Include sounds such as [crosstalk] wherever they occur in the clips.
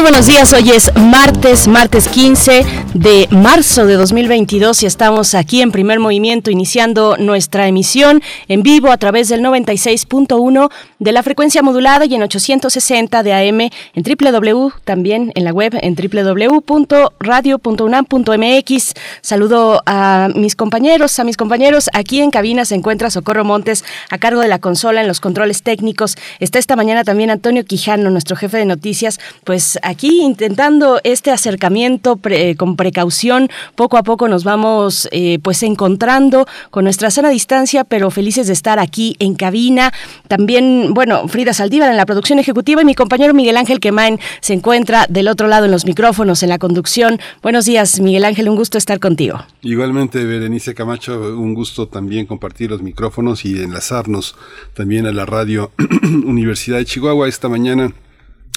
Muy buenos días, hoy es martes, martes 15 de marzo de 2022 y estamos aquí en primer movimiento iniciando nuestra emisión en vivo a través del 96.1 de la frecuencia modulada y en 860 de AM en www, también en la web en www.radio.unam.mx. Saludo a mis compañeros, a mis compañeros. Aquí en cabina se encuentra Socorro Montes a cargo de la consola en los controles técnicos. Está esta mañana también Antonio Quijano, nuestro jefe de noticias, pues aquí intentando este acercamiento con precaución. Poco a poco nos vamos eh, pues encontrando con nuestra sana distancia, pero felices de estar aquí en cabina. También, bueno, Frida Saldívar en la producción ejecutiva y mi compañero Miguel Ángel Quemain se encuentra del otro lado en los micrófonos, en la conducción. Buenos días, Miguel Ángel, un gusto estar contigo. Igualmente, Berenice Camacho, un gusto también compartir los micrófonos y enlazarnos también a la radio [clears throat] Universidad de Chihuahua esta mañana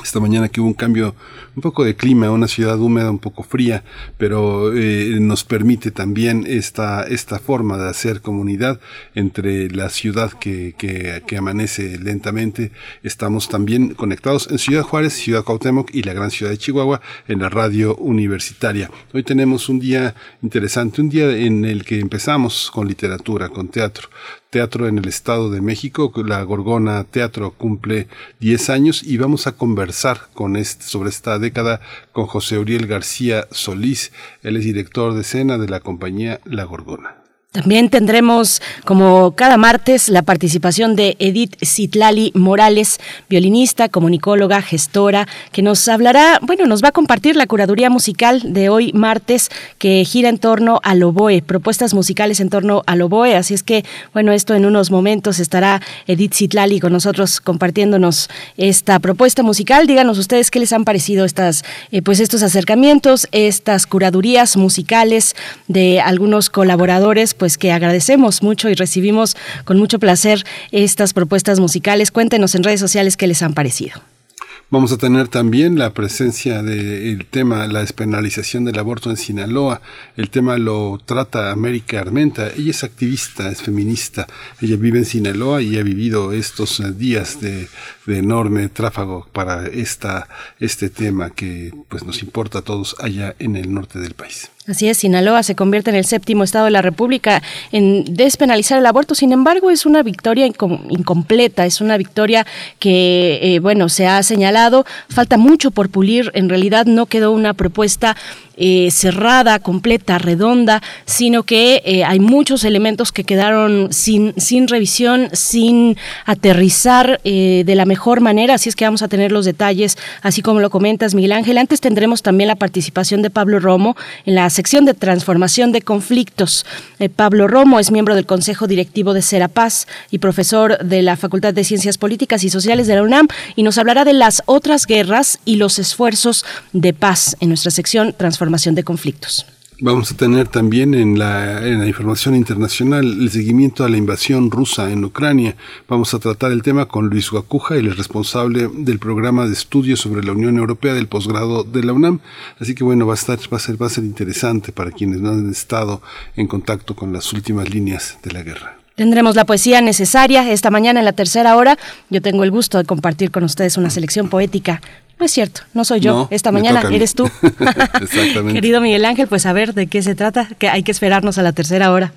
esta mañana que hubo un cambio un poco de clima, una ciudad húmeda, un poco fría, pero eh, nos permite también esta, esta forma de hacer comunidad entre la ciudad que, que, que, amanece lentamente. Estamos también conectados en Ciudad Juárez, Ciudad Cuauhtémoc y la gran ciudad de Chihuahua en la radio universitaria. Hoy tenemos un día interesante, un día en el que empezamos con literatura, con teatro teatro en el Estado de México. La Gorgona Teatro cumple 10 años y vamos a conversar con este, sobre esta década con José Uriel García Solís. Él es director de escena de la compañía La Gorgona. También tendremos, como cada martes, la participación de Edith Citlali Morales, violinista, comunicóloga, gestora, que nos hablará, bueno, nos va a compartir la curaduría musical de hoy martes, que gira en torno al oboe, propuestas musicales en torno al oboe. Así es que, bueno, esto en unos momentos estará Edith Citlali con nosotros compartiéndonos esta propuesta musical. Díganos ustedes qué les han parecido estas, eh, pues estos acercamientos, estas curadurías musicales de algunos colaboradores pues que agradecemos mucho y recibimos con mucho placer estas propuestas musicales. Cuéntenos en redes sociales qué les han parecido. Vamos a tener también la presencia del tema, la despenalización del aborto en Sinaloa. El tema lo trata América Armenta. Ella es activista, es feminista. Ella vive en Sinaloa y ha vivido estos días de, enorme tráfago para esta, este tema que pues, nos importa a todos allá en el norte del país. Así es, Sinaloa se convierte en el séptimo estado de la República en despenalizar el aborto. Sin embargo, es una victoria incompleta, es una victoria que, eh, bueno, se ha señalado. Falta mucho por pulir. En realidad no quedó una propuesta eh, cerrada, completa, redonda, sino que eh, hay muchos elementos que quedaron sin, sin revisión, sin aterrizar eh, de la mejor manera. Así es que vamos a tener los detalles, así como lo comentas, Miguel Ángel. Antes tendremos también la participación de Pablo Romo en la sección de transformación de conflictos. Pablo Romo es miembro del Consejo Directivo de Serapaz y profesor de la Facultad de Ciencias Políticas y Sociales de la UNAM y nos hablará de las otras guerras y los esfuerzos de paz en nuestra sección Transformación información de conflictos. Vamos a tener también en la, en la, información internacional el seguimiento a la invasión rusa en Ucrania. Vamos a tratar el tema con Luis Guacuja, el responsable del programa de estudios sobre la Unión Europea del posgrado de la UNAM. Así que bueno, va a, estar, va a, ser, va a ser interesante para quienes no han estado en contacto con las últimas líneas de la guerra. Tendremos la poesía necesaria esta mañana en la tercera hora. Yo tengo el gusto de compartir con ustedes una selección poética no es cierto, no soy yo. Esta mañana eres tú. [laughs] [laughs] Exactamente. Querido Miguel Ángel, pues a ver de qué se trata, que hay que esperarnos a la tercera hora.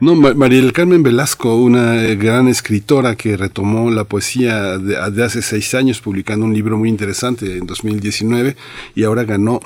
No, María del Carmen Velasco, una gran escritora que retomó la poesía de, de, hace seis años, publicando un libro muy interesante en 2019 y ahora ganó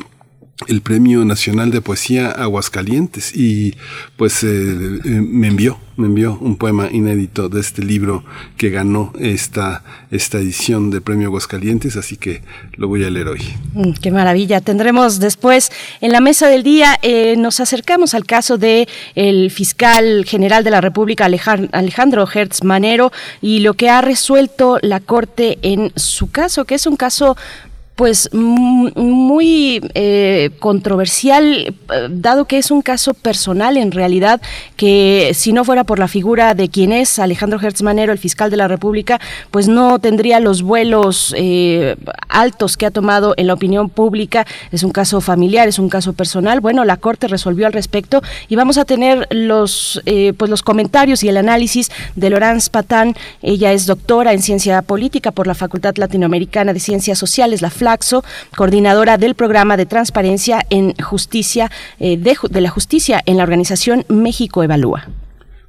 el Premio Nacional de Poesía Aguascalientes y pues eh, eh, me envió me envió un poema inédito de este libro que ganó esta, esta edición del Premio Aguascalientes, así que lo voy a leer hoy. Mm, qué maravilla. Tendremos después en la mesa del día, eh, nos acercamos al caso de el fiscal general de la República, Alejandro Hertz Manero, y lo que ha resuelto la Corte en su caso, que es un caso pues muy eh, controversial, eh, dado que es un caso personal en realidad, que si no fuera por la figura de quien es Alejandro Hertz Manero, el fiscal de la República, pues no tendría los vuelos eh, altos que ha tomado en la opinión pública. Es un caso familiar, es un caso personal. Bueno, la Corte resolvió al respecto y vamos a tener los, pues los comentarios y el análisis de Laurence Patán. Ella es doctora en ciencia política por la Facultad Latinoamericana de Ciencias Sociales, la Flaxo, coordinadora del programa de transparencia en justicia eh, de, la justicia en la organización México Evalúa.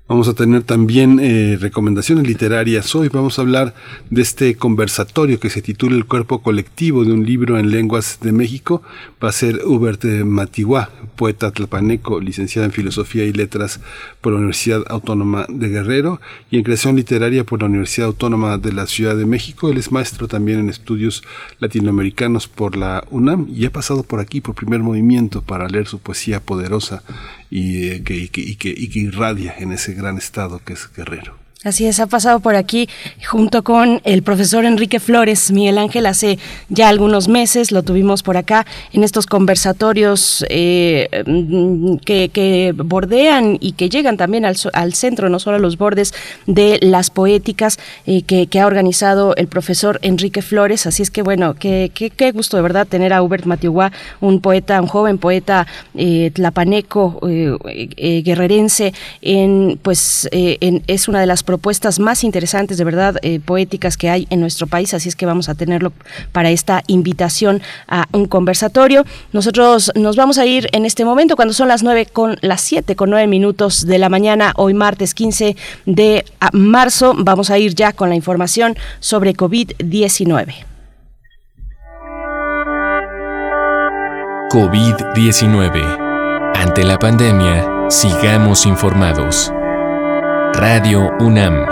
Vamos a tener también eh, recomendaciones literarias. Hoy vamos a hablar de este conversatorio que se titula El cuerpo colectivo de un libro en lenguas de México. Va a ser Hubert Matiguá, poeta tlapaneco, licenciado en Filosofía y Letras por la Universidad Autónoma de Guerrero y en Creación Literaria por la Universidad Autónoma de la Ciudad de México. Él es maestro también en estudios latinoamericanos por la UNAM y ha pasado por aquí por primer movimiento para leer su poesía poderosa y, eh, que, y, que, y, que, y que irradia en ese gran estado que es Guerrero. Así es, ha pasado por aquí junto con el profesor Enrique Flores, Miguel Ángel, hace ya algunos meses, lo tuvimos por acá en estos conversatorios eh, que, bordean y que llegan también al, centro, no solo a los bordes de las poéticas eh, que, ha organizado el profesor Enrique Flores. Así es que bueno, qué gusto de verdad tener a Hubert Matihuá, un poeta, un joven poeta eh, tlapaneco, guerrerense, en, pues es una de las propuestas más interesantes, de verdad, eh, poéticas que hay en nuestro país, así es que vamos a tenerlo para esta invitación a un conversatorio. Nosotros nos vamos a ir en este momento, cuando son las nueve con las siete con nueve minutos de la mañana, hoy martes 15 de ah, marzo, vamos a ir ya con la información sobre COVID-19. COVID-19. Ante la pandemia, sigamos informados. Radio UNAM.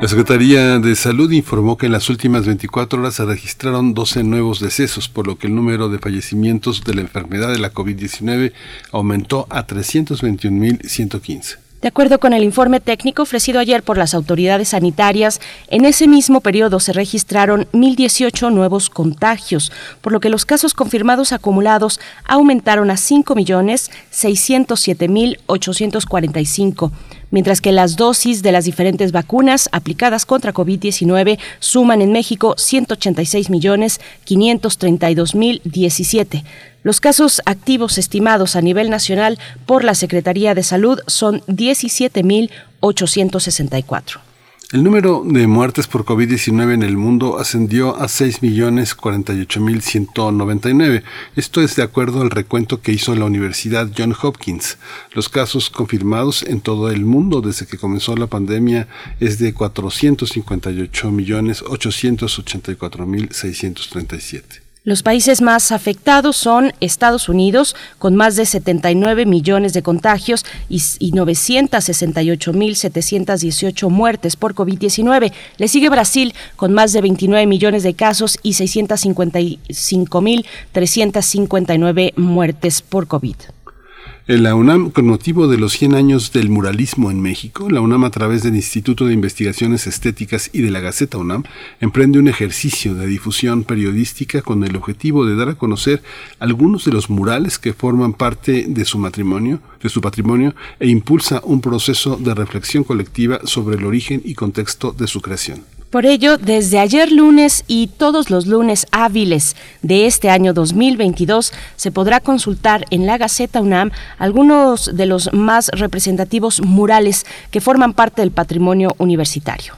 La Secretaría de Salud informó que en las últimas 24 horas se registraron 12 nuevos decesos, por lo que el número de fallecimientos de la enfermedad de la COVID-19 aumentó a 321.115. De acuerdo con el informe técnico ofrecido ayer por las autoridades sanitarias, en ese mismo periodo se registraron 1.018 nuevos contagios, por lo que los casos confirmados acumulados aumentaron a 5.607.845 mientras que las dosis de las diferentes vacunas aplicadas contra COVID-19 suman en México 186.532.017. Los casos activos estimados a nivel nacional por la Secretaría de Salud son 17.864. El número de muertes por COVID-19 en el mundo ascendió a 6.048.199. Esto es de acuerdo al recuento que hizo la Universidad John Hopkins. Los casos confirmados en todo el mundo desde que comenzó la pandemia es de 458.884.637. Los países más afectados son Estados Unidos, con más de 79 millones de contagios y, 968.718 muertes por COVID-19. Le sigue Brasil, con más de 29 millones de casos y 655.359 muertes por COVID. En la UNAM, con motivo de los 100 años del muralismo en México, la UNAM a través del Instituto de Investigaciones Estéticas y de la Gaceta UNAM emprende un ejercicio de difusión periodística con el objetivo de dar a conocer algunos de los murales que forman parte de su matrimonio, de su patrimonio e impulsa un proceso de reflexión colectiva sobre el origen y contexto de su creación. Por ello, desde ayer lunes y todos los lunes hábiles de este año 2022 se podrá consultar en la Gaceta UNAM algunos de los más representativos murales que forman parte del patrimonio universitario.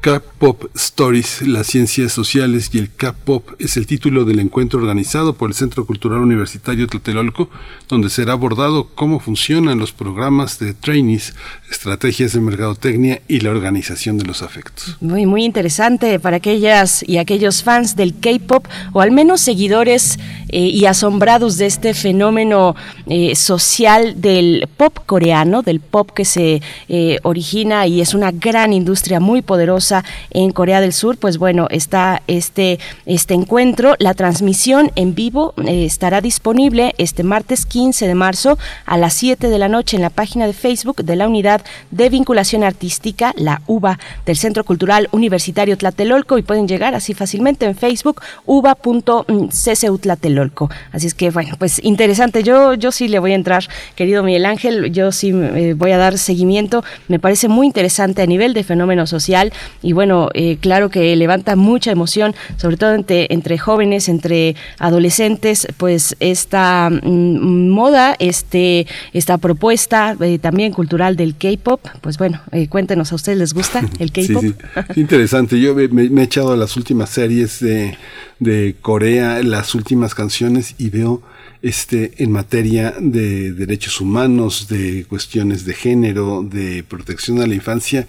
K-Pop Stories, las ciencias sociales y el K-Pop es el título del encuentro organizado por el Centro Cultural Universitario Tlatelolco, donde será abordado cómo funcionan los programas de trainees, estrategias de mercadotecnia y la organización de los afectos. Muy, muy interesante para aquellas y aquellos fans del K-Pop o al menos seguidores eh, y asombrados de este fenómeno eh, social del pop coreano, del pop que se eh, origina y es una gran industria muy poderosa en Corea del Sur, pues bueno, está este, este encuentro. La transmisión en vivo eh, estará disponible este martes 15 de marzo a las 7 de la noche en la página de Facebook de la Unidad de Vinculación Artística, la UBA, del Centro Cultural Universitario Tlatelolco y pueden llegar así fácilmente en Facebook, uba.ccu Tlatelolco. Así es que, bueno, pues interesante. Yo, yo sí le voy a entrar, querido Miguel Ángel, yo sí eh, voy a dar seguimiento. Me parece muy interesante a nivel de fenómeno social y bueno, eh, claro que levanta mucha emoción, sobre todo entre, entre jóvenes, entre adolescentes, pues esta mm, moda, este, esta propuesta eh, también cultural del K-pop, pues bueno, cuéntenos, ¿a ustedes les gusta [laughs] el K-pop? Sí, sí. Interesante, yo me, me, he echado las últimas series de, de Corea, las últimas canciones y veo este, en materia de derechos humanos, de cuestiones de género, de protección a la infancia,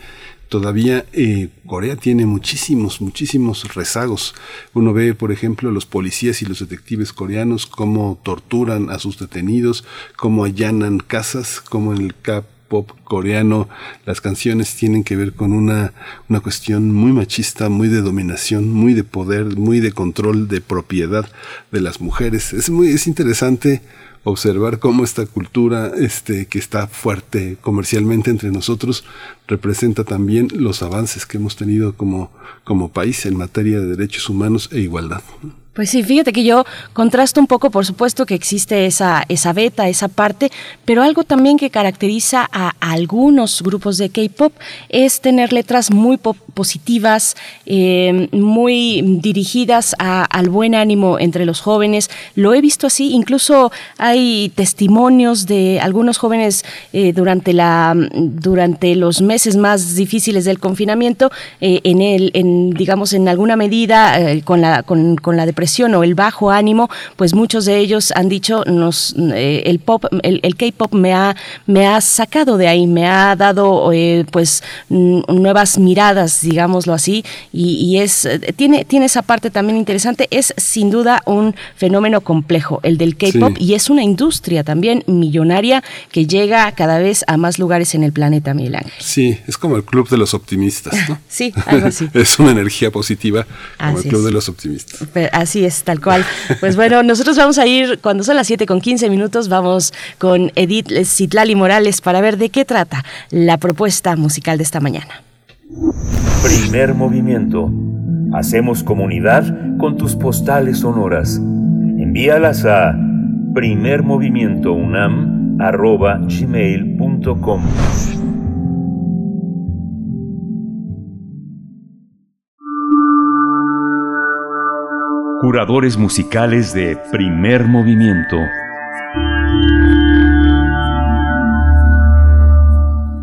todavía eh, Corea tiene muchísimos, muchísimos rezagos. Uno ve, por ejemplo, los policías y los detectives coreanos cómo torturan a sus detenidos, cómo allanan casas, como en el CAP pop coreano, las canciones tienen que ver con una, una cuestión muy machista, muy de dominación, muy de poder, muy de control de propiedad de las mujeres. Es muy, es interesante observar cómo esta cultura este, que está fuerte comercialmente entre nosotros representa también los avances que hemos tenido como, como país en materia de derechos humanos e igualdad. Pues sí, fíjate que yo contrasto un poco, por supuesto que existe esa, esa beta, esa parte, pero algo también que caracteriza a, algunos grupos de K-Pop es tener letras muy positivas, eh, muy dirigidas al buen ánimo entre los jóvenes. Lo he visto así, incluso hay testimonios de algunos jóvenes eh, durante, la, durante los meses más difíciles del confinamiento, eh, en, el, en, digamos, en alguna medida con, la, con, con la depresión o el bajo ánimo, pues muchos de ellos han dicho, nos, eh, el pop, el, K-pop me ha, me ha sacado de ahí, me ha dado eh, pues nuevas miradas, digámoslo así, y, es, tiene, tiene esa parte también interesante, es sin duda un fenómeno complejo, el del K-pop, y es una industria también millonaria que llega cada vez a más lugares en el planeta, Miguel Ángel. Sí, es como el club de los optimistas, ¿no? [laughs] sí, algo así. [laughs] es una energía positiva como el club de los optimistas. así es, tal cual. Pues bueno, nosotros vamos a ir, cuando son las 7 con 15 minutos, vamos con Edith Citlali Morales para ver de qué trata la propuesta musical de esta mañana. Primer movimiento. Hacemos comunidad con tus postales sonoras. Envíalas a primermovimientounam.gmail.com Curadores musicales de primer movimiento.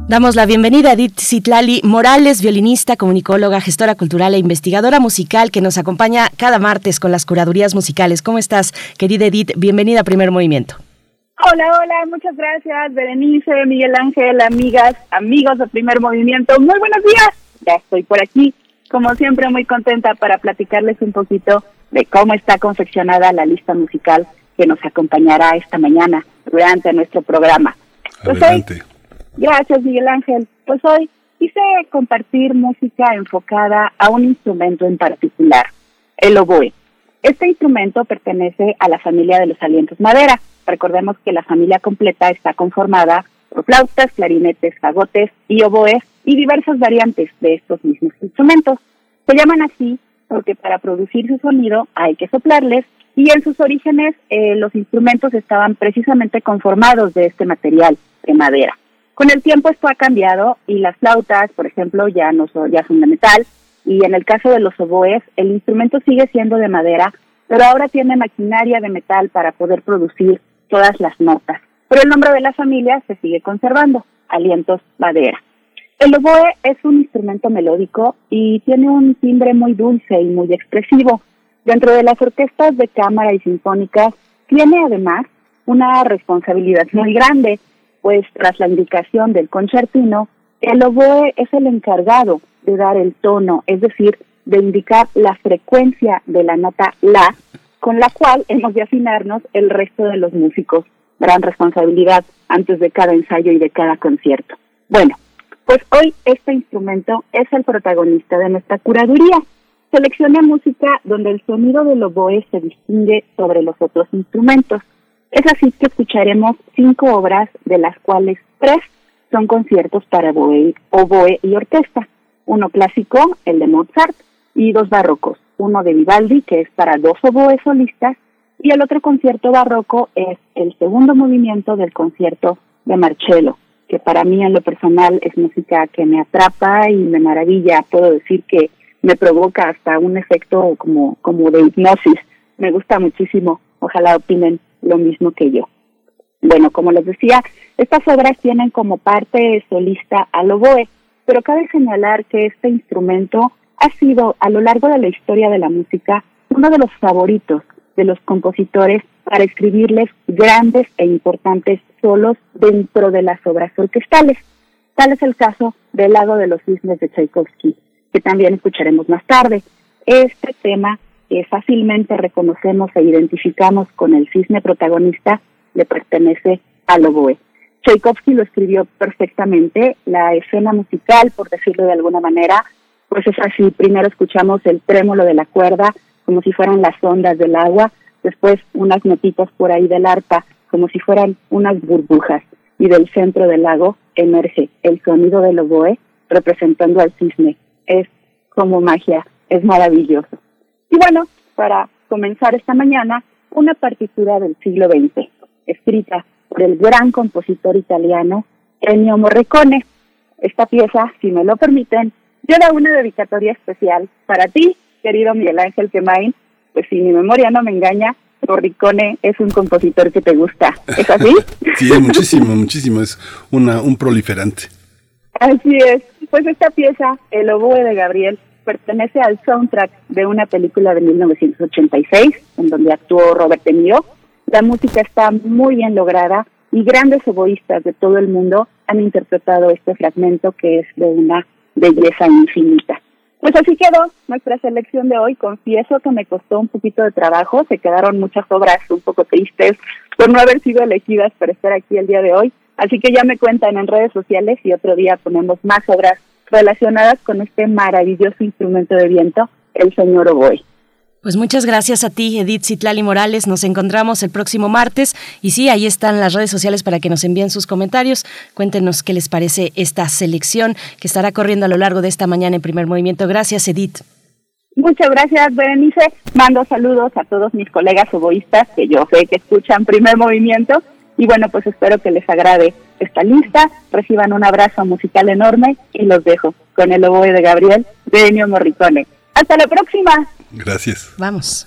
Damos la bienvenida a Edith Citlali Morales, violinista, comunicóloga, gestora cultural e investigadora musical que nos acompaña cada martes con las curadurías musicales. ¿Cómo estás, querida Edith? Bienvenida a Primer Movimiento. Hola, hola, muchas gracias, Berenice, Miguel Ángel, amigas, amigos de Primer Movimiento. Muy buenos días. Ya estoy por aquí, como siempre, muy contenta para platicarles un poquito de cómo está confeccionada la lista musical que nos acompañará esta mañana durante nuestro programa. Pues Adelante. gracias Miguel Ángel. Pues hoy quise compartir música enfocada a un instrumento en particular, el oboe. Este instrumento pertenece a la familia de los alientos madera. Recordemos que la familia completa está conformada por flautas, clarinetes, fagotes y oboes y diversas variantes de estos mismos instrumentos. Se llaman así porque para producir su sonido hay que soplarles y en sus orígenes eh, los instrumentos estaban precisamente conformados de este material de madera. Con el tiempo esto ha cambiado y las flautas, por ejemplo, ya no son, ya son de metal y en el caso de los oboes el instrumento sigue siendo de madera, pero ahora tiene maquinaria de metal para poder producir todas las notas. Pero el nombre de la familia se sigue conservando, alientos madera. El oboe es un instrumento melódico y tiene un timbre muy dulce y muy expresivo. Dentro de las orquestas de cámara y sinfónicas tiene además una responsabilidad muy grande, pues tras la indicación del concertino, el oboe es el encargado de dar el tono, es decir, de indicar la frecuencia de la nota la, con la cual hemos de afinarnos el resto de los músicos. Gran responsabilidad antes de cada ensayo y de cada concierto. Bueno, Pues hoy este instrumento es el protagonista de nuestra curaduría. Selecciona música donde el sonido del oboe se distingue sobre los otros instrumentos. Es así que escucharemos cinco obras, de las cuales tres son conciertos para oboe, oboe y orquesta. Uno clásico, el de Mozart, y dos barrocos. Uno de Vivaldi, que es para dos oboes solistas, y el otro concierto barroco es el segundo movimiento del concierto de Marcello, que para mí en lo personal es música que me atrapa y me maravilla. Puedo decir que me provoca hasta un efecto como, como de hipnosis. Me gusta muchísimo. Ojalá opinen lo mismo que yo. Bueno, como les decía, estas obras tienen como parte solista al oboe, pero cabe señalar que este instrumento ha sido a lo largo de la historia de la música uno de los favoritos de los compositores para escribirles grandes e importantes solos dentro de las obras orquestales. Tal es el caso del Lago de los Cisnes de Tchaikovsky, que también escucharemos más tarde. Este tema que fácilmente reconocemos e identificamos con el cisne protagonista le pertenece al oboe. Tchaikovsky lo escribió perfectamente, la escena musical, por decirlo de alguna manera, pues es así, primero escuchamos el trémolo de la cuerda, como si fueran las ondas del agua, después unas notitas por ahí del arpa, como si fueran unas burbujas, y del centro del lago emerge el sonido del oboe representando al cisne. Es como magia, es maravilloso. Y bueno, para comenzar esta mañana, una partitura del siglo XX, escrita por el gran compositor italiano Ennio Morricone. Esta pieza, si me lo permiten, lleva una dedicatoria especial para ti, querido Miguel Ángel Quemain, pues si mi memoria no me engaña, Morricone es un compositor que te gusta. ¿Es así? [laughs] sí, muchísimo, muchísimo. Es una, un proliferante. Así es. Pues esta pieza, El oboe de Gabriel, pertenece al soundtrack de una película de 1986, en donde actuó Robert De Niro. La música está muy bien lograda y grandes oboístas de todo el mundo han interpretado este fragmento que es de una belleza infinita. Pues así quedó nuestra selección de hoy. Confieso que me costó un poquito de trabajo. Se quedaron muchas obras un poco tristes por no haber sido elegidas para estar aquí el día de hoy. Así que ya me cuentan en redes sociales y otro día ponemos más obras relacionadas con este maravilloso instrumento de viento, el señor oboe. Pues muchas gracias a ti, Edith Citlali Morales. Nos encontramos el próximo martes. Y sí, ahí están las redes sociales para que nos envíen sus comentarios. Cuéntenos qué les parece esta selección que estará corriendo a lo largo de esta mañana en primer movimiento. Gracias, Edith. Muchas gracias, Berenice. Mando saludos a todos mis colegas oboístas que yo sé que escuchan primer movimiento. Y bueno, pues espero que les agrade esta lista. Reciban un abrazo musical enorme y los dejo con el oboe de Gabriel de Ennio Morricone. Hasta la próxima. Gracias. Vamos.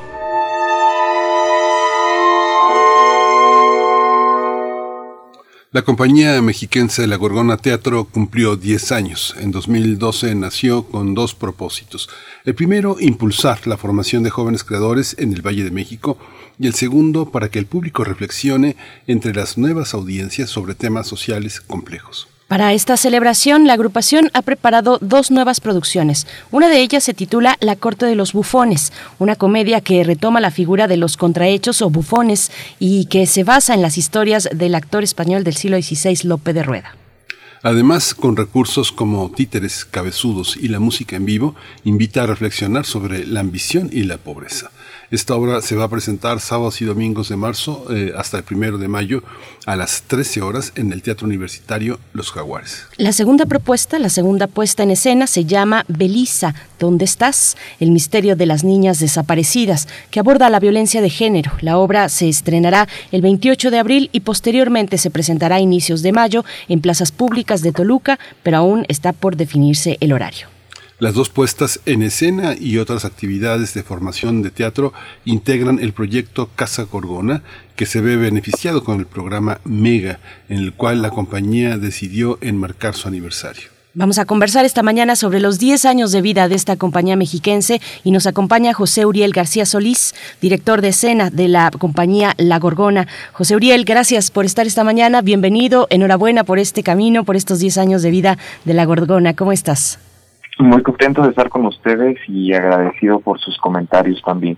La compañía mexiquense La Gorgona Teatro cumplió 10 años. En 2012 nació con dos propósitos. El primero, impulsar la formación de jóvenes creadores en el Valle de México y el segundo, para que el público reflexione entre las nuevas audiencias sobre temas sociales complejos. Para esta celebración, la agrupación ha preparado dos nuevas producciones. Una de ellas se titula La Corte de los Bufones, una comedia que retoma la figura de los contrahechos o bufones y que se basa en las historias del actor español del siglo XVI, Lope de Rueda. Además, con recursos como títeres, cabezudos y la música en vivo, invita a reflexionar sobre la ambición y la pobreza. Esta obra se va a presentar sábados y domingos de marzo eh, hasta el primero de mayo a las 13 horas en el Teatro Universitario Los Jaguares. La segunda propuesta, la segunda puesta en escena, se llama Belisa, ¿dónde estás? El misterio de las niñas desaparecidas, que aborda la violencia de género. La obra se estrenará el 28 de abril y posteriormente se presentará a inicios de mayo en plazas públicas de Toluca, pero aún está por definirse el horario. Las dos puestas en escena y otras actividades de formación de teatro integran el proyecto Casa Gorgona, que se ve beneficiado con el programa Mega, en el cual la compañía decidió enmarcar su aniversario. Vamos a conversar esta mañana sobre los 10 años de vida de esta compañía mexiquense y nos acompaña José Uriel García Solís, director de escena de la compañía La Gorgona. José Uriel, gracias por estar esta mañana, bienvenido, enhorabuena por este camino, por estos 10 años de vida de La Gorgona. ¿Cómo estás? Muy contento de estar con ustedes y agradecido por sus comentarios también.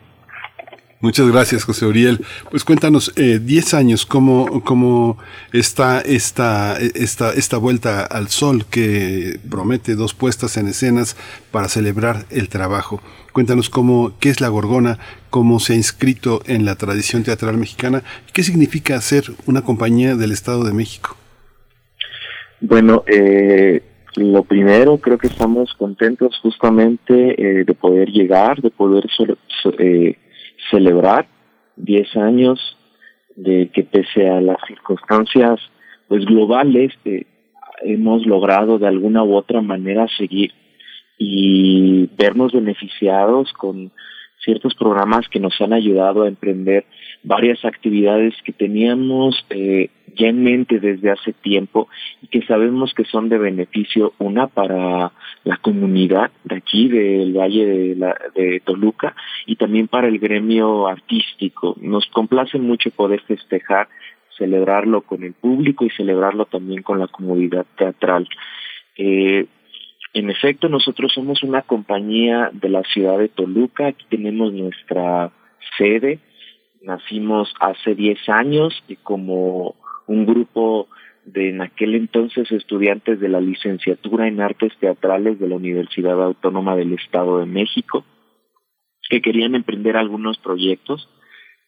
Muchas gracias, José Uriel. Pues cuéntanos, 10 eh, años, ¿cómo, cómo está esta, esta, esta vuelta al sol que promete dos puestas en escenas para celebrar el trabajo? Cuéntanos cómo, qué es la Gorgona, cómo se ha inscrito en la tradición teatral mexicana, qué significa ser una compañía del Estado de México. Bueno, eh, lo primero, creo que estamos contentos justamente eh, de poder llegar, de poder eh, celebrar 10 años, de que pese a las circunstancias pues globales, eh, hemos logrado de alguna u otra manera seguir y vernos beneficiados con ciertos programas que nos han ayudado a emprender varias actividades que teníamos eh, ya en mente desde hace tiempo y que sabemos que son de beneficio, una para la comunidad de aquí, del Valle de, la, de Toluca, y también para el gremio artístico. Nos complace mucho poder festejar, celebrarlo con el público y celebrarlo también con la comunidad teatral. Eh, en efecto, nosotros somos una compañía de la ciudad de Toluca, aquí tenemos nuestra sede, nacimos hace 10 años y como un grupo de en aquel entonces estudiantes de la licenciatura en artes teatrales de la Universidad Autónoma del Estado de México que querían emprender algunos proyectos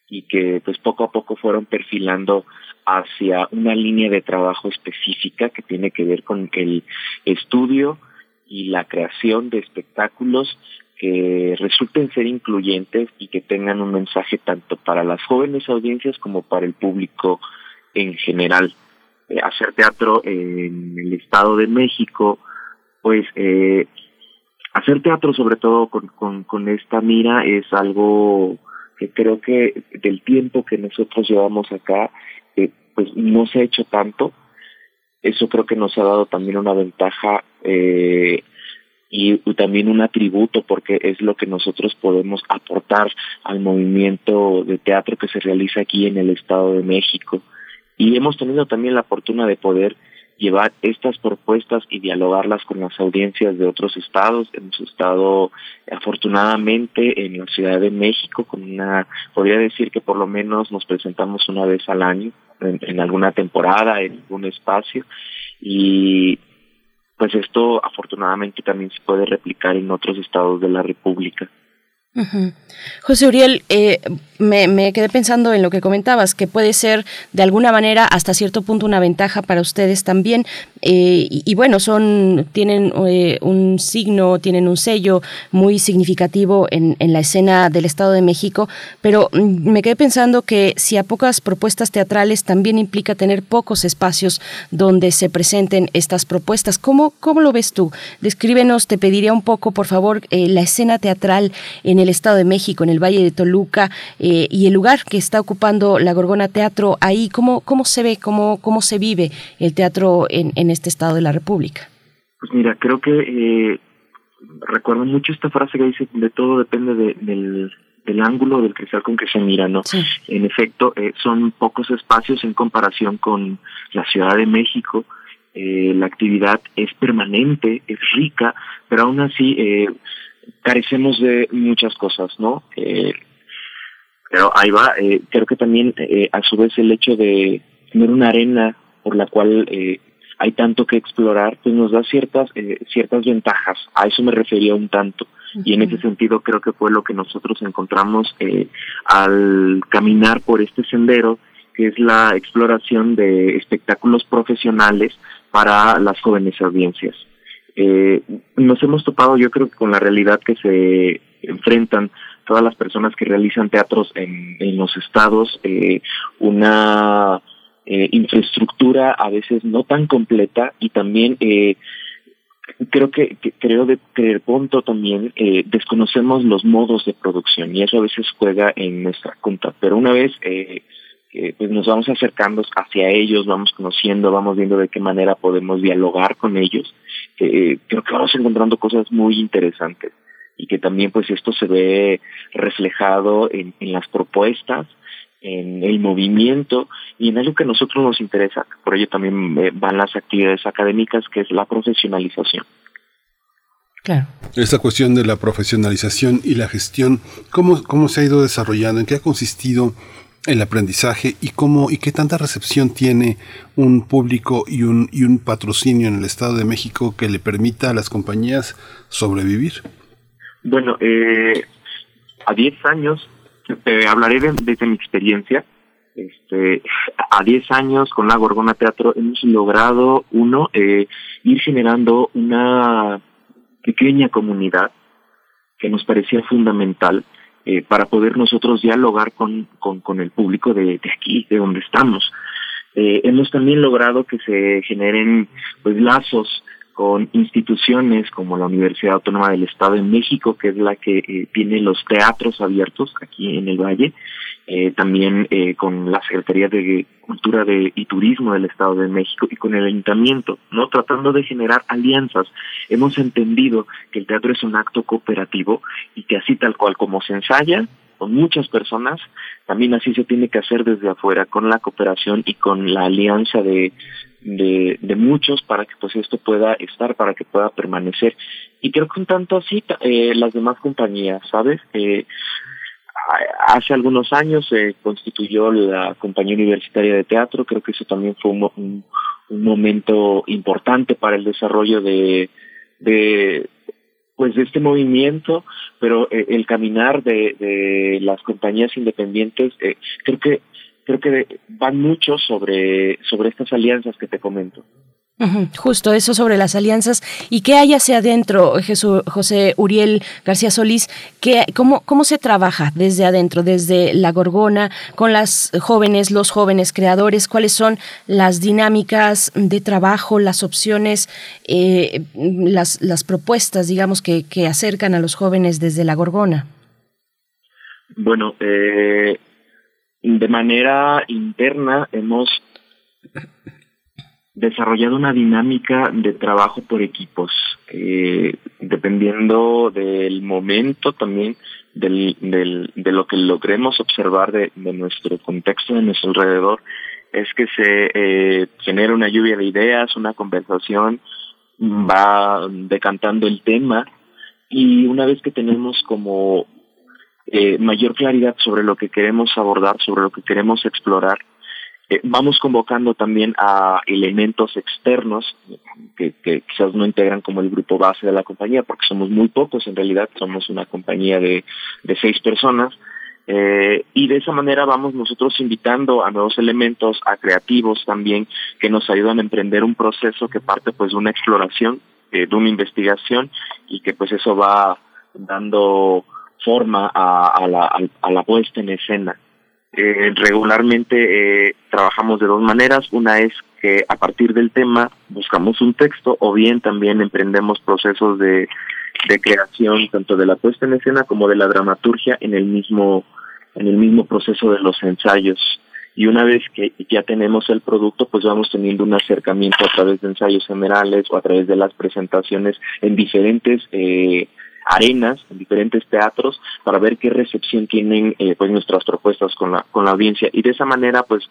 y que pues poco a poco fueron perfilando hacia una línea de trabajo específica que tiene que ver con el estudio y la creación de espectáculos que resulten ser incluyentes y que tengan un mensaje tanto para las jóvenes audiencias como para el público en general. Eh, hacer teatro en el Estado de México, pues eh, hacer teatro sobre todo con, con, esta mira es algo que creo que del tiempo que nosotros llevamos acá, eh, pues no se ha hecho tanto. Eso creo que nos ha dado también una ventaja eh, y, también un atributo porque es lo que nosotros podemos aportar al movimiento de teatro que se realiza aquí en el Estado de México. Y hemos tenido también la fortuna de poder llevar estas propuestas y dialogarlas con las audiencias de otros estados. Hemos estado afortunadamente en la Ciudad de México con una, podría decir que por lo menos nos presentamos una vez al año en, en alguna temporada, en algún espacio y pues esto afortunadamente también se puede replicar en otros estados de la República. José Uriel, eh, me, quedé pensando en lo que comentabas, que puede ser de alguna manera hasta cierto punto una ventaja para ustedes también. Eh, y, bueno, son, tienen eh, un signo, tienen un sello muy significativo en, la escena del Estado de México, pero mm, me quedé pensando que si a pocas propuestas teatrales también implica tener pocos espacios donde se presenten estas propuestas. ¿Cómo, cómo lo ves tú? Descríbenos, te pediría un poco, por favor, la escena teatral en el Estado de México, en el Valle de Toluca. Eh, y el lugar que está ocupando la Gorgona Teatro ahí, ¿cómo, cómo se ve, cómo, cómo se vive el teatro en, en este estado de la República? Pues mira, creo que eh, recuerdo mucho esta frase que dice, de todo depende del, del ángulo del cristal con que se mira, ¿no? En efecto, eh, son pocos espacios en comparación con la Ciudad de México. Eh, la actividad es permanente, es rica, pero aún así eh, carecemos de muchas cosas, ¿no? Eh, pero ahí va, eh, creo que también eh, a su vez el hecho de tener una arena por la cual eh, hay tanto que explorar, pues nos da ciertas eh, ciertas ventajas. A eso me refería un tanto. Y en ese sentido creo que fue lo que nosotros encontramos eh, al caminar por este sendero, que es la exploración de espectáculos profesionales para las jóvenes audiencias. Eh, nos hemos topado yo creo que con la realidad que se enfrentan todas las personas que realizan teatros en, en los estados, eh, una eh, infraestructura a veces no tan completa y también eh, creo que, creo de creer punto también eh, desconocemos los modos de producción y eso a veces juega en nuestra contra. Pero una vez eh, pues nos vamos acercando hacia ellos vamos conociendo vamos viendo de qué manera podemos dialogar con ellos eh, creo que vamos encontrando cosas muy interesantes y que también pues esto se ve reflejado en, en las propuestas, en el movimiento y en algo que a nosotros nos interesa. Por ello también eh, van las actividades académicas, que es la profesionalización. Claro. Esta cuestión de la profesionalización y la gestión, ¿cómo, cómo se ha ido desarrollando? ¿En qué ha consistido el aprendizaje y cómo y qué tanta recepción tiene un público y un, y un patrocinio en el Estado de México que le permita a las compañías sobrevivir? Bueno, eh, a 10 años, te hablaré de, desde mi experiencia. Este, a 10 años con la Gorgona Teatro hemos logrado, uno, eh, ir generando una pequeña comunidad que nos parecía fundamental eh, para poder nosotros dialogar con, con, el público de, de aquí, de donde estamos. Eh, hemos también logrado que se generen pues lazos con instituciones como la Universidad Autónoma del Estado de México, que es la que eh, tiene los teatros abiertos aquí en el Valle, eh, también eh, con la Secretaría de Cultura de, y Turismo del Estado de México y con el Ayuntamiento, ¿no? Tratando de generar alianzas. Hemos entendido que el teatro es un acto cooperativo y que así tal cual como se ensaya, con muchas personas, también así se tiene que hacer desde afuera, con la cooperación y con la alianza de, de, de muchos para que pues esto pueda estar, para que pueda permanecer. Y creo que un tanto así eh, las demás compañías, ¿sabes? Eh, hace algunos años se constituyó la compañía universitaria de teatro, creo que eso también fue un, momento importante para el desarrollo de, pues de este movimiento, pero eh, el caminar de, de las compañías independientes, eh, creo que creo que van mucho sobre sobre estas alianzas que te comento. Justo eso sobre las alianzas y qué hay hacia adentro, Jesús, José Uriel García Solís, que, cómo, cómo se trabaja desde adentro, desde la Gorgona, con las jóvenes, los jóvenes creadores, cuáles son las dinámicas de trabajo, las opciones, eh, las, las propuestas, digamos, que, que acercan a los jóvenes desde la Gorgona. Bueno, eh, de manera interna hemos desarrollado una dinámica de trabajo por equipos, eh, dependiendo del momento también del, del, de lo que logremos observar de, de nuestro contexto, de nuestro alrededor, es que se eh, genera una lluvia de ideas, una conversación, va decantando el tema y una vez que tenemos como eh, mayor claridad sobre lo que queremos abordar, sobre lo que queremos explorar, Eh, vamos convocando también a elementos externos que, quizás no integran como el grupo base de la compañía, porque somos muy pocos, en realidad somos una compañía de, seis personas, eh, y de esa manera vamos nosotros invitando a nuevos elementos, a creativos también, que nos ayudan a emprender un proceso que parte pues de una exploración, eh, de una investigación, y que pues eso va dando forma a, la, a la puesta en escena. Eh, regularmente eh, trabajamos de dos maneras. Una es que a partir del tema buscamos un texto o bien también emprendemos procesos de, de creación tanto de la puesta en escena como de la dramaturgia en el mismo en el mismo proceso de los ensayos y una vez que ya tenemos el producto, pues vamos teniendo un acercamiento a través de ensayos generales o a través de las presentaciones en diferentes eh, arenas en diferentes teatros para ver qué recepción tienen eh, pues nuestras propuestas con la con la audiencia. Y de esa manera pues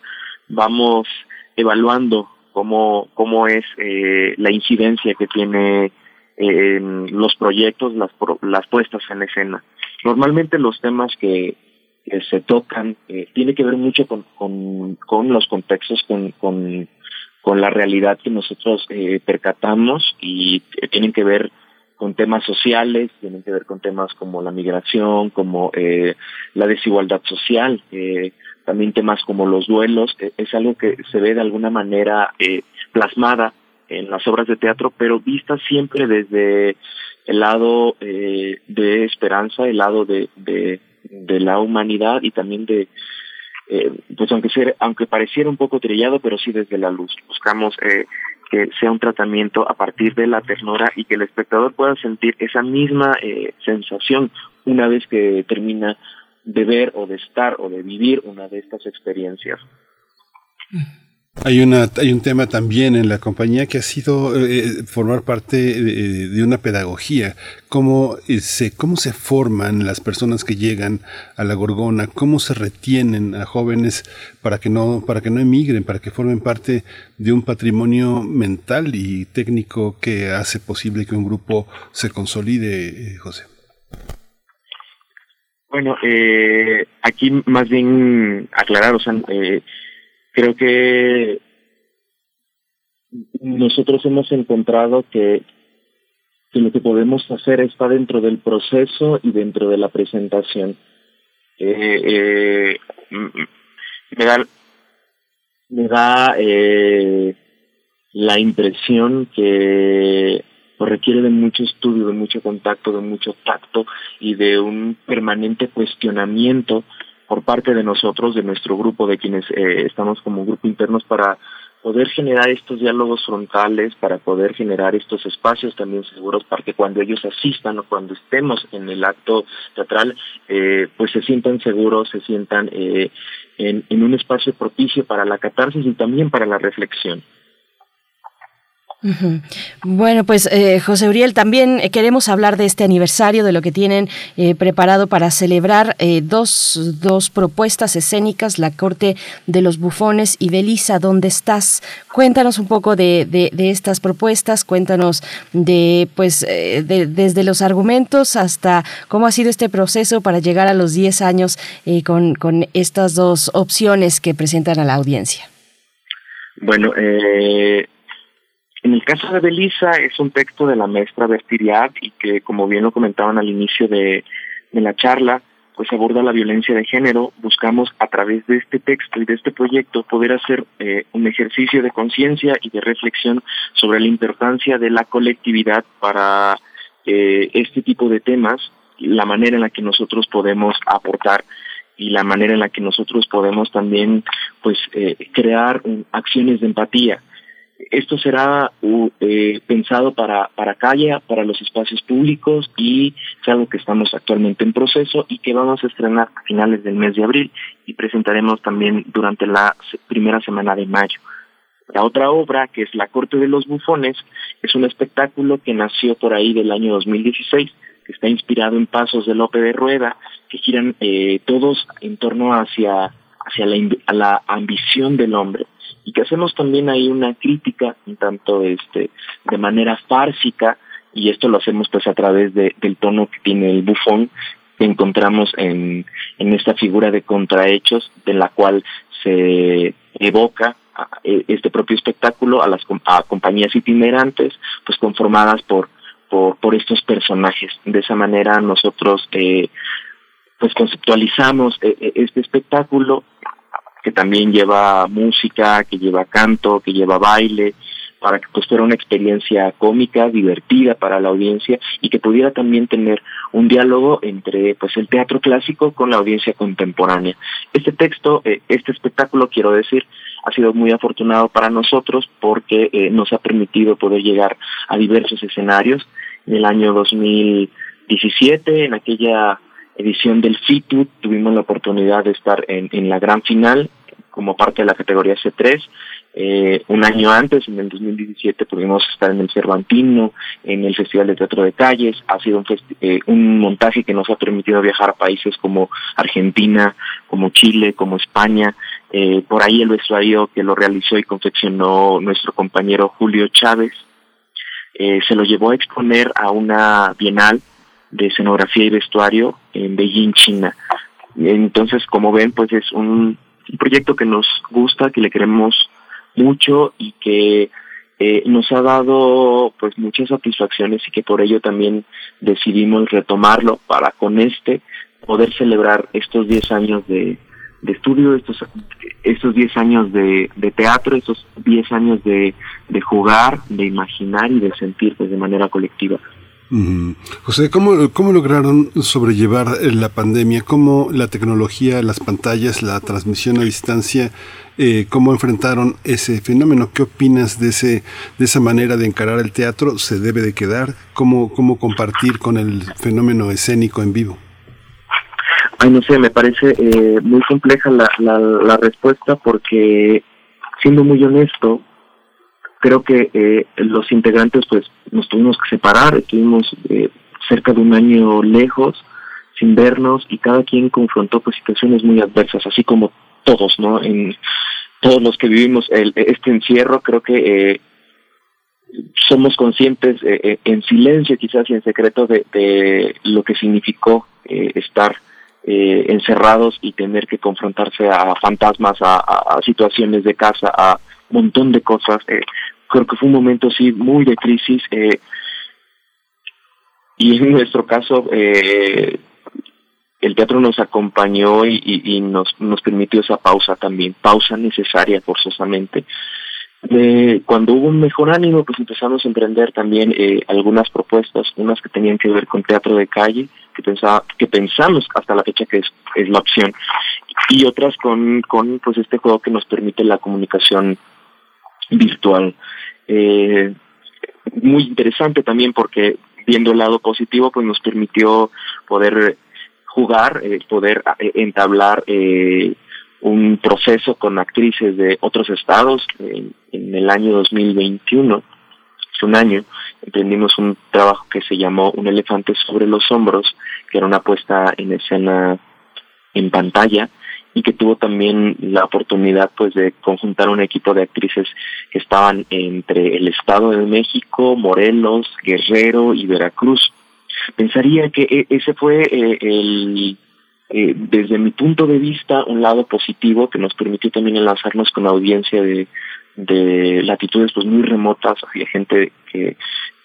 vamos evaluando cómo cómo es eh, la incidencia que tiene eh, los proyectos las las puestas en escena. Normalmente los temas que, que se tocan eh, tiene que ver mucho con, con, con los contextos con, con con la realidad que nosotros eh, percatamos y tienen que ver con temas sociales, tienen que ver con temas como la migración, como eh, la desigualdad social, eh, también temas como los duelos, eh, es algo que se ve de alguna manera eh, plasmada en las obras de teatro, pero vista siempre desde el lado eh, de esperanza, el lado de, de, la humanidad y también de, eh, pues aunque ser, aunque pareciera un poco trillado, pero sí desde la luz. Buscamos eh, que sea un tratamiento a partir de la ternura y que el espectador pueda sentir esa misma eh, sensación una vez que termina de ver o de estar o de vivir una de estas experiencias. Hay, una, hay un tema también en la compañía que ha sido eh, formar parte de, de, una pedagogía. Cómo eh, se, cómo se forman las personas que llegan a la Gorgona, cómo se retienen a jóvenes para que no, para que no emigren, para que formen parte de un patrimonio mental y técnico que hace posible que un grupo se consolide, eh, José. Bueno, eh, aquí más bien aclarar, o sea, eh, creo que nosotros hemos encontrado que, lo que podemos hacer está dentro del proceso y dentro de la presentación. Eh, eh, me da, me da eh, la impresión que requiere de mucho estudio, de mucho contacto, de mucho tacto y de un permanente cuestionamiento por parte de nosotros, de nuestro grupo, de quienes eh, estamos como grupo internos para poder generar estos diálogos frontales, para poder generar estos espacios también seguros para que cuando ellos asistan o cuando estemos en el acto teatral, eh, pues se sientan seguros, se sientan eh, en, en un espacio propicio para la catarsis y también para la reflexión. Bueno, pues eh, José Uriel, también eh, queremos hablar de este aniversario, de lo que tienen eh, preparado para celebrar eh, dos, dos propuestas escénicas, La Corte de los Bufones y Belisa, ¿dónde estás? Cuéntanos un poco de, de, estas propuestas, cuéntanos de, pues, de, desde los argumentos hasta cómo ha sido este proceso para llegar a los 10 años con, con estas dos opciones que presentan a la audiencia. Bueno, eh, en el caso de Belisa es un texto de la maestra Bertiriad y que, como bien lo comentaban al inicio de, la charla, pues aborda la violencia de género. Buscamos a través de este texto y de este proyecto poder hacer eh, un ejercicio de conciencia y de reflexión sobre la importancia de la colectividad para eh, este tipo de temas, la manera en la que nosotros podemos aportar y la manera en la que nosotros podemos también pues eh, crear um, acciones de empatía esto será uh, eh, pensado para, para calle, para los espacios públicos y es algo que estamos actualmente en proceso y que vamos a estrenar a finales del mes de abril y presentaremos también durante la primera semana de mayo. La otra obra, que es La Corte de los Bufones, es un espectáculo que nació por ahí del año 2016, que está inspirado en pasos de Lope de Rueda, que giran eh, todos en torno hacia, hacia la, a la ambición del hombre y que hacemos también ahí una crítica un tanto este de manera fársica y esto lo hacemos pues a través de, del tono que tiene el bufón que encontramos en, en esta figura de contrahechos de la cual se evoca este propio espectáculo a las a compañías itinerantes, pues conformadas por, por, por estos personajes. De esa manera nosotros eh, pues conceptualizamos eh, eh, este espectáculo que también lleva música, que lleva canto, que lleva baile, para que pues fuera una experiencia cómica, divertida para la audiencia y que pudiera también tener un diálogo entre pues el teatro clásico con la audiencia contemporánea. Este texto, eh, este espectáculo quiero decir, ha sido muy afortunado para nosotros porque eh, nos ha permitido poder llegar a diversos escenarios. En el año 2017, en aquella edición del FITU, tuvimos la oportunidad de estar en, la gran final como parte de la categoría C3 eh, un año antes, en el 2017, pudimos estar en el Cervantino, en el Festival de Teatro de Calles. Ha sido un, eh, un montaje que nos ha permitido viajar a países como Argentina, como Chile, como España. Eh, por ahí el vestuario que lo realizó y confeccionó nuestro compañero Julio Chávez eh, se lo llevó a exponer a una bienal de escenografía y vestuario en Beijing, China. Entonces, como ven, pues es un, proyecto que nos gusta, que le queremos mucho y que eh, nos ha dado pues muchas satisfacciones y que por ello también decidimos retomarlo para con este poder celebrar estos 10 años de, de estudio, estos estos 10 años de, de teatro, estos 10 años de, de jugar, de imaginar y de sentir pues, de manera colectiva. José, ¿cómo, ¿cómo lograron sobrellevar la pandemia? ¿Cómo la tecnología, las pantallas, la transmisión a distancia, eh, cómo enfrentaron ese fenómeno? ¿Qué opinas de, ese, de esa manera de encarar el teatro? ¿Se debe de quedar? ¿Cómo, cómo compartir con el fenómeno escénico en vivo? Ay, no sé, me parece eh, muy compleja la, la, la respuesta porque, siendo muy honesto, creo que eh, los integrantes pues nos tuvimos que separar, estuvimos eh, cerca de un año lejos, sin vernos y cada quien confrontó pues situaciones muy adversas, así como todos, ¿no? En todos los que vivimos el, este encierro, creo que eh, somos conscientes eh, eh en silencio quizás y en secreto de, de lo que significó estar eh, encerrados y tener que confrontarse a fantasmas, a, a situaciones de casa, a un montón de cosas. Creo que fue un momento sí muy de crisis eh, y en nuestro caso eh, el teatro nos acompañó y, nos, nos permitió esa pausa también, pausa necesaria forzosamente. Cuando hubo un mejor ánimo, pues empezamos a emprender también eh, algunas propuestas, unas que tenían que ver con teatro de calle, que, pensaba, que pensamos hasta la fecha que es, es la opción, y otras con, con pues este juego que nos permite la comunicación virtual. Eh, muy interesante también porque viendo el lado positivo pues nos permitió poder jugar, eh, poder eh, entablar eh, un proceso con actrices de otros estados en, el año 2021 hace un año emprendimos un trabajo que se llamó Un elefante sobre los hombros, que era una puesta en escena en pantalla y que tuvo también la oportunidad pues de conjuntar un equipo de actrices que estaban entre el Estado de México, Morelos, Guerrero y Veracruz. Pensaría que e, ese fue eh, el eh, desde mi punto de vista un lado positivo que nos permitió también enlazarnos con la audiencia de, de latitudes pues muy remotas, había gente que,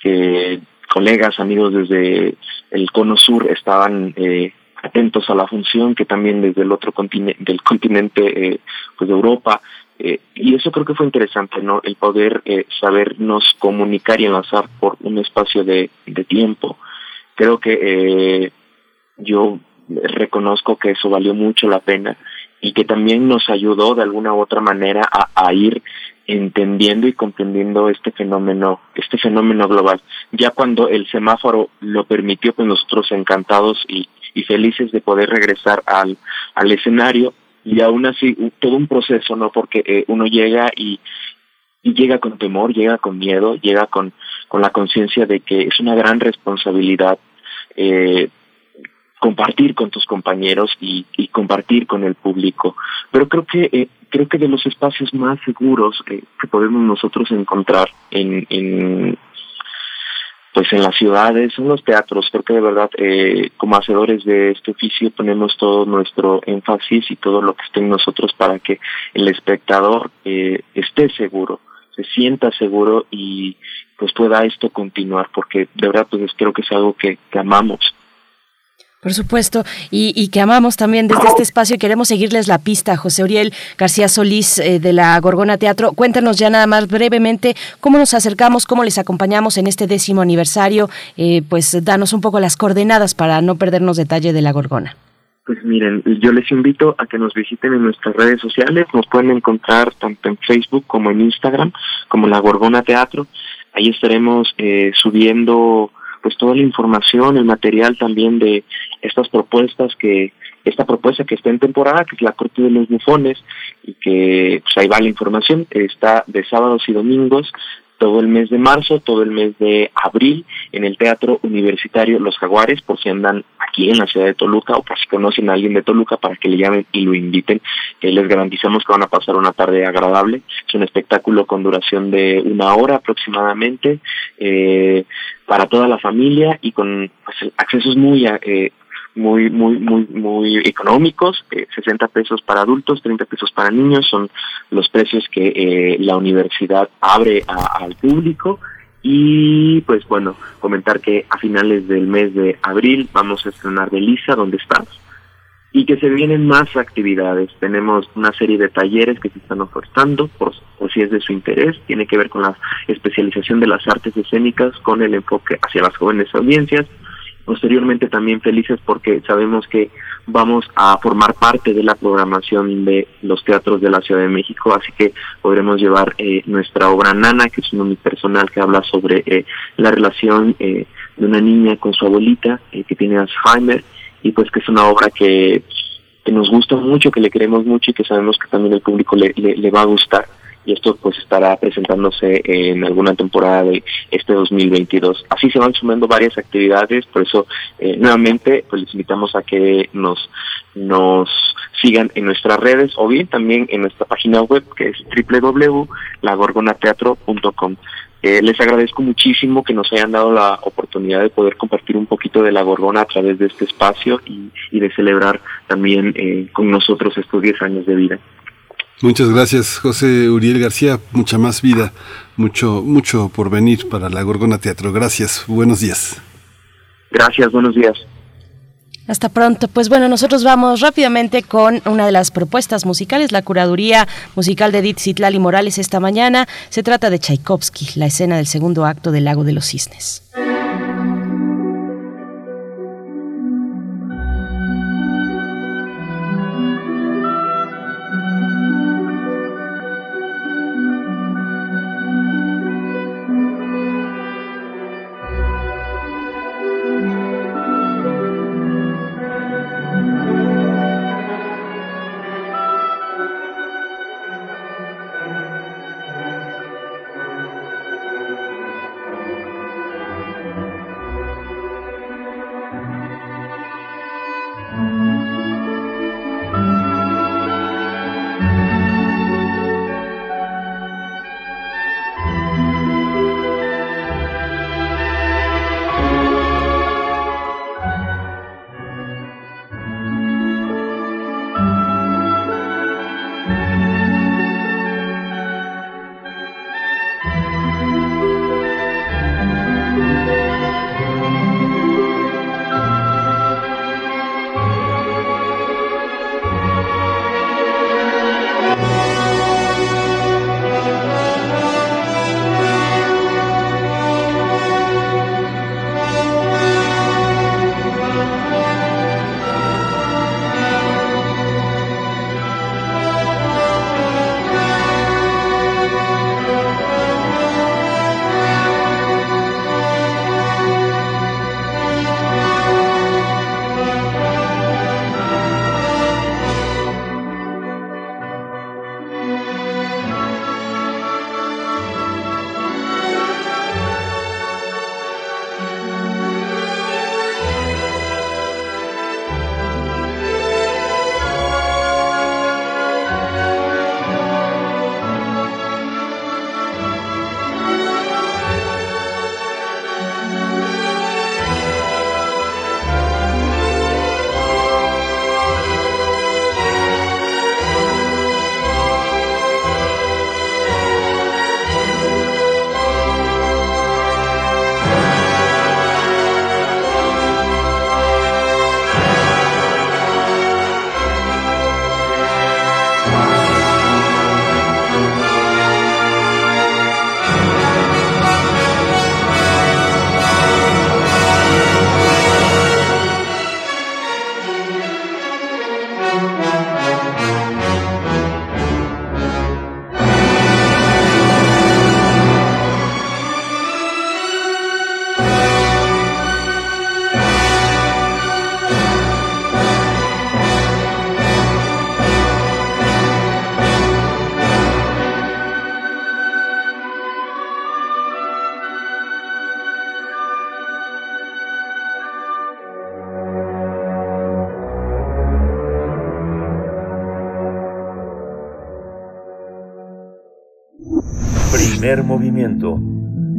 que colegas, amigos desde el cono sur estaban eh, atentos a la función que también desde el otro continente del continente eh, pues de Europa eh, y eso creo que fue interesante no el poder eh, sabernos comunicar y enlazar por un espacio de, de tiempo creo que eh, yo reconozco que eso valió mucho la pena y que también nos ayudó de alguna u otra manera a, a ir entendiendo y comprendiendo este fenómeno, este fenómeno global. Ya cuando el semáforo lo permitió, pues nosotros encantados y, y felices de poder regresar al, al escenario y aún así todo un proceso, ¿no? Porque eh, uno llega y, llega con temor, llega con miedo, llega con, con la conciencia de que es una gran responsabilidad eh, compartir con tus compañeros y, y compartir con el público. Pero creo que eh, creo que de los espacios más seguros eh, que podemos nosotros encontrar en, en pues en las ciudades, en los teatros, creo que de verdad eh, como hacedores de este oficio ponemos todo nuestro énfasis y todo lo que esté en nosotros para que el espectador eh, esté seguro, se sienta seguro y pues pueda esto continuar, porque de verdad pues creo que es algo que, que amamos por supuesto, y, que amamos también desde este espacio y queremos seguirles la pista. José Uriel García Solís eh, de la Gorgona Teatro, cuéntanos ya nada más brevemente cómo nos acercamos, cómo les acompañamos en este décimo aniversario, eh, pues danos un poco las coordenadas para no perdernos detalle de la Gorgona. Pues miren, yo les invito a que nos visiten en nuestras redes sociales, nos pueden encontrar tanto en Facebook como en Instagram, como la Gorgona Teatro. Ahí estaremos eh, subiendo pues toda la información, el material también de estas propuestas que esta propuesta que está en temporada, que es la Corte de los Bufones, y que pues ahí va la información, está de sábados y domingos todo el mes de marzo, todo el mes de abril en el Teatro Universitario Los Jaguares, por si andan aquí en la ciudad de Toluca o por si conocen a alguien de Toluca para que le llamen y lo inviten. Eh, les garantizamos que van a pasar una tarde agradable. Es un espectáculo con duración de una hora aproximadamente eh, para toda la familia y con pues, accesos muy eh, muy, muy, muy, muy económicos, eh, 60 pesos para adultos, 30 pesos para niños, son los precios que eh, la universidad abre al público. Y pues bueno, comentar que a finales del mes de abril vamos a estrenar Belisa, donde estás, y que se vienen más actividades. Tenemos una serie de talleres que se están ofertando, por, por, si es de su interés, tiene que ver con la especialización de las artes escénicas con el enfoque hacia las jóvenes audiencias, posteriormente también felices porque sabemos que vamos a formar parte de la programación de los teatros de la Ciudad de México, así que podremos llevar eh, nuestra obra Nana, que es un unipersonal que habla sobre eh, la relación eh, de una niña con su abuelita que tiene Alzheimer y pues que es una obra que, que nos gusta mucho, que le queremos mucho y que sabemos que también el público le, le va a gustar y esto pues estará presentándose en alguna temporada de este 2022. Así se van sumando varias actividades, por eso eh, nuevamente pues les invitamos a que nos nos sigan en nuestras redes o bien también en nuestra página web que es www.lagorgonateatro.com. Eh, les agradezco muchísimo que nos hayan dado la oportunidad de poder compartir un poquito de la Gorgona a través de este espacio y, de celebrar también eh, con nosotros estos 10 años de vida. Muchas gracias, José Uriel García. Mucha más vida, mucho, mucho por venir para la Gorgona Teatro. Gracias, buenos días. Gracias, buenos días. Hasta pronto. Pues bueno, nosotros vamos rápidamente con una de las propuestas musicales, la curaduría musical de Edith Zitlali Morales esta mañana. Se trata de Tchaikovsky, la escena del segundo acto del Lago de los Cisnes.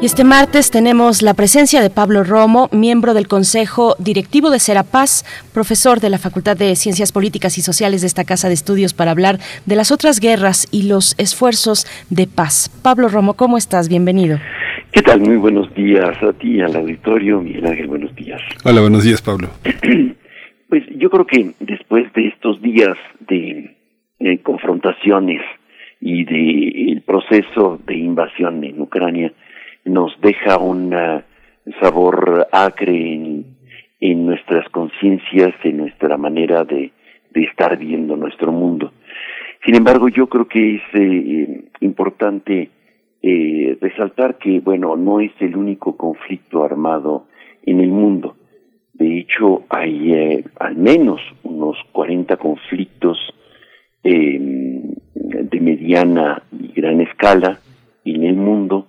Y este martes tenemos la presencia de Pablo Romo, miembro del Consejo Directivo de Serapaz, profesor de la Facultad de Ciencias Políticas y Sociales de esta Casa de Estudios para hablar de las otras guerras y los esfuerzos de paz. Pablo Romo, ¿cómo estás? Bienvenido. ¿Qué tal? Muy buenos días a ti, al auditorio. Miguel Ángel, buenos días. Hola, buenos días, Pablo. [clears throat] pues yo creo que después de estos días de, confrontaciones y del proceso de invasión en Ucrania, nos deja un sabor acre en, nuestras conciencias, en nuestra manera de, estar viendo nuestro mundo. Sin embargo, yo creo que es eh, importante eh, resaltar que, bueno, no es el único conflicto armado en el mundo. De hecho, hay eh, al menos unos 40 conflictos de mediana y gran escala en el mundo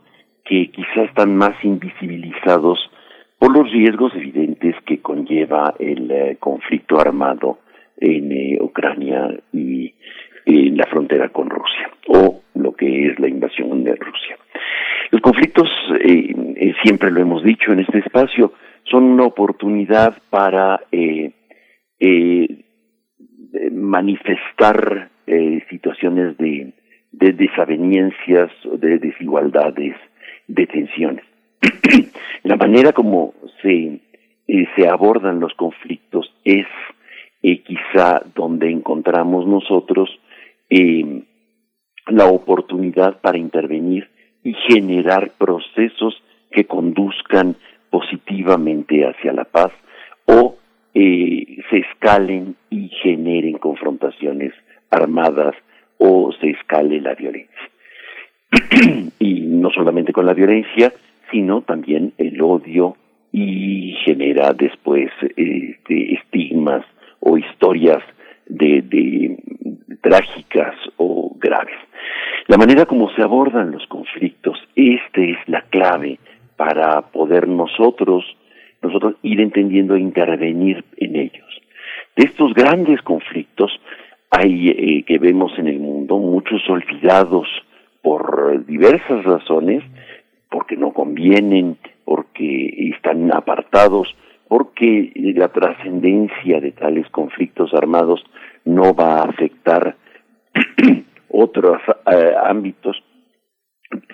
que quizás están más invisibilizados por los riesgos evidentes que conlleva el eh, conflicto armado en eh, Ucrania y en la frontera con Rusia, o lo que es la invasión de Rusia. Los conflictos, eh, siempre lo hemos dicho en este espacio, son una oportunidad para manifestar situaciones de, de desavenencias, de desigualdades, detenciones. [clears throat] la manera como se, eh, se abordan los conflictos es eh, quizá donde encontramos nosotros eh, la oportunidad para intervenir y generar procesos que conduzcan positivamente hacia la paz o se escalen y generen confrontaciones armadas o se escale la violencia. [clears throat] y no solamente con la violencia, sino también el odio y genera después este, estigmas o historias de, trágicas o graves. La manera como se abordan los conflictos, esta es la clave para poder nosotros, nosotros ir entendiendo e intervenir en ellos. De estos grandes conflictos hay eh, que vemos en el mundo muchos olvidados por diversas razones, porque no convienen, porque están apartados, porque la trascendencia de tales conflictos armados no va a afectar [clears throat] otros eh, ámbitos.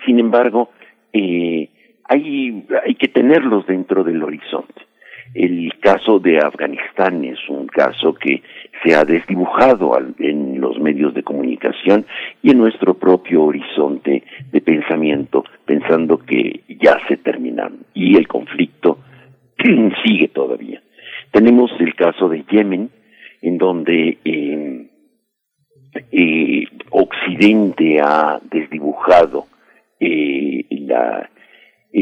Sin embargo, eh, hay, hay que tenerlos dentro del horizonte. El caso de Afganistán es un caso que se ha desdibujado en los medios de comunicación y en nuestro propio horizonte de pensamiento, pensando que ya se terminaron y el conflicto [clears throat] sigue todavía. Tenemos el caso de Yemen, en donde em, eh, Occidente ha desdibujado eh, la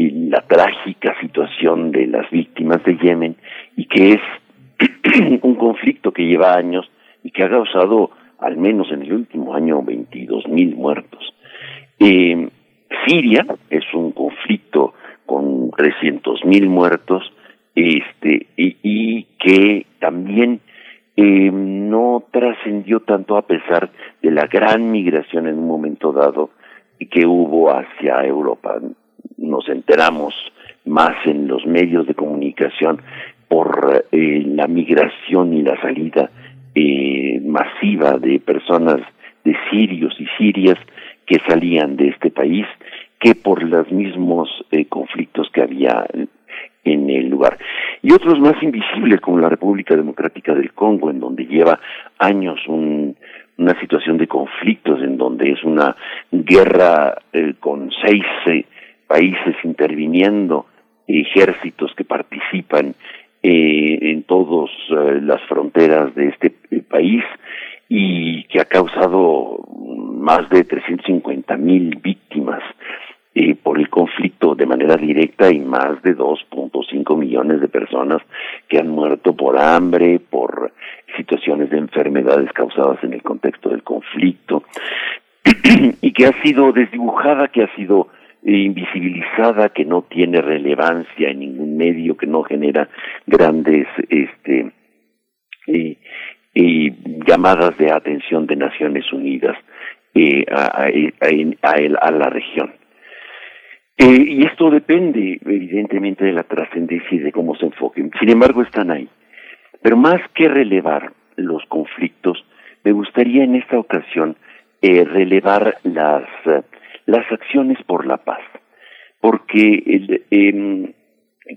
la trágica situación de las víctimas de Yemen y que es [clears throat] un conflicto que lleva años y que ha causado al menos en el último año 22 mil muertos. Eh, Siria es un conflicto con 300 mil muertos este y, que también eh, no trascendió tanto a pesar de la gran migración en un momento dado que hubo hacia Europa nos enteramos más en los medios de comunicación por eh, la migración y la salida eh, masiva de personas de sirios y sirias que salían de este país que por los mismos eh, conflictos que había en el lugar. Y otros más invisibles, como la República Democrática del Congo, en donde lleva años una situación de conflictos, en donde es una guerra con seis países interviniendo, ejércitos que participan eh, en todas eh, las fronteras de este eh, país y que ha causado más de 350 mil víctimas por el conflicto de manera directa y más de 2.5 millones de personas que han muerto por hambre, por situaciones de enfermedades causadas en el contexto del conflicto, [clears throat] y que ha sido desdibujada, que ha sido invisibilizada, que no tiene relevancia en ningún medio, que no genera grandes este, eh, eh, llamadas de atención de Naciones Unidas a, a, la región. y esto depende, evidentemente, de la trascendencia y de cómo se enfoquen. Sin embargo, están ahí. Pero más que relevar los conflictos, me gustaría en esta ocasión eh, relevar las, las acciones por la paz, porque em,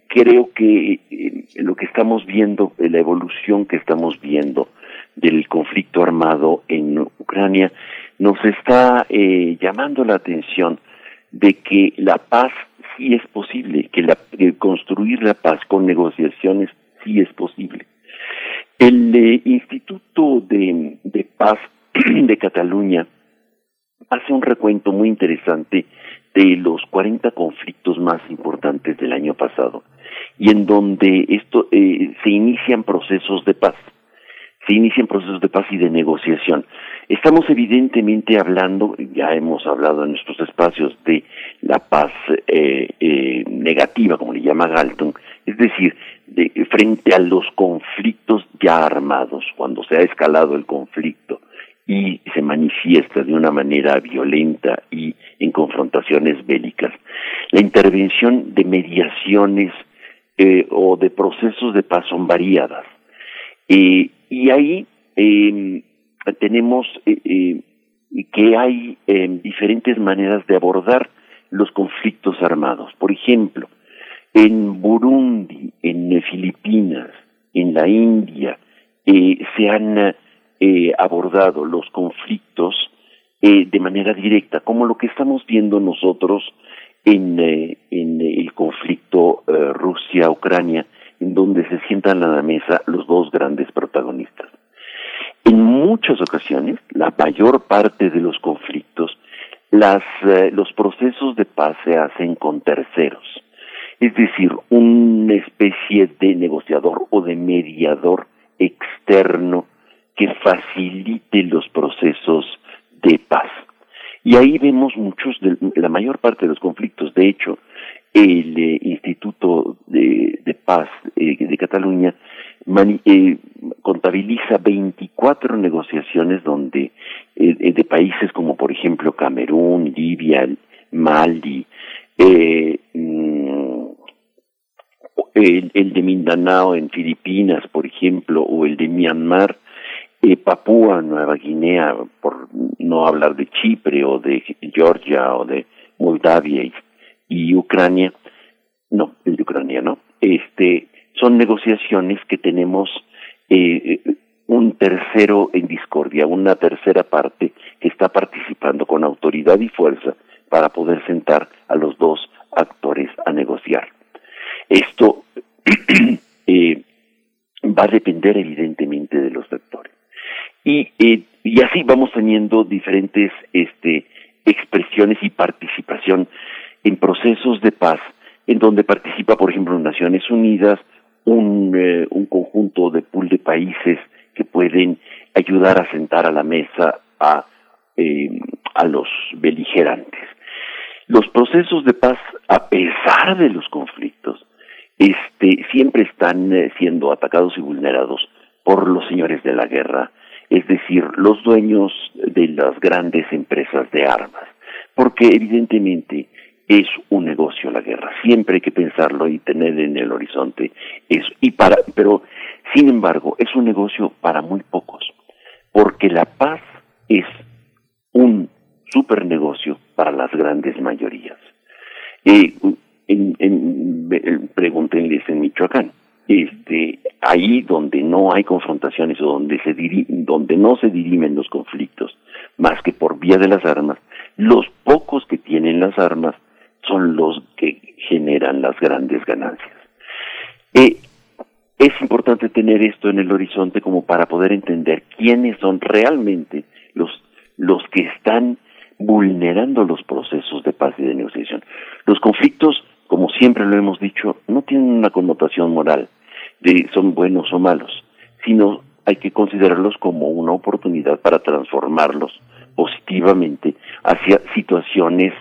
creo que em, lo que estamos viendo, la evolución que estamos viendo del conflicto armado en Ucrania, nos está eh, llamando la atención de que la paz sí es posible, que, la, construir la paz con negociaciones sí es posible. El eh, Instituto de, Paz [clears throat] de Cataluña hace un recuento muy interesante de los 40 conflictos más importantes del año pasado y en donde esto eh, se inician procesos de paz se inician procesos de paz y de negociación. Estamos evidentemente hablando, ya hemos hablado en nuestros espacios, de la paz eh, negativa, como le llama Galton, es decir, de, frente a los conflictos ya armados, cuando se ha escalado el conflicto y se manifiesta de una manera violenta y en confrontaciones bélicas, la intervención de mediaciones eh, o de procesos de paz son variadas. Eh, y ahí em, tenemos eh, que hay em, diferentes maneras de abordar los conflictos armados. Por ejemplo, en Burundi, en Filipinas, en la India, se han eh, abordado los conflictos eh, de manera directa, como lo que estamos viendo nosotros en, en el conflicto Rusia-Ucrania, en donde se sientan a la mesa los dos grandes protagonistas. En muchas ocasiones, la mayor parte de los conflictos, las, los procesos de paz se hacen con terceros es decir, una especie de negociador o de mediador externo que facilite los procesos de paz. Y ahí vemos muchos, de, la mayor parte de los conflictos. De hecho, el eh, Instituto de, Paz eh, de Cataluña eh, contabiliza 24 negociaciones donde de países como por ejemplo Camerún, Libia, Mali, mm, el, de Mindanao en Filipinas, por ejemplo, o el de Myanmar, eh, Papúa Nueva Guinea, por no hablar de Chipre o de Georgia o de Moldavia y, Ucrania, no, de Ucrania no, este, son negociaciones que tenemos eh, un tercero en discordia, una tercera parte que está participando con autoridad y fuerza para poder sentar a los dos actores a negociar. Esto [clears throat] eh, va a depender evidentemente de los actores. Y, eh, y así vamos teniendo diferentes este, expresiones y participación en procesos de paz, en donde participa, por ejemplo, Naciones Unidas, un, eh, un conjunto de pool de países que pueden ayudar a sentar a la mesa a, a los beligerantes. Los procesos de paz, a pesar de los conflictos, este, siempre están eh, siendo atacados y vulnerados por los señores de la guerra, es decir, los dueños de las grandes empresas de armas, porque evidentemente es un negocio la guerra, siempre hay que pensarlo y tener en el horizonte eso, y para, pero sin embargo es un negocio para muy pocos, porque la paz es un super negocio para las grandes mayorías. Eh, en, en, pregúntenles en Michoacán. Este, ahí donde no hay confrontaciones o donde, se no se dirimen los conflictos, más que por vía de las armas, los pocos que tienen las armas son los que generan las grandes ganancias. Eh, es importante tener esto en el horizonte como para poder entender quiénes son realmente los, los que están vulnerando los procesos de paz y de negociación. Los conflictos como siempre lo hemos dicho, no tienen una connotación moral de son buenos o malos, sino hay que considerarlos como una oportunidad para transformarlos positivamente hacia situaciones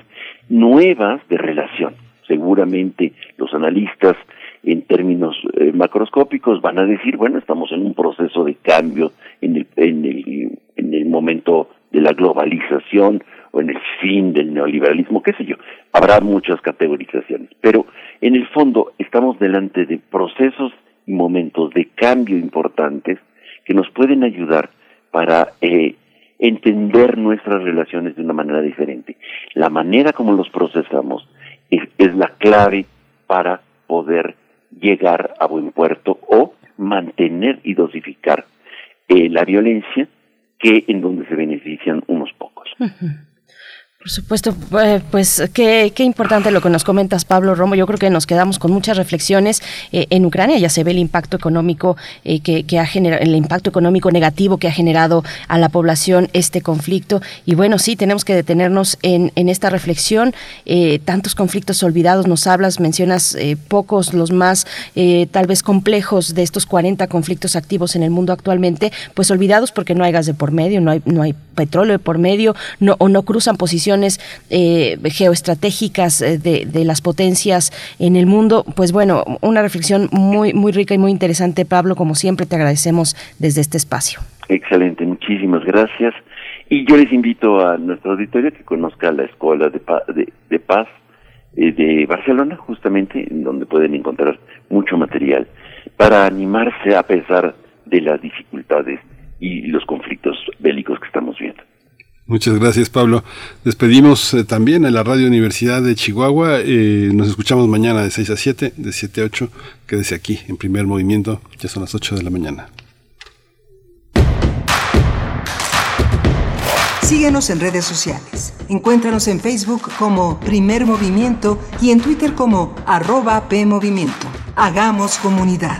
nuevas de relación. Seguramente los analistas en términos eh, macroscópicos van a decir, bueno, estamos en un proceso de cambio en el, en el, en el momento de la globalización o en el fin del neoliberalismo, qué sé yo. Habrá muchas categorizaciones, pero en el fondo estamos delante de procesos momentos de cambio importantes que nos pueden ayudar para eh, entender nuestras relaciones de una manera diferente. La manera como los procesamos es, la clave para poder llegar a buen puerto o mantener y dosificar eh, la violencia que en donde se benefician unos pocos. Por supuesto, eh, pues qué, qué, importante lo que nos comentas, Pablo Romo. Yo creo que nos quedamos con muchas reflexiones. Eh, en Ucrania ya se ve el impacto económico eh, que, ha generado, el impacto económico negativo que ha generado a la población este conflicto. Y bueno, sí, tenemos que detenernos en, en esta reflexión. tantos conflictos olvidados, nos hablas, mencionas pocos, los más tal vez complejos de estos 40 conflictos activos en el mundo actualmente, pues olvidados porque no hay gas de por medio, no hay, no hay petróleo de por medio, no, o no cruzan posiciones eh, geoestratégicas eh, de, las potencias en el mundo. Pues bueno, una reflexión muy, muy rica y muy interesante, Pablo. Como siempre, te agradecemos desde este espacio. Excelente, muchísimas gracias. Y yo les invito a nuestro auditorio que conozca la Escuela de, de, Paz eh, de Barcelona, justamente, en donde pueden encontrar mucho material para animarse a pesar de las dificultades y los conflictos bélicos que estamos viendo. Muchas gracias, Pablo. Despedimos eh, también a la Radio Universidad de Chihuahua. Eh, nos escuchamos mañana de 6 a 7, de 7 a 8. Quédese aquí en primer movimiento. Ya son las 8 de la mañana. Síguenos en redes sociales. Encuéntranos en Facebook como Primer Movimiento y en Twitter como arroba PMovimiento. Hagamos comunidad.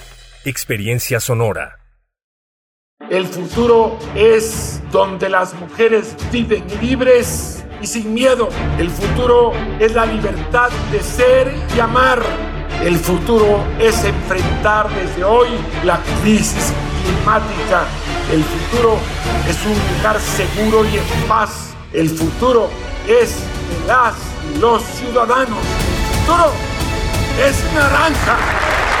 Experiencia Sonora. El futuro es donde las mujeres viven libres y sin miedo. El futuro es la libertad de ser y amar. El futuro es enfrentar desde hoy la crisis climática. El futuro es un lugar seguro y en paz. El futuro es de las los ciudadanos. El futuro es naranja.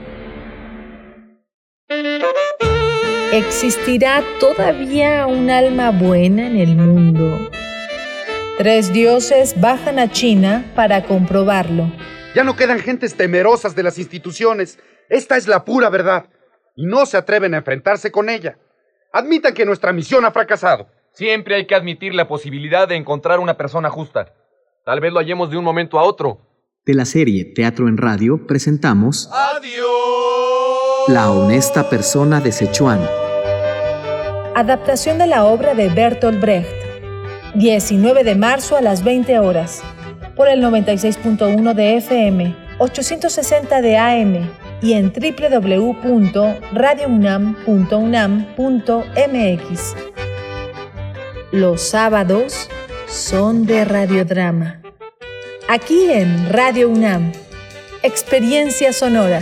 ¿Existirá todavía un alma buena en el mundo? Tres dioses bajan a China para comprobarlo. Ya no quedan gentes temerosas de las instituciones. Esta es la pura verdad. Y no se atreven a enfrentarse con ella. Admitan que nuestra misión ha fracasado. Siempre hay que admitir la posibilidad de encontrar una persona justa. Tal vez lo hallemos de un momento a otro. De la serie Teatro en Radio presentamos... ¡Adiós! La honesta persona de Sichuan. Adaptación de la obra de Bertolt Brecht. 19 de marzo a las 20 horas. Por el 96.1 de FM, 860 de AM y en www.radiounam.unam.mx. Los sábados son de radiodrama. Aquí en Radio UNAM. Experiencia sonora.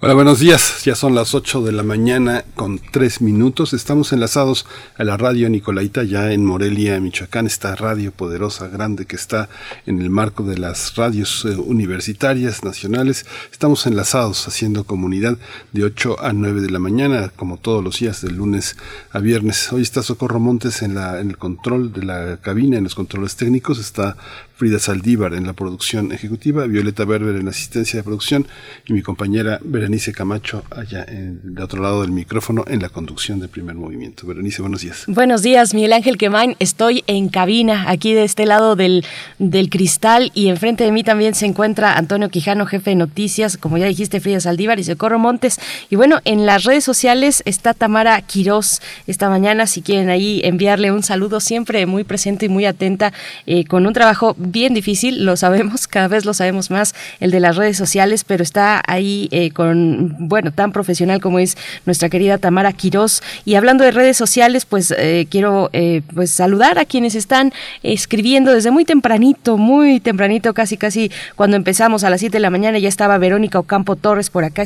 Hola, buenos días. Ya son las 8 de la mañana con 3 minutos. Estamos enlazados a la radio Nicolaita ya en Morelia, Michoacán. Esta radio poderosa, grande que está en el marco de las radios eh, universitarias nacionales. Estamos enlazados haciendo comunidad de 8 a 9 de la mañana, como todos los días, de lunes a viernes. Hoy está Socorro Montes en, la, en el control de la cabina, en los controles técnicos. Está Frida Saldívar en la producción ejecutiva, Violeta Berber en la asistencia de producción y mi compañera Berenice Camacho allá en, de otro lado del micrófono en la conducción del primer movimiento. Berenice, buenos días. Buenos días, Miguel Ángel Quemain. Estoy en cabina, aquí de este lado del, del cristal y enfrente de mí también se encuentra Antonio Quijano, jefe de noticias, como ya dijiste, Frida Saldívar y Socorro Montes. Y bueno, en las redes sociales está Tamara Quirós esta mañana, si quieren ahí enviarle un saludo, siempre muy presente y muy atenta, eh, con un trabajo bien difícil, lo sabemos, [laughs] cada vez lo sabemos más, el de las redes sociales, pero está ahí eh, con, bueno, tan profesional como es nuestra querida Tamara Quirós. Y hablando de redes sociales, pues eh, quiero eh, pues saludar a quienes están escribiendo desde muy tempranito, muy tempranito, casi casi cuando empezamos a las 7 de la mañana, ya estaba Verónica Ocampo Torres por acá,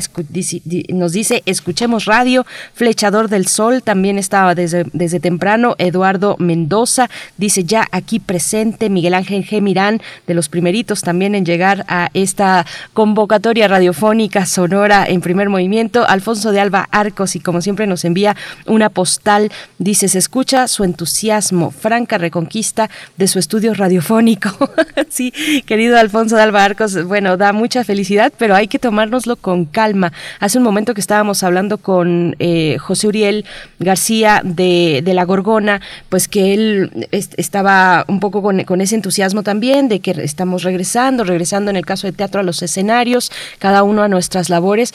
nos dice, escuchemos radio, Flechador del Sol, también estaba desde, desde temprano, Eduardo Mendoza, dice ya aquí presente, Miguel Ángel G De los primeritos también en llegar a esta convocatoria radiofónica sonora en primer movimiento. Alfonso de Alba Arcos, y como siempre nos envía una postal, dice, se escucha su entusiasmo, franca reconquista de su estudio radiofónico. [laughs] sí, querido Alfonso de Alba Arcos, bueno, da mucha felicidad, pero hay que tomárnoslo con calma. Hace un momento que estábamos hablando con eh, José Uriel García de, de, La Gorgona, pues que él estaba un poco con, con ese entusiasmo también de que estamos regresando, regresando en el caso de teatro a los escenarios, cada uno a nuestras labores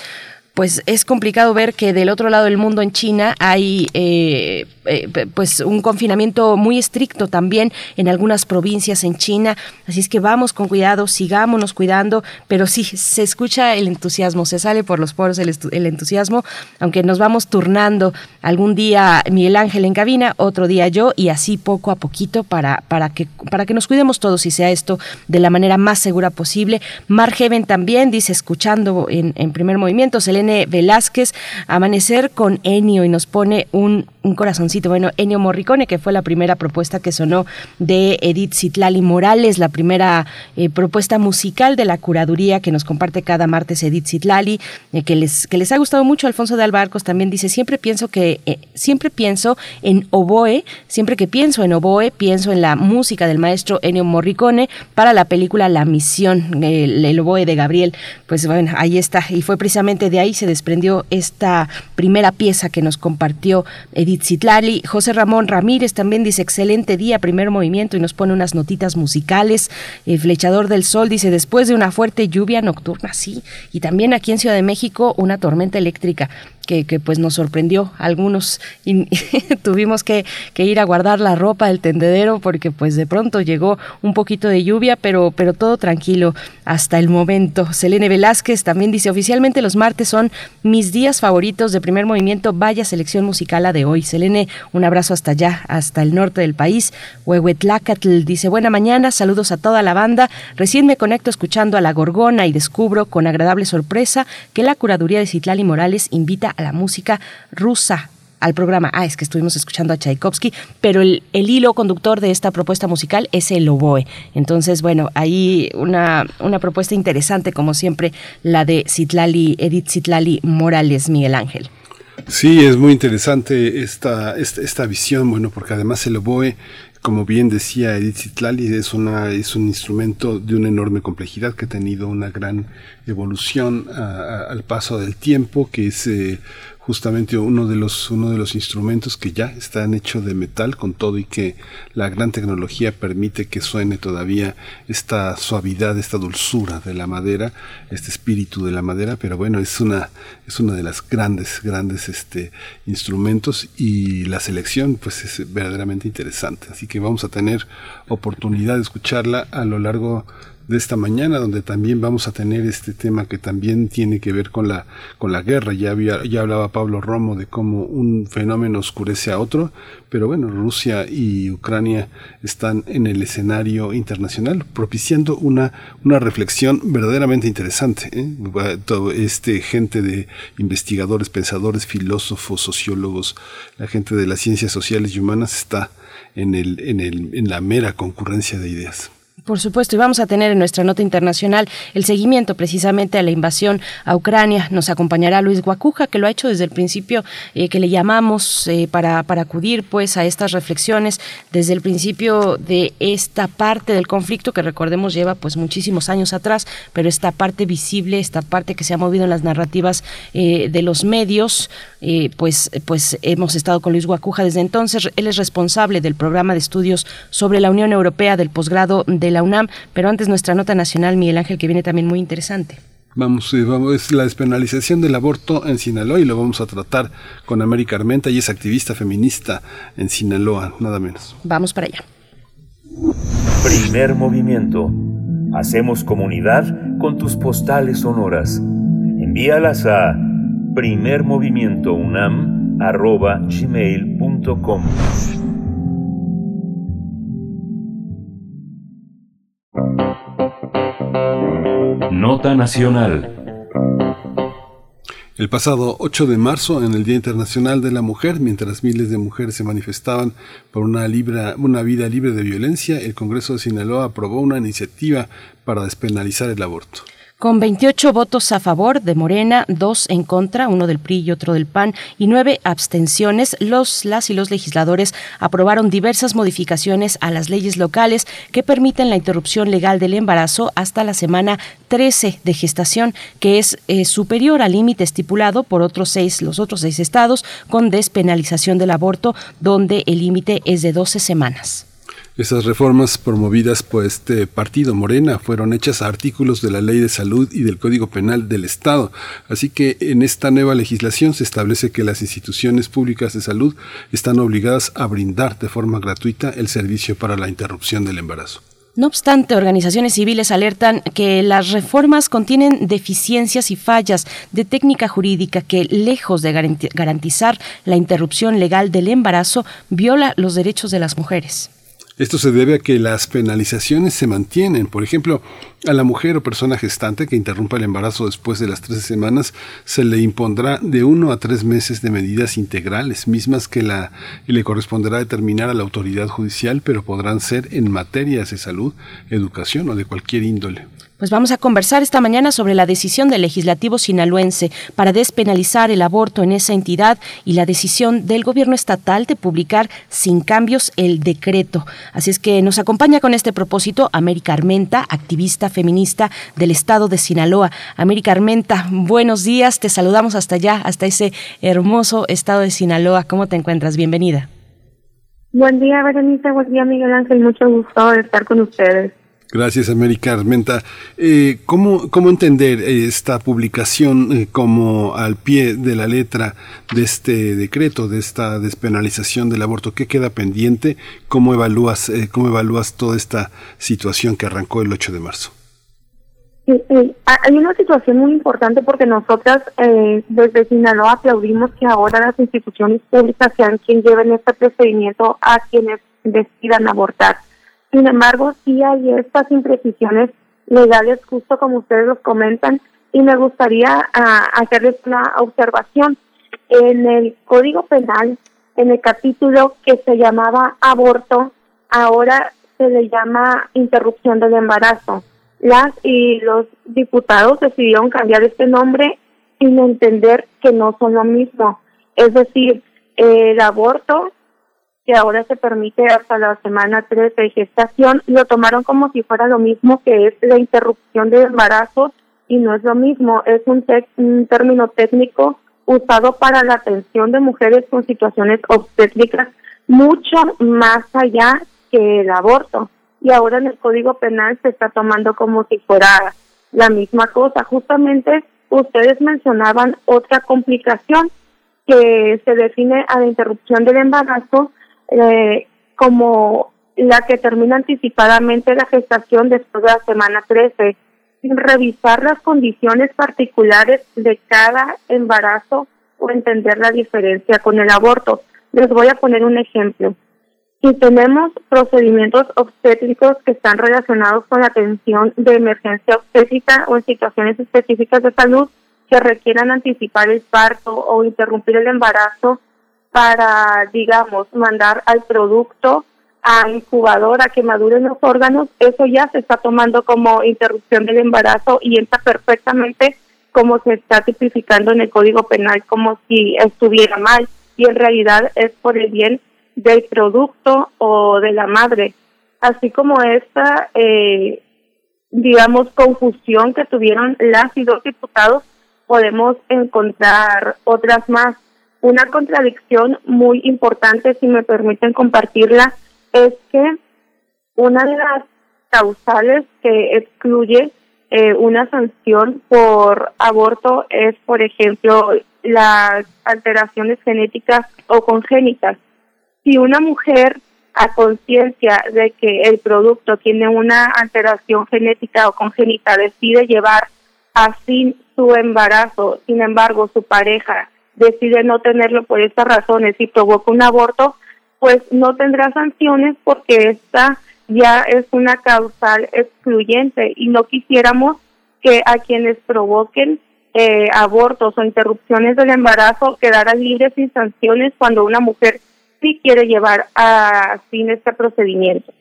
pues es complicado ver que del otro lado del mundo en China hay eh, eh, pues un confinamiento muy estricto también en algunas provincias en China. Así es que vamos con cuidado sigámonos cuidando pero sí se escucha el entusiasmo se sale por los poros el, entusiasmo aunque nos vamos turnando. Algún día Miguel Ángel en cabina otro día yo y así poco a poquito para para que para que nos cuidemos todos y sea esto de la manera más segura posible. Margeven también dice escuchando en, primer movimiento Velázquez, Amanecer con Enio y nos pone un, un, corazoncito. Bueno, Enio Morricone, que fue la primera propuesta que sonó de Edith Citlali Morales, la primera eh, propuesta musical de la curaduría que nos comparte cada martes Edith Citlali, eh, que, les, que les ha gustado mucho. Alfonso de Albarcos también dice, siempre pienso que, eh, siempre pienso en oboe, siempre que pienso en oboe, pienso en la música del maestro Ennio Morricone para la película La Misión, el oboe de Gabriel. Pues bueno, ahí está. Y fue precisamente de ahí se desprendió esta primera pieza que nos compartió Edith Zitlali. José Ramón Ramírez también dice excelente día, primer movimiento y nos pone unas notitas musicales. El Flechador del Sol dice después de una fuerte lluvia nocturna, sí. Y también aquí en Ciudad de México una tormenta eléctrica que, pues nos sorprendió algunos y [laughs] tuvimos que, que, ir a guardar la ropa del tendedero porque pues de pronto llegó un poquito de lluvia, pero, pero todo tranquilo hasta el momento. Selene Velázquez también dice oficialmente los martes son mis días favoritos de primer movimiento, vaya selección musical a de hoy. Selene, un abrazo hasta allá, hasta el norte del país. Huehuetlacatl dice buena mañana, saludos a toda la banda. Recién me conecto escuchando a La Gorgona y descubro con agradable sorpresa que la curaduría de Citlali Morales invita a la música rusa al programa. Ah, es que estuvimos escuchando a Tchaikovsky, pero el, hilo conductor de esta propuesta musical es el oboe. Entonces, bueno, ahí una, una propuesta interesante, como siempre, la de Citlali, Edith Citlali Morales, Miguel Ángel. Sí, es muy interesante esta, esta, visión, bueno, porque además el oboe como bien decía Edith Zitlali, es, una, es un instrumento de una enorme complejidad que ha tenido una gran evolución a, a, al paso del tiempo, que es eh, justamente uno de los uno de los instrumentos que ya están hechos de metal con todo y que la gran tecnología permite que suene todavía esta suavidad, esta dulzura de la madera, este espíritu de la madera, pero bueno, es una es una de las grandes grandes este instrumentos y la selección pues es verdaderamente interesante, así que vamos a tener oportunidad de escucharla a lo largo de esta mañana, donde también vamos a tener este tema que también tiene que ver con la, con la guerra. Ya, había, ya hablaba Pablo Romo de cómo un fenómeno oscurece a otro, pero bueno, Rusia y Ucrania están en el escenario internacional, propiciando una, una reflexión verdaderamente interesante. ¿eh? Todo este gente de investigadores, pensadores, filósofos, sociólogos, la gente de las ciencias sociales y humanas está en, el, en, el, en la mera concurrencia de ideas. Por supuesto, y vamos a tener en nuestra nota internacional el seguimiento precisamente a la invasión a Ucrania. Nos acompañará Luis Guacuja, que lo ha hecho desde el principio, eh, que le llamamos eh, para, para acudir pues a estas reflexiones desde el principio de esta parte del conflicto que recordemos lleva pues muchísimos años atrás, pero esta parte visible, esta parte que se ha movido en las narrativas eh, de los medios, pues, pues hemos estado con Luis Guacuja desde entonces. Él es responsable del programa de estudios sobre la Unión Europea del posgrado de la UNAM, pero antes nuestra nota nacional, Miguel Ángel, que viene también muy interesante. Vamos, vamos, es la despenalización del aborto en Sinaloa y lo vamos a tratar con América Armenta, y es activista feminista en Sinaloa, nada menos. Vamos para allá. Primer movimiento. Hacemos comunidad con tus postales sonoras. Envíalas a primermovimientounam.gmail.com Nota Nacional. El pasado 8 de marzo, en el Día Internacional de la Mujer, mientras miles de mujeres se manifestaban por una, una vida libre de violencia, el Congreso de Sinaloa aprobó una iniciativa para despenalizar el aborto. Con 28 votos a favor de Morena, dos en contra, uno del PRI y otro del PAN, y nueve abstenciones, los, las y los legisladores aprobaron diversas modificaciones a las leyes locales que permiten la interrupción legal del embarazo hasta la semana 13 de gestación, que es eh, superior al límite estipulado por otros seis, los otros seis estados, con despenalización del aborto, donde el límite es de 12 semanas. Esas reformas promovidas por este partido Morena fueron hechas a artículos de la Ley de Salud y del Código Penal del Estado. Así que en esta nueva legislación se establece que las instituciones públicas de salud están obligadas a brindar de forma gratuita el servicio para la interrupción del embarazo. No obstante, organizaciones civiles alertan que las reformas contienen deficiencias y fallas de técnica jurídica que, lejos de garantizar la interrupción legal del embarazo, viola los derechos de las mujeres. Esto se debe a que las penalizaciones se mantienen. Por ejemplo, a la mujer o persona gestante que interrumpa el embarazo después de las 13 semanas se le impondrá de uno a tres meses de medidas integrales, mismas que la y le corresponderá determinar a la autoridad judicial, pero podrán ser en materias de salud, educación o de cualquier índole. Pues vamos a conversar esta mañana sobre la decisión del legislativo sinaloense para despenalizar el aborto en esa entidad y la decisión del gobierno estatal de publicar sin cambios el decreto. Así es que nos acompaña con este propósito América Armenta, activista feminista del estado de Sinaloa. América Armenta, buenos días, te saludamos hasta allá, hasta ese hermoso estado de Sinaloa. ¿Cómo te encuentras? Bienvenida. Buen día, Berenice. Buen día, Miguel Ángel. Mucho gusto estar con ustedes. Gracias, América Armenta. Eh, ¿cómo, ¿Cómo entender esta publicación eh, como al pie de la letra de este decreto, de esta despenalización del aborto? ¿Qué queda pendiente? ¿Cómo evalúas, eh, cómo evalúas toda esta situación que arrancó el 8 de marzo? Hay una situación muy importante porque nosotras eh, desde Sinaloa aplaudimos que ahora las instituciones públicas sean quienes lleven este procedimiento a quienes decidan abortar sin embargo, sí hay estas imprecisiones legales, justo como ustedes los comentan, y me gustaría ah, hacerles una observación. En el Código Penal, en el capítulo que se llamaba aborto, ahora se le llama interrupción del embarazo. Las y los diputados decidieron cambiar este nombre sin entender que no son lo mismo. Es decir, el aborto que ahora se permite hasta la semana 3 de gestación, lo tomaron como si fuera lo mismo que es la interrupción del embarazo y no es lo mismo, es un término técnico usado para la atención de mujeres con situaciones obstétricas mucho más allá que el aborto. Y ahora en el Código Penal se está tomando como si fuera la misma cosa. Justamente ustedes mencionaban otra complicación que se define a la interrupción del embarazo eh, como la que termina anticipadamente la gestación después de la semana 13, sin revisar las condiciones particulares de cada embarazo o entender la diferencia con el aborto. Les voy a poner un ejemplo. Si tenemos procedimientos obstétricos que están relacionados con la atención de emergencia obstétrica o en situaciones específicas de salud que requieran anticipar el parto o interrumpir el embarazo para, digamos, mandar al producto a incubadora que maduren los órganos, eso ya se está tomando como interrupción del embarazo y entra perfectamente como se está tipificando en el Código Penal como si estuviera mal y en realidad es por el bien del producto o de la madre, así como esta, eh, digamos, confusión que tuvieron las y dos diputados, podemos encontrar otras más. Una contradicción muy importante, si me permiten compartirla, es que una de las causales que excluye eh, una sanción por aborto es, por ejemplo, las alteraciones genéticas o congénitas. Si una mujer a conciencia de que el producto tiene una alteración genética o congénita decide llevar así su embarazo, sin embargo su pareja decide no tenerlo por estas razones y provoca un aborto, pues no tendrá sanciones porque esta ya es una causal excluyente y no quisiéramos que a quienes provoquen eh, abortos o interrupciones del embarazo quedaran libres sin sanciones cuando una mujer sí quiere llevar a fin este procedimiento.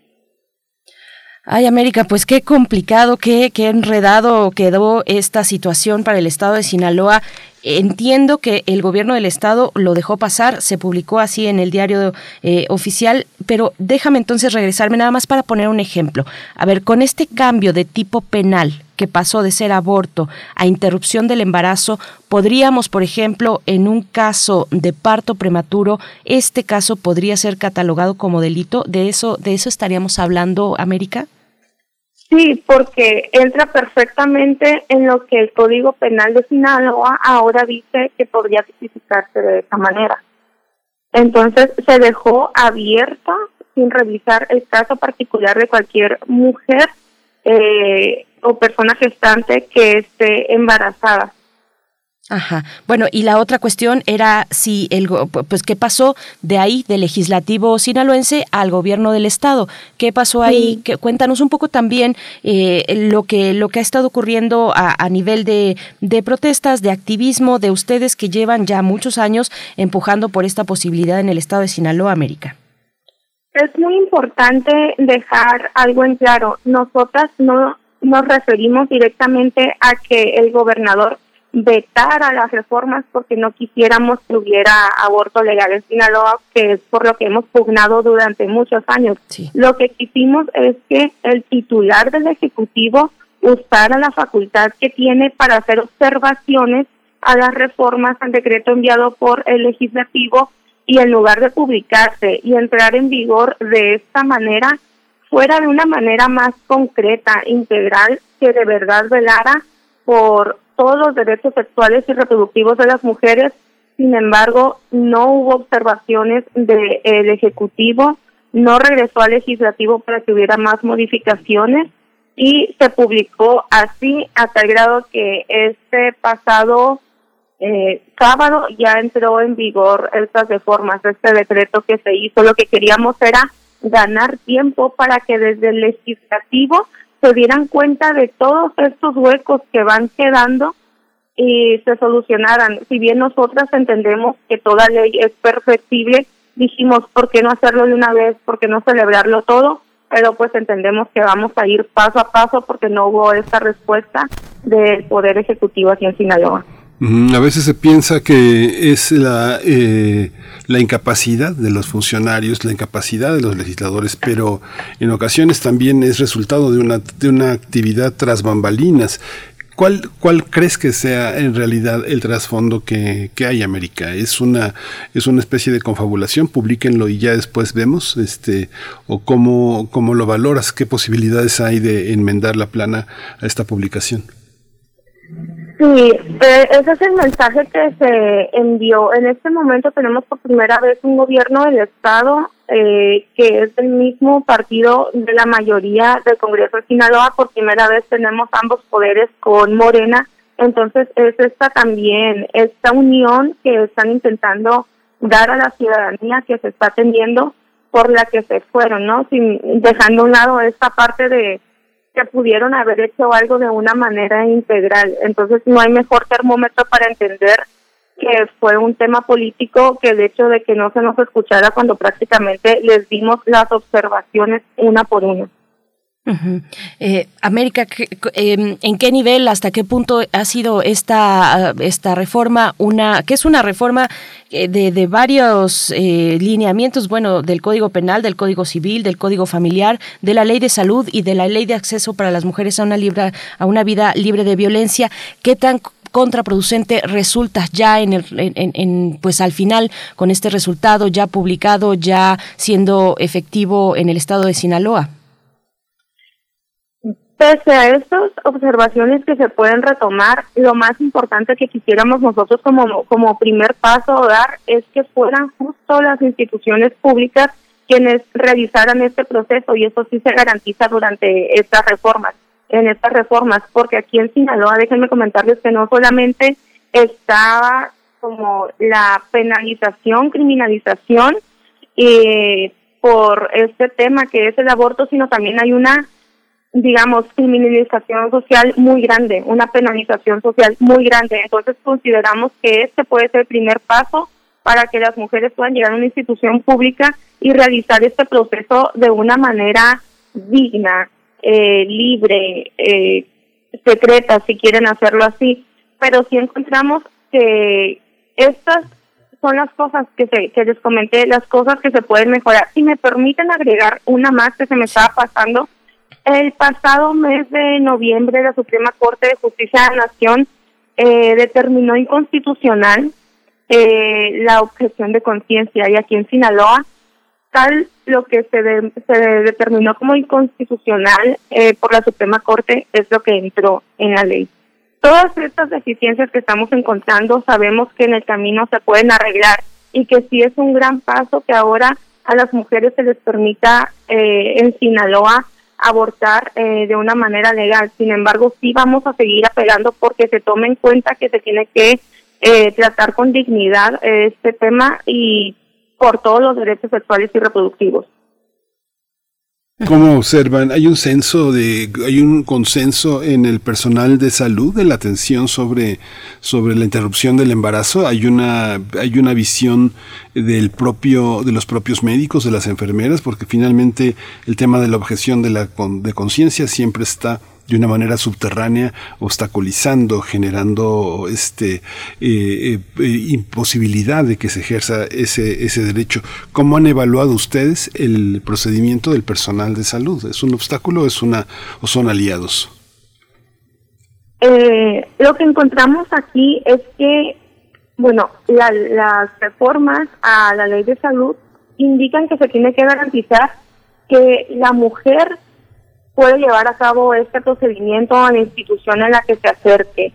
Ay, América, pues qué complicado, qué, qué enredado quedó esta situación para el estado de Sinaloa. Entiendo que el gobierno del estado lo dejó pasar, se publicó así en el diario eh, oficial, pero déjame entonces regresarme nada más para poner un ejemplo. A ver, con este cambio de tipo penal que pasó de ser aborto a interrupción del embarazo, podríamos, por ejemplo, en un caso de parto prematuro, este caso podría ser catalogado como delito. ¿De eso, de eso estaríamos hablando, América? Sí, porque entra perfectamente en lo que el Código Penal de Sinaloa ahora dice que podría tipificarse de esa manera. Entonces se dejó abierta sin revisar el caso particular de cualquier mujer eh, o persona gestante que esté embarazada. Ajá. Bueno, y la otra cuestión era si el pues qué pasó de ahí del legislativo sinaloense al gobierno del estado. ¿Qué pasó ahí? Que, cuéntanos un poco también eh, lo que lo que ha estado ocurriendo a, a nivel de, de, protestas, de activismo de ustedes que llevan ya muchos años empujando por esta posibilidad en el estado de Sinaloa, América. Es muy importante dejar algo en claro. Nosotras no nos referimos directamente a que el gobernador vetar a las reformas porque no quisiéramos que hubiera aborto legal en Sinaloa, que es por lo que hemos pugnado durante muchos años. Lo que quisimos es que el titular del Ejecutivo usara la facultad que tiene para hacer observaciones a las reformas al decreto enviado por el legislativo y en lugar de publicarse y entrar en vigor de esta manera, fuera de una manera más concreta, integral, que de verdad velara por todos los derechos sexuales y reproductivos de las mujeres. Sin embargo, no hubo observaciones del Ejecutivo, no regresó al Legislativo para que hubiera más modificaciones y se publicó así a tal grado que este pasado eh, sábado ya entró en vigor estas reformas, este decreto que se hizo. Lo que queríamos era ganar tiempo para que desde el legislativo se dieran cuenta de todos estos huecos que van quedando y se solucionaran. Si bien nosotras entendemos que toda ley es perfectible, dijimos, ¿por qué no hacerlo de una vez? ¿Por qué no celebrarlo todo? Pero pues entendemos que vamos a ir paso a paso porque no hubo esta respuesta del Poder Ejecutivo aquí en Sinaloa. A veces se piensa que es la, eh, la incapacidad de los funcionarios, la incapacidad de los legisladores, pero en ocasiones también es resultado de una, de una actividad tras bambalinas. ¿Cuál, ¿Cuál crees que sea en realidad el trasfondo que, que, hay, América? ¿Es una, ¿Es una especie de confabulación? Publíquenlo y ya después vemos. Este, ¿O cómo, cómo lo valoras? ¿Qué posibilidades hay de enmendar la plana a esta publicación? Sí, eh, ese es el mensaje que se envió. En este momento tenemos por primera vez un gobierno del Estado eh, que es el mismo partido de la mayoría del Congreso de Sinaloa. Por primera vez tenemos ambos poderes con Morena. Entonces es esta también, esta unión que están intentando dar a la ciudadanía que se está teniendo por la que se fueron, ¿no? Sin, dejando a un lado esta parte de que pudieron haber hecho algo de una manera integral. Entonces no hay mejor termómetro para entender que fue un tema político que el hecho de que no se nos escuchara cuando prácticamente les dimos las observaciones una por una. Eh, América, em, ¿en qué nivel, hasta qué punto ha sido esta, esta reforma, una, que es una reforma eh, de, de varios eh, lineamientos, bueno, del Código Penal, del Código Civil, del Código Familiar, de la Ley de Salud y de la Ley de Acceso para las Mujeres a una, libre, a una vida libre de violencia? ¿Qué tan contraproducente resulta ya en, el, en, pues al final con este resultado ya publicado, ya siendo efectivo en el estado de Sinaloa? Pese a estas observaciones que se pueden retomar, lo más importante que quisiéramos nosotros como, como primer paso dar es que fueran justo las instituciones públicas quienes realizaran este proceso y eso sí se garantiza durante estas reformas en estas reformas, porque aquí en Sinaloa, déjenme comentarles que no solamente estaba como la penalización, criminalización eh, por este tema que es el aborto, sino también hay una, digamos, criminalización social muy grande, una penalización social muy grande. Entonces consideramos que este puede ser el primer paso para que las mujeres puedan llegar a una institución pública y realizar este proceso de una manera digna, eh, libre, eh, secreta, si quieren hacerlo así, pero si encontramos que estas son las cosas que, se, que les comenté, las cosas que se pueden mejorar. Si me permiten agregar una más que se me estaba pasando, el pasado mes de noviembre la Suprema Corte de Justicia de la Nación eh, determinó inconstitucional eh, la objeción de conciencia y aquí en Sinaloa tal lo que se, se determinó como inconstitucional eh, por la Suprema Corte es lo que entró en la ley. Todas estas deficiencias que estamos encontrando sabemos que en el camino se pueden arreglar y que sí es un gran paso que ahora a las mujeres se les permita eh, en Sinaloa abortar eh, de una manera legal. Sin embargo, sí vamos a seguir apelando porque se tome en cuenta que se tiene que eh, tratar con dignidad este tema y por todos los derechos sexuales y reproductivos. ¿Cómo observan? ¿Hay un censo de, hay un consenso en el personal de salud de la atención sobre, sobre la interrupción del embarazo? ¿Hay una, hay una visión del propio, de los propios médicos, de las enfermeras? Porque finalmente el tema de la objeción de la, de conciencia siempre está de una manera subterránea, obstaculizando, generando este eh, eh, imposibilidad de que se ejerza ese, ese derecho. ¿Cómo han evaluado ustedes el procedimiento del personal de salud? ¿Es un obstáculo es una, o son aliados? Eh, lo que encontramos aquí es que, bueno, las reformas a la ley de salud indican que se tiene que garantizar que la mujer puede llevar a cabo este procedimiento a la institución en la que se acerque.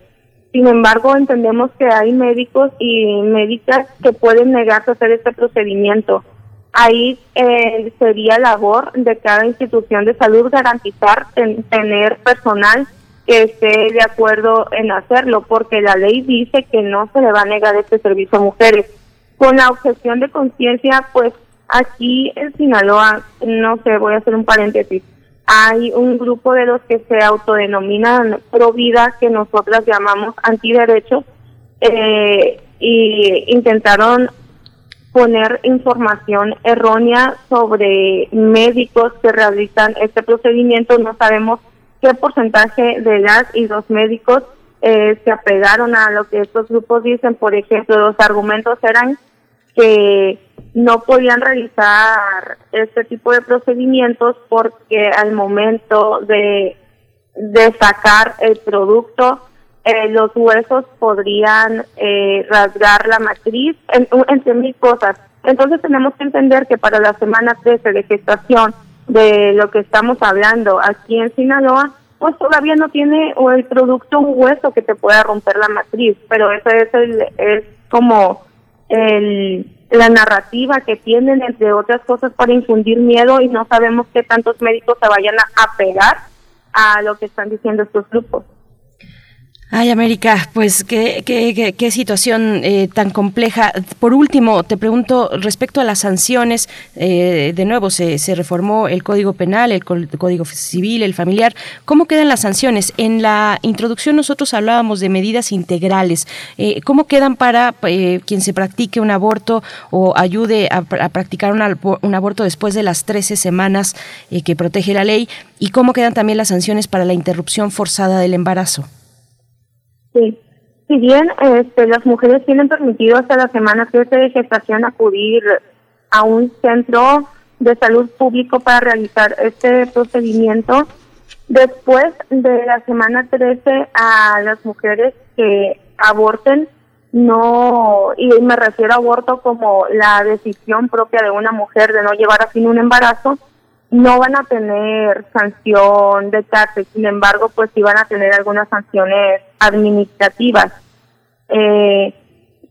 Sin embargo, entendemos que hay médicos y médicas que pueden negarse a hacer este procedimiento. Ahí eh, sería labor de cada institución de salud garantizar tener personal que esté de acuerdo en hacerlo, porque la ley dice que no se le va a negar este servicio a mujeres. Con la objeción de conciencia, pues aquí en Sinaloa, no sé, voy a hacer un paréntesis, hay un grupo de los que se autodenominan pro vida que nosotras llamamos antiderechos eh, y intentaron poner información errónea sobre médicos que realizan este procedimiento. No sabemos qué porcentaje de las y los médicos eh, se apegaron a lo que estos grupos dicen. Por ejemplo, los argumentos eran que no podían realizar este tipo de procedimientos porque al momento de, de sacar el producto eh, los huesos podrían eh, rasgar la matriz, entre mil cosas. Entonces tenemos que entender que para la semana 13 de gestación de lo que estamos hablando aquí en Sinaloa, pues todavía no tiene o el producto un hueso que te pueda romper la matriz, pero eso es, el, es como el, la narrativa que tienen, entre otras cosas, para infundir miedo y no sabemos qué tantos médicos se vayan a, a pegar a lo que están diciendo estos grupos. Ay, América, pues qué, qué, qué, situación eh, tan compleja. Por último, te pregunto respecto a las sanciones, eh, de nuevo, se, se, reformó el Código Penal, el, Código Civil, el familiar. ¿Cómo quedan las sanciones? En la introducción nosotros hablábamos de medidas integrales. Eh, ¿Cómo quedan para quien se practique un aborto o ayude a, practicar un, aborto después de las 13 semanas que protege la ley? ¿Y cómo quedan también las sanciones para la interrupción forzada del embarazo? Sí. Si bien este, las mujeres tienen permitido hasta la semana 13 de gestación acudir a un centro de salud público para realizar este procedimiento, después de la semana 13 a las mujeres que aborten, no, y me refiero a aborto como la decisión propia de una mujer de no llevar a fin un embarazo, no van a tener sanción de cárcel, sin embargo, pues sí van a tener algunas sanciones administrativas. Eh,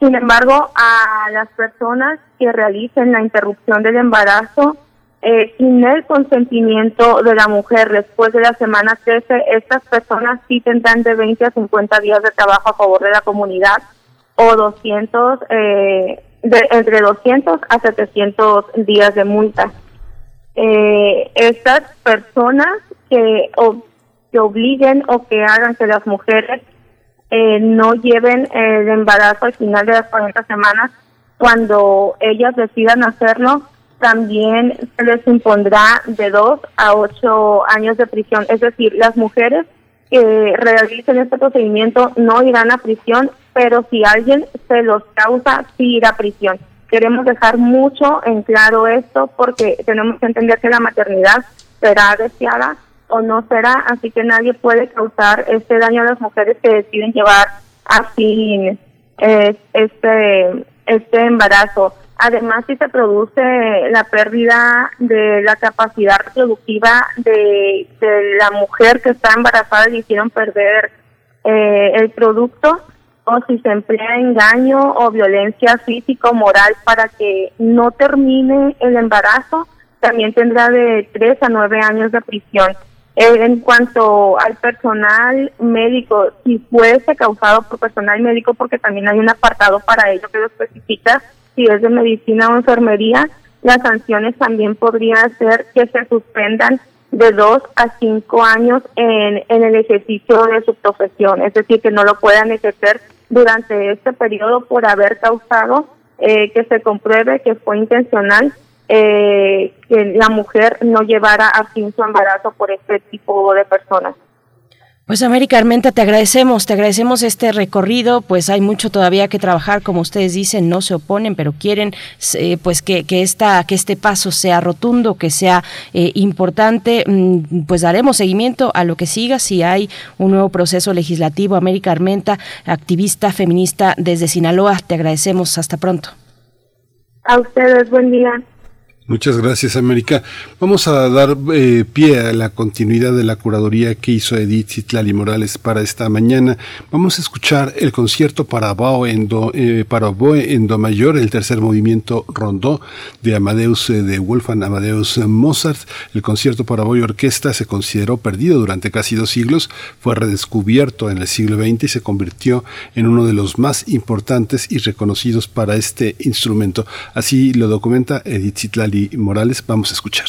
sin embargo, a las personas que realicen la interrupción del embarazo eh, sin el consentimiento de la mujer después de la semana 13, estas personas sí tendrán de 20 a 50 días de trabajo a favor de la comunidad o 200, eh, de, entre 200 a 700 días de multa eh, estas personas que, que obliguen o que hagan que las mujeres eh, no lleven el embarazo al final de las 40 semanas, cuando ellas decidan hacerlo, también se les impondrá de 2 a 8 años de prisión. Es decir, las mujeres que realicen este procedimiento no irán a prisión, pero si alguien se los causa, sí irá a prisión queremos dejar mucho en claro esto porque tenemos que entender que la maternidad será deseada o no será, así que nadie puede causar este daño a las mujeres que deciden llevar a fin eh, este, este embarazo. Además, si se produce la pérdida de la capacidad reproductiva de, de la mujer que está embarazada y hicieron perder eh, el producto, o si se emplea engaño o violencia física moral para que no termine el embarazo, también tendrá de tres a nueve años de prisión. Eh, en cuanto al personal médico, si fuese causado por personal médico, porque también hay un apartado para ello que lo especifica, si es de medicina o enfermería, las sanciones también podrían ser que se suspendan de dos a cinco años en, en el ejercicio de su profesión, es decir, que no lo puedan ejercer durante este periodo por haber causado eh, que se compruebe que fue intencional eh, que la mujer no llevara a fin su embarazo por este tipo de personas. Pues América Armenta, te agradecemos, te agradecemos este recorrido, pues hay mucho todavía que trabajar, como ustedes dicen, no se oponen, pero quieren eh, pues que, que, esta, que este paso sea rotundo, que sea eh, importante, mm, pues daremos seguimiento a lo que siga, si hay un nuevo proceso legislativo. América Armenta, activista feminista desde Sinaloa, te agradecemos, hasta pronto. A ustedes, buen día. Muchas gracias, América. Vamos a dar eh, pie a la continuidad de la curaduría que hizo Edith Citlali Morales para esta mañana. Vamos a escuchar el concierto para Boe en Do, eh, para en Do mayor, el tercer movimiento rondó de Amadeus eh, de Wolfgang Amadeus Mozart. El concierto para Boe orquesta se consideró perdido durante casi dos siglos, fue redescubierto en el siglo XX y se convirtió en uno de los más importantes y reconocidos para este instrumento. Así lo documenta Edith Citlali Morales, vamos a escuchar.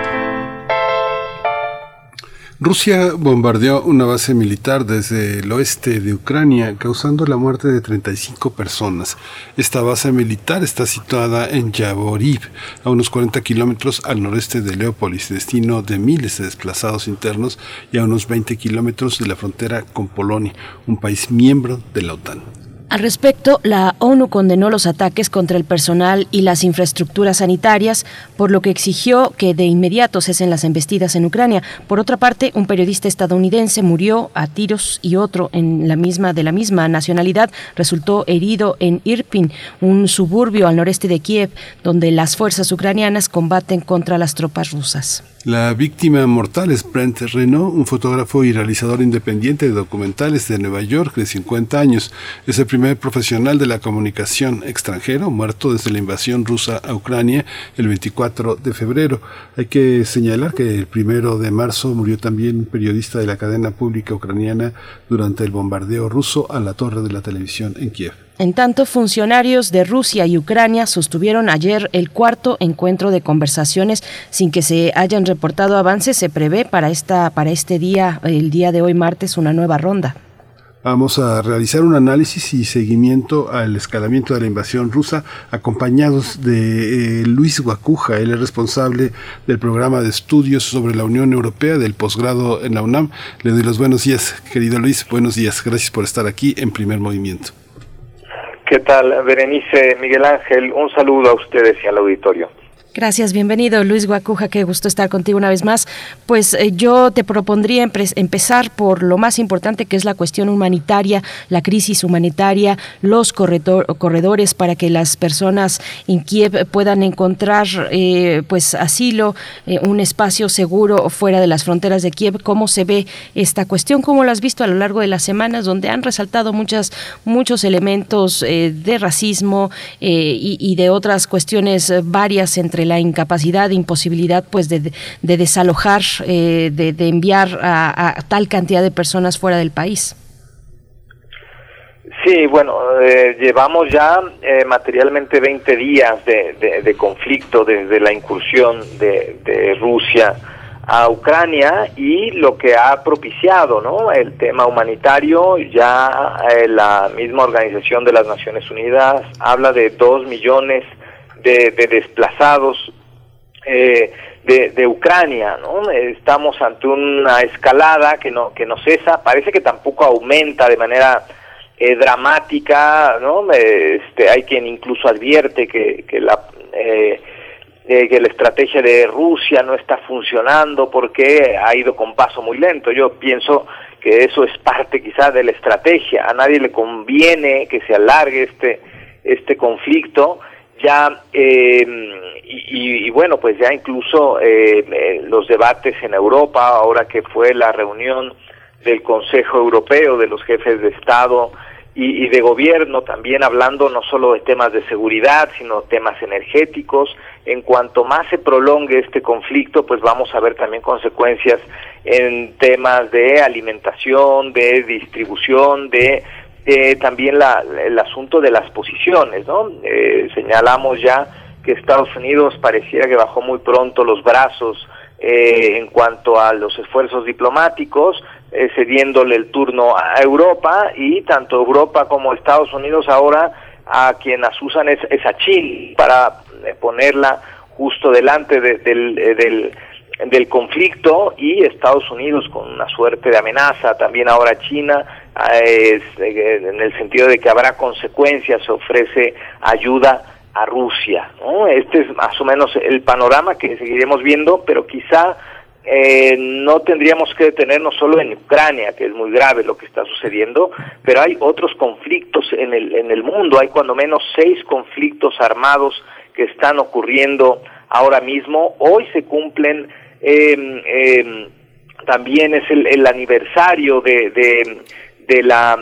Rusia bombardeó una base militar desde el oeste de Ucrania, causando la muerte de 35 personas. Esta base militar está situada en Yavoriv, a unos 40 kilómetros al noreste de Leópolis, destino de miles de desplazados internos, y a unos 20 kilómetros de la frontera con Polonia, un país miembro de la OTAN. Al respecto, la ONU condenó los ataques contra el personal y las infraestructuras sanitarias, por lo que exigió que de inmediato cesen las embestidas en Ucrania. Por otra parte, un periodista estadounidense murió a tiros y otro en la misma de la misma nacionalidad resultó herido en Irpin, un suburbio al noreste de Kiev, donde las fuerzas ucranianas combaten contra las tropas rusas. La víctima mortal es Brent Renault, un fotógrafo y realizador independiente de documentales de Nueva York de 50 años. Es el primer profesional de la comunicación extranjero muerto desde la invasión rusa a Ucrania el 24 de febrero. Hay que señalar que el primero de marzo murió también un periodista de la cadena pública ucraniana durante el bombardeo ruso a la torre de la televisión en Kiev. En tanto, funcionarios de Rusia y Ucrania sostuvieron ayer el cuarto encuentro de conversaciones sin que se hayan reportado avances. Se prevé para esta para este día, el día de hoy martes, una nueva ronda. Vamos a realizar un análisis y seguimiento al escalamiento de la invasión rusa, acompañados de eh, Luis Guacuja. Él es responsable del programa de estudios sobre la Unión Europea del posgrado en la UNAM. Le doy los buenos días, querido Luis. Buenos días. Gracias por estar aquí en primer movimiento. ¿Qué tal, Berenice, Miguel Ángel? Un saludo a ustedes y al auditorio. Gracias, bienvenido Luis Guacuja, qué gusto estar contigo una vez más. Pues eh, yo te propondría empezar por lo más importante que es la cuestión humanitaria, la crisis humanitaria, los corredores para que las personas en Kiev puedan encontrar eh, pues asilo, eh, un espacio seguro fuera de las fronteras de Kiev. ¿Cómo se ve esta cuestión? ¿Cómo lo has visto a lo largo de las semanas donde han resaltado muchas, muchos elementos de racismo y, y de otras cuestiones varias entre la incapacidad, imposibilidad pues de, desalojar, eh, de, enviar a, tal cantidad de personas fuera del país. Sí, bueno, eh, llevamos ya eh, materialmente 20 días de, conflicto desde la incursión de, Rusia a Ucrania y lo que ha propiciado ¿no? el tema humanitario, ya la misma Organización de las Naciones Unidas habla de 2 millones de, desplazados eh, de, Ucrania, ¿no? Estamos ante una escalada que no que no cesa, parece que tampoco aumenta de manera eh, dramática, ¿no? Este, hay quien incluso advierte que, que la eh, que la estrategia de Rusia no está funcionando porque ha ido con paso muy lento. Yo pienso que eso es parte quizá de la estrategia. A nadie le conviene que se alargue este este conflicto ya eh, y, bueno pues ya incluso eh, eh, los debates en Europa ahora que fue la reunión del Consejo Europeo de los jefes de Estado y, de gobierno también hablando no solo de temas de seguridad sino temas energéticos en cuanto más se prolongue este conflicto pues vamos a ver también consecuencias en temas de alimentación de distribución de eh, también la, el asunto de las posiciones, ¿no? Eh, señalamos ya que Estados Unidos pareciera que bajó muy pronto los brazos eh, en cuanto a los esfuerzos diplomáticos, cediéndole el turno a Europa y tanto Europa como Estados Unidos ahora a quien asusan es, es a Chile para ponerla justo delante del, del del conflicto y Estados Unidos con una suerte de amenaza, también ahora China, eh, en el sentido de que habrá consecuencias, ofrece ayuda a Rusia. Este es más o menos el panorama que seguiremos viendo, pero quizá eh, no tendríamos que detenernos solo en Ucrania, que es muy grave lo que está sucediendo, pero hay otros conflictos en el, en el mundo, hay cuando menos seis conflictos armados que están ocurriendo ahora mismo. Hoy se cumplen eh, también es el, el aniversario de, de, la,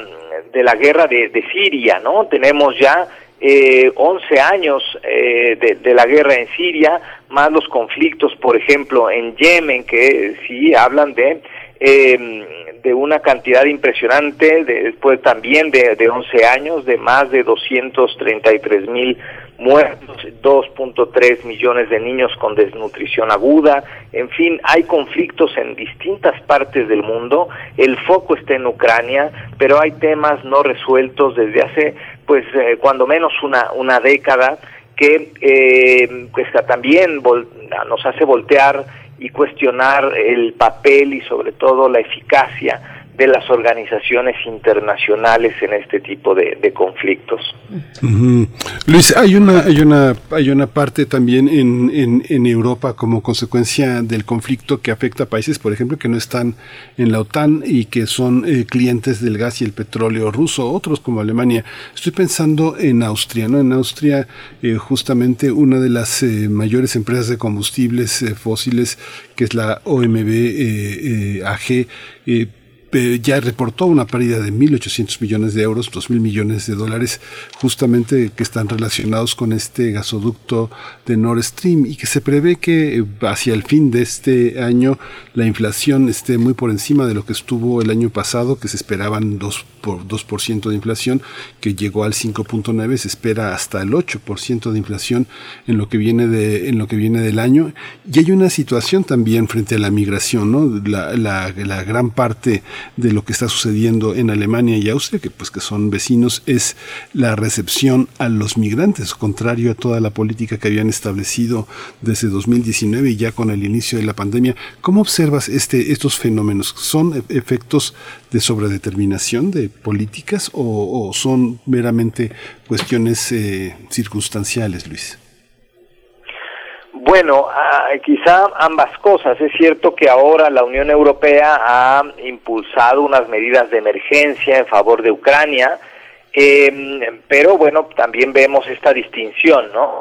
de la guerra de, de Siria, ¿no? Tenemos ya eh, 11 años eh, de, la guerra en Siria, más los conflictos, por ejemplo, en Yemen, que sí hablan de, eh, de una cantidad impresionante, de, después también de, de 11 años, de más de 233 mil muertos, 2.3 millones de niños con desnutrición aguda, en fin, hay conflictos en distintas partes del mundo, el foco está en Ucrania, pero hay temas no resueltos desde hace, pues, eh, cuando menos una, una década, que eh, pues, también nos hace voltear y cuestionar el papel y sobre todo la eficacia de las organizaciones internacionales en este tipo de, conflictos. Luis, hay una, hay una, hay una parte también en, en, Europa como consecuencia del conflicto que afecta a países, por ejemplo, que no están en la OTAN y que son eh, clientes del gas y el petróleo ruso, otros como Alemania. Estoy pensando en Austria, ¿no? En Austria, eh, justamente una de las eh, mayores empresas de combustibles fósiles, que es la OMB AG, ya reportó una pérdida de 1.800 millones de euros, 2.000 millones de dólares, justamente que están relacionados con este gasoducto de Nord Stream y que se prevé que eh, hacia el fin de este año la inflación esté muy por encima de lo que estuvo el año pasado, que se esperaban 2 por 2% de inflación, que llegó al 5.9, se espera hasta el 8% de inflación en lo que viene de en lo que viene del año y hay una situación también frente a la migración, ¿no? La gran parte de lo que está sucediendo en Alemania y Austria, que pues que son vecinos, es la recepción a los migrantes, contrario a toda la política que habían establecido desde 2019 y ya con el inicio de la pandemia. ¿Cómo observas este, estos fenómenos? ¿Son e-, efectos de sobredeterminación de políticas o, son meramente cuestiones eh, circunstanciales, Luis? Bueno, ah, quizá ambas cosas. Es cierto que ahora la Unión Europea ha impulsado unas medidas de emergencia en favor de Ucrania, eh, pero bueno, también vemos esta distinción, ¿no?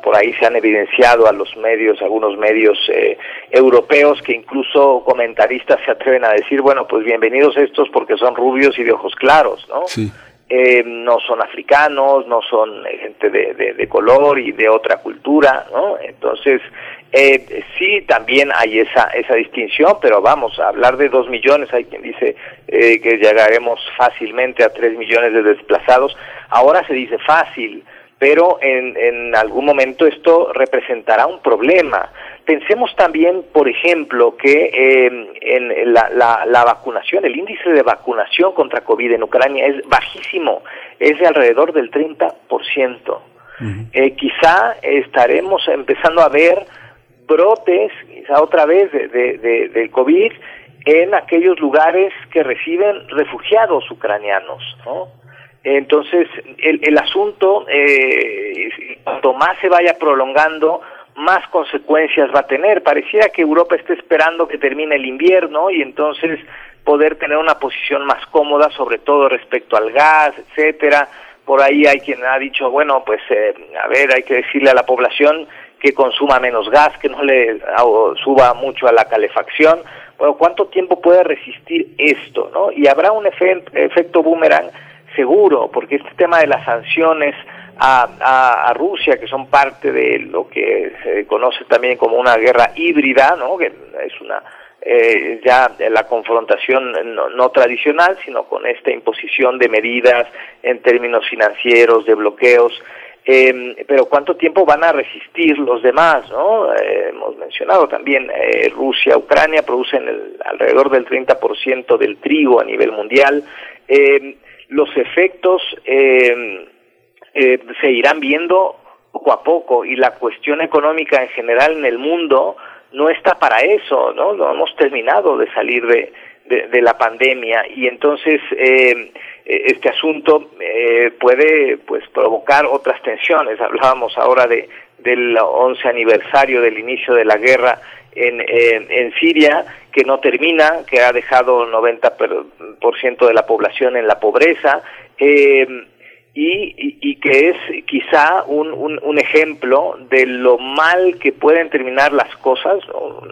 por ahí se han evidenciado a los medios, algunos medios eh, europeos que incluso comentaristas se atreven a decir, bueno, pues bienvenidos estos porque son rubios y de ojos claros, ¿no? Sí. Eh, no son africanos, no son eh, gente de, de, color y de otra cultura, ¿no? Entonces, eh, sí, también hay esa, esa distinción, pero vamos, a hablar de dos millones, hay quien dice eh, que llegaremos fácilmente a tres millones de desplazados, ahora se dice fácil, pero en, en algún momento esto representará un problema. Pensemos también, por ejemplo, que eh, en la, la, vacunación, el índice de vacunación contra COVID en Ucrania es bajísimo, es de alrededor del 30%. eh, quizá estaremos empezando a ver brotes, quizá otra vez, de, de, del COVID en aquellos lugares que reciben refugiados ucranianos. ¿no? Entonces, el, el asunto, eh, cuanto más se vaya prolongando, más consecuencias va a tener. Pareciera que Europa está esperando que termine el invierno y entonces poder tener una posición más cómoda, sobre todo respecto al gas, etcétera. Por ahí hay quien ha dicho, bueno, pues eh, a ver, hay que decirle a la población que consuma menos gas, que no le suba mucho a la calefacción. Bueno, ¿cuánto tiempo puede resistir esto, no? Y habrá un efecto boomerang seguro, porque este tema de las sanciones a, a, Rusia, que son parte de lo que se conoce también como una guerra híbrida, ¿no? que es una eh, ya la confrontación no, tradicional, sino con esta imposición de medidas en términos financieros, de bloqueos. Eh, pero cuánto tiempo van a resistir los demás, ¿no? Eh, hemos mencionado también eh, Rusia, Ucrania producen el, alrededor del 30% del trigo a nivel mundial. Eh, los efectos eh, eh, se irán viendo poco a poco y la cuestión económica en general en el mundo no está para eso, ¿no? No hemos terminado de salir de, de, la pandemia y entonces eh, este asunto eh, puede pues provocar otras tensiones. Hablábamos ahora de del 11 aniversario del inicio de la guerra en, en, en Siria que no termina, que ha dejado 90% de la población en la pobreza. Eh, y, que es quizá un, un, un, ejemplo de lo mal que pueden terminar las cosas.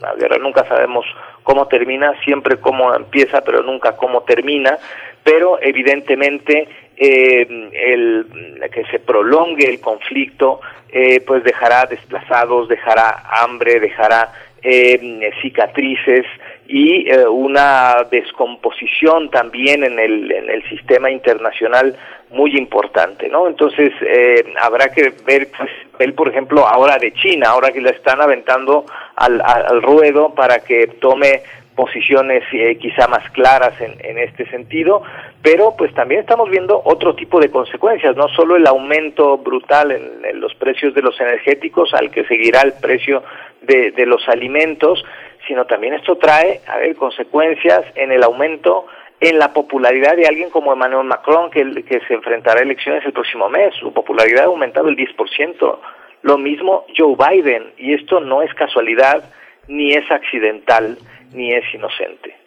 La guerra nunca sabemos cómo termina, siempre cómo empieza, pero nunca cómo termina. Pero evidentemente eh, el, que se prolongue el conflicto, eh, pues dejará desplazados, dejará hambre, dejará eh, cicatrices y eh, una descomposición también en el, en el sistema internacional muy importante, ¿no? Entonces eh, habrá que ver, pues, ver, por ejemplo, ahora de China, ahora que la están aventando al, al, ruedo para que tome posiciones eh, quizá más claras en, en, este sentido, pero pues también estamos viendo otro tipo de consecuencias, no solo el aumento brutal en, en los precios de los energéticos, al que seguirá el precio de, de los alimentos, sino también esto trae, a ver, consecuencias en el aumento en la popularidad de alguien como Emmanuel Macron, que, que se enfrentará a elecciones el próximo mes. Su popularidad ha aumentado el 10%. Lo mismo Joe Biden, y esto no es casualidad, ni es accidental, ni es inocente.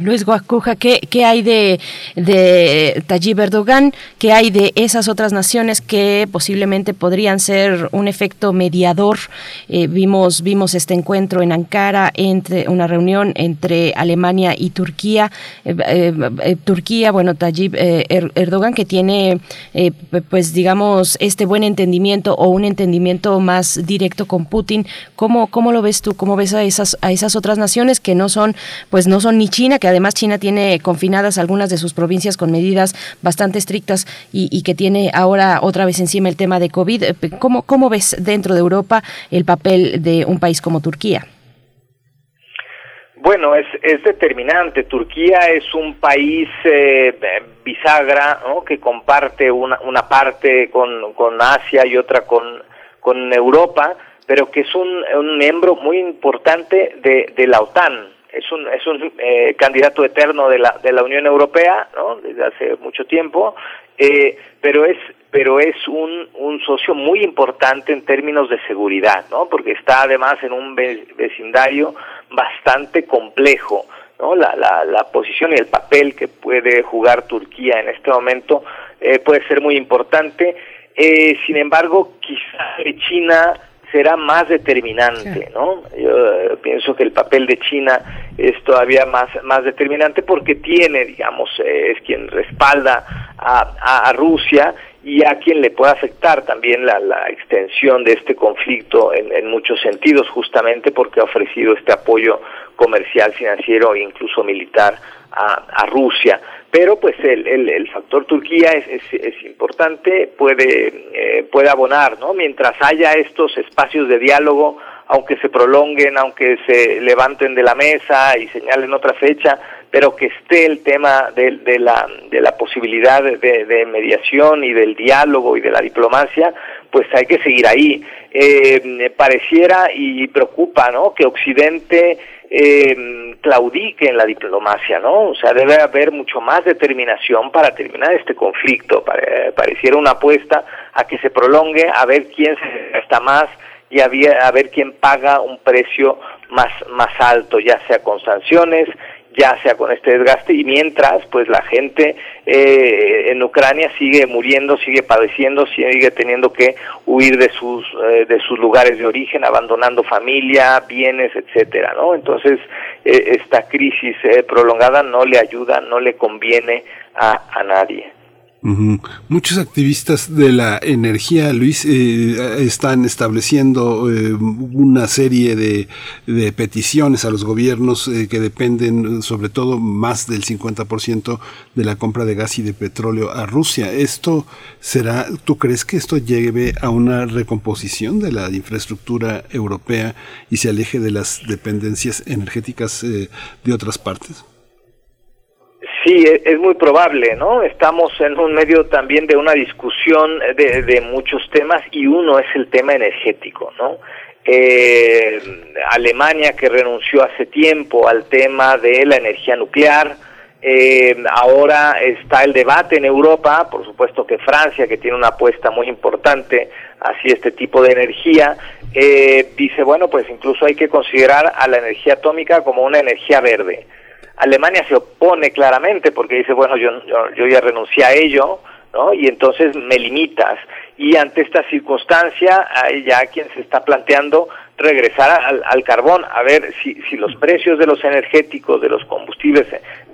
Luis Guacuja, ¿qué, ¿qué, hay de, de Tayyip Erdogan? ¿Qué hay de esas otras naciones que posiblemente podrían ser un efecto mediador? Eh, vimos, vimos este encuentro en Ankara, entre una reunión entre Alemania y Turquía. Eh, eh, Turquía, bueno, Tayyip er, Erdogan, que tiene, pues digamos, este buen entendimiento o un entendimiento más directo con Putin. ¿Cómo, cómo lo ves tú? ¿Cómo ves a esas, a esas otras naciones que no son, pues no son ni China, que además China tiene confinadas algunas de sus provincias con medidas bastante estrictas y, que tiene ahora otra vez encima el tema de COVID. Eh, ¿Cómo, ¿Cómo ves dentro de Europa el papel de un país como Turquía? Bueno, es, es determinante. Turquía es un país eh, bisagra ¿no? que comparte una, una parte con, con Asia y otra con, con Europa, pero que es un, un miembro muy importante de la OTAN. Es un, es un eh, candidato eterno de la, de la Unión Europea ¿no? desde hace mucho tiempo, eh, pero es pero es un, un socio muy importante en términos de seguridad, ¿no? Porque está además en un vecindario bastante complejo, ¿no? La, la, la posición y el papel que puede jugar Turquía en este momento eh, puede ser muy importante. Eh, sin embargo, quizá China será más determinante, ¿no? Yo eh, pienso que el papel de China es todavía más, más determinante porque tiene, digamos, eh, es quien respalda a, a Rusia y a quien le puede afectar también la, la extensión de este conflicto en, en, muchos sentidos, justamente porque ha ofrecido este apoyo comercial, financiero e incluso militar a, a Rusia. Pero pues el, el, el factor Turquía es, es, importante, puede, eh, puede abonar, ¿no? Mientras haya estos espacios de diálogo, aunque se prolonguen, aunque se levanten de la mesa y señalen otra fecha, pero que esté el tema de, de la, de la posibilidad de, de, mediación y del diálogo y de la diplomacia, pues hay que seguir ahí. Eh, pareciera y preocupa, ¿no? Que Occidente eh, claudique en la diplomacia, ¿no? O sea, debe haber mucho más determinación para terminar este conflicto. pareciera una apuesta a que se prolongue, a ver quién se está más y a, a ver quién paga un precio más, más alto, ya sea con sanciones, ya sea con este desgaste y mientras pues la gente eh, en Ucrania sigue muriendo, sigue padeciendo, sigue teniendo que huir de sus eh, de sus lugares de origen, abandonando familia, bienes, etcétera, ¿no? Entonces eh, esta crisis eh, prolongada no le ayuda, no le conviene a, a nadie. Muchos activistas de la energía, Luis, eh, están estableciendo eh, una serie de, peticiones a los gobiernos eh, que dependen sobre todo más del 50% de la compra de gas y de petróleo a Rusia. ¿Esto será, tú crees que esto lleve a una recomposición de la infraestructura europea y se aleje de las dependencias energéticas de otras partes? Sí, e, es muy probable, ¿no? Estamos en un medio también de una discusión de, muchos temas y uno es el tema energético, ¿no? Eh, Alemania que renunció hace tiempo al tema de la energía nuclear, eh, ahora está el debate en Europa, por supuesto que Francia, que tiene una apuesta muy importante hacia este tipo de energía, eh, dice, bueno, pues incluso hay que considerar a la energía atómica como una energía verde. Alemania se opone claramente porque dice, bueno, yo, yo, yo ya renuncié a ello, ¿no? Y entonces me limitas. Y ante esta circunstancia, hay ya quien se está planteando regresar al, al, carbón, a ver si, si los precios de los energéticos, de los combustibles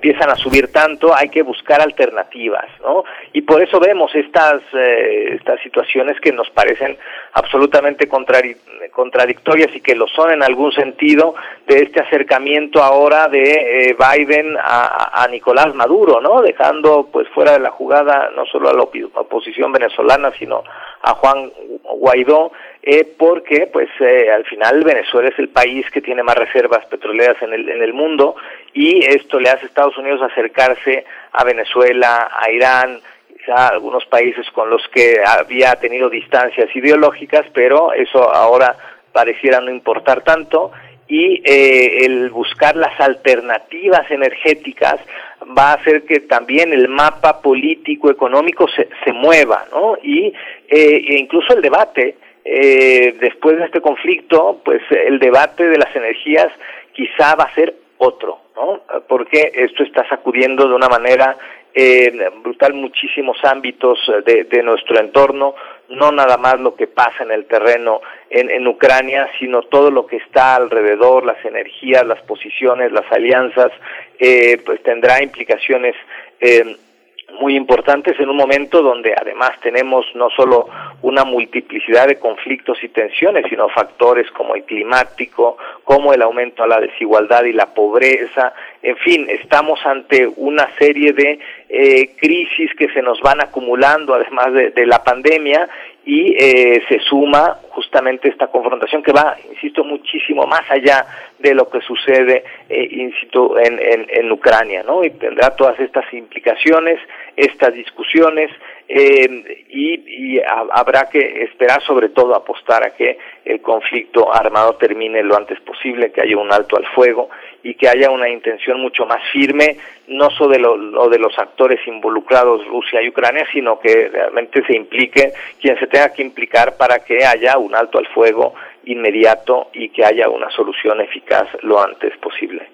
empiezan a subir tanto, hay que buscar alternativas, ¿no? Y por eso vemos estas, eh, estas situaciones que nos parecen absolutamente contradictorias y que lo son en algún sentido de este acercamiento ahora de eh, Biden a, a, Nicolás Maduro, ¿no? Dejando pues fuera de la jugada no solo a la oposición venezolana, sino a Juan Guaidó, eh, porque pues eh, al final Venezuela es el país que tiene más reservas petroleras en el, en el mundo y esto le hace a Estados Unidos acercarse a Venezuela, a Irán, quizá a algunos países con los que había tenido distancias ideológicas, pero eso ahora pareciera no importar tanto y eh, el buscar las alternativas energéticas va a hacer que también el mapa político económico se, se mueva, ¿no? Y eh, e incluso el debate eh, después de este conflicto, pues el debate de las energías quizá va a ser otro, ¿no? Porque esto está sacudiendo de una manera eh, brutal muchísimos ámbitos de, de, nuestro entorno, no nada más lo que pasa en el terreno en, en, Ucrania, sino todo lo que está alrededor, las energías, las posiciones, las alianzas, eh, pues tendrá implicaciones eh, muy importantes en un momento donde además tenemos no solo una multiplicidad de conflictos y tensiones, sino factores como el climático, como el aumento a la desigualdad y la pobreza, en fin, estamos ante una serie de eh, crisis que se nos van acumulando además de, de, la pandemia y eh, se suma justamente esta confrontación que va, insisto, muchísimo más allá de lo que sucede, eh, insisto, en, en, en, Ucrania, ¿no? Y tendrá todas estas implicaciones, estas discusiones, eh, y, habrá que esperar, sobre todo, apostar a que el conflicto armado termine lo antes posible, que haya un alto al fuego y que haya una intención mucho más firme, no solo de, lo, de los actores involucrados, Rusia y Ucrania, sino que realmente se implique quien se tenga que implicar para que haya un alto al fuego inmediato y que haya una solución eficaz lo antes posible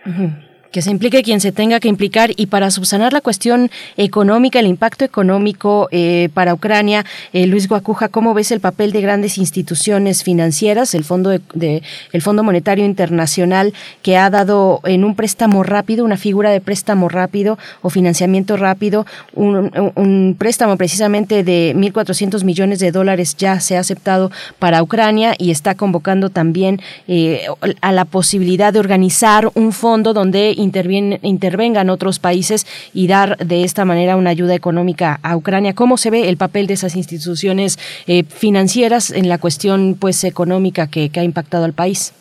que se implique quien se tenga que implicar y para subsanar la cuestión económica, el impacto económico eh, para Ucrania, eh, Luis Guacuja, ¿cómo ves el papel de grandes instituciones financieras, el Fondo de, el Fondo Monetario Internacional que ha dado en un préstamo rápido, una figura de préstamo rápido o financiamiento rápido, un, préstamo precisamente de 1.400 millones de dólares ya se ha aceptado para Ucrania y está convocando también eh, a la posibilidad de organizar un fondo donde intervengan otros países y dar de esta manera una ayuda económica a Ucrania. ¿Cómo se ve el papel de esas instituciones eh, financieras en la cuestión pues económica que, ha impactado al país?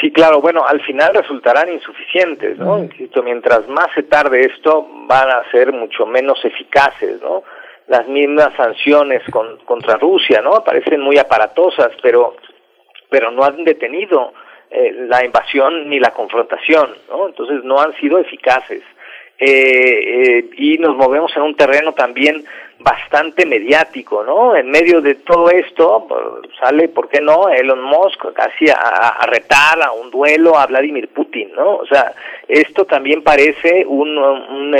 Sí, claro, bueno, al final resultarán insuficientes, ¿no? Insisto, mientras más se tarde esto, van a ser mucho menos eficaces, ¿no? Las mismas sanciones contra Rusia, ¿no? Parecen muy aparatosas, pero, pero no han detenido eh, la invasión ni la confrontación, ¿no? Entonces no han sido eficaces. Eh, eh, y nos movemos en un terreno también bastante mediático, ¿no? En medio de todo esto pues, sale, ¿por qué no? Elon Musk casi a, retar a un duelo a Vladimir Putin, ¿no? O sea, esto también parece un, un,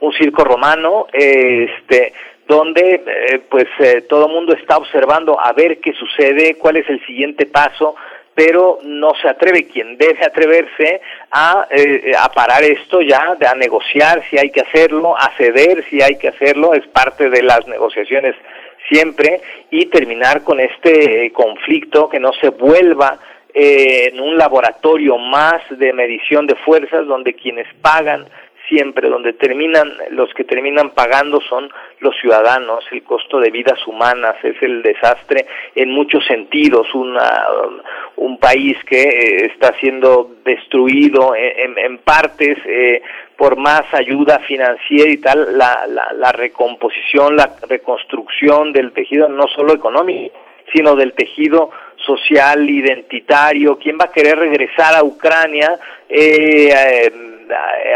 un circo romano, este donde pues todo el mundo está observando a ver qué sucede, cuál es el siguiente paso, pero no se atreve quien debe atreverse a, eh, a parar esto ya, a negociar si hay que hacerlo, a ceder si hay que hacerlo, es parte de las negociaciones siempre, y terminar con este conflicto que no se vuelva eh, en un laboratorio más de medición de fuerzas donde quienes pagan siempre, donde terminan, los que terminan pagando son los ciudadanos, el costo de vidas humanas, es el desastre en muchos sentidos, una, un país que eh, está siendo destruido en, partes eh, por más ayuda financiera y tal, la, la, la recomposición, la reconstrucción del tejido, no solo económico, sino del tejido social, identitario, quién va a querer regresar a Ucrania, eh eh,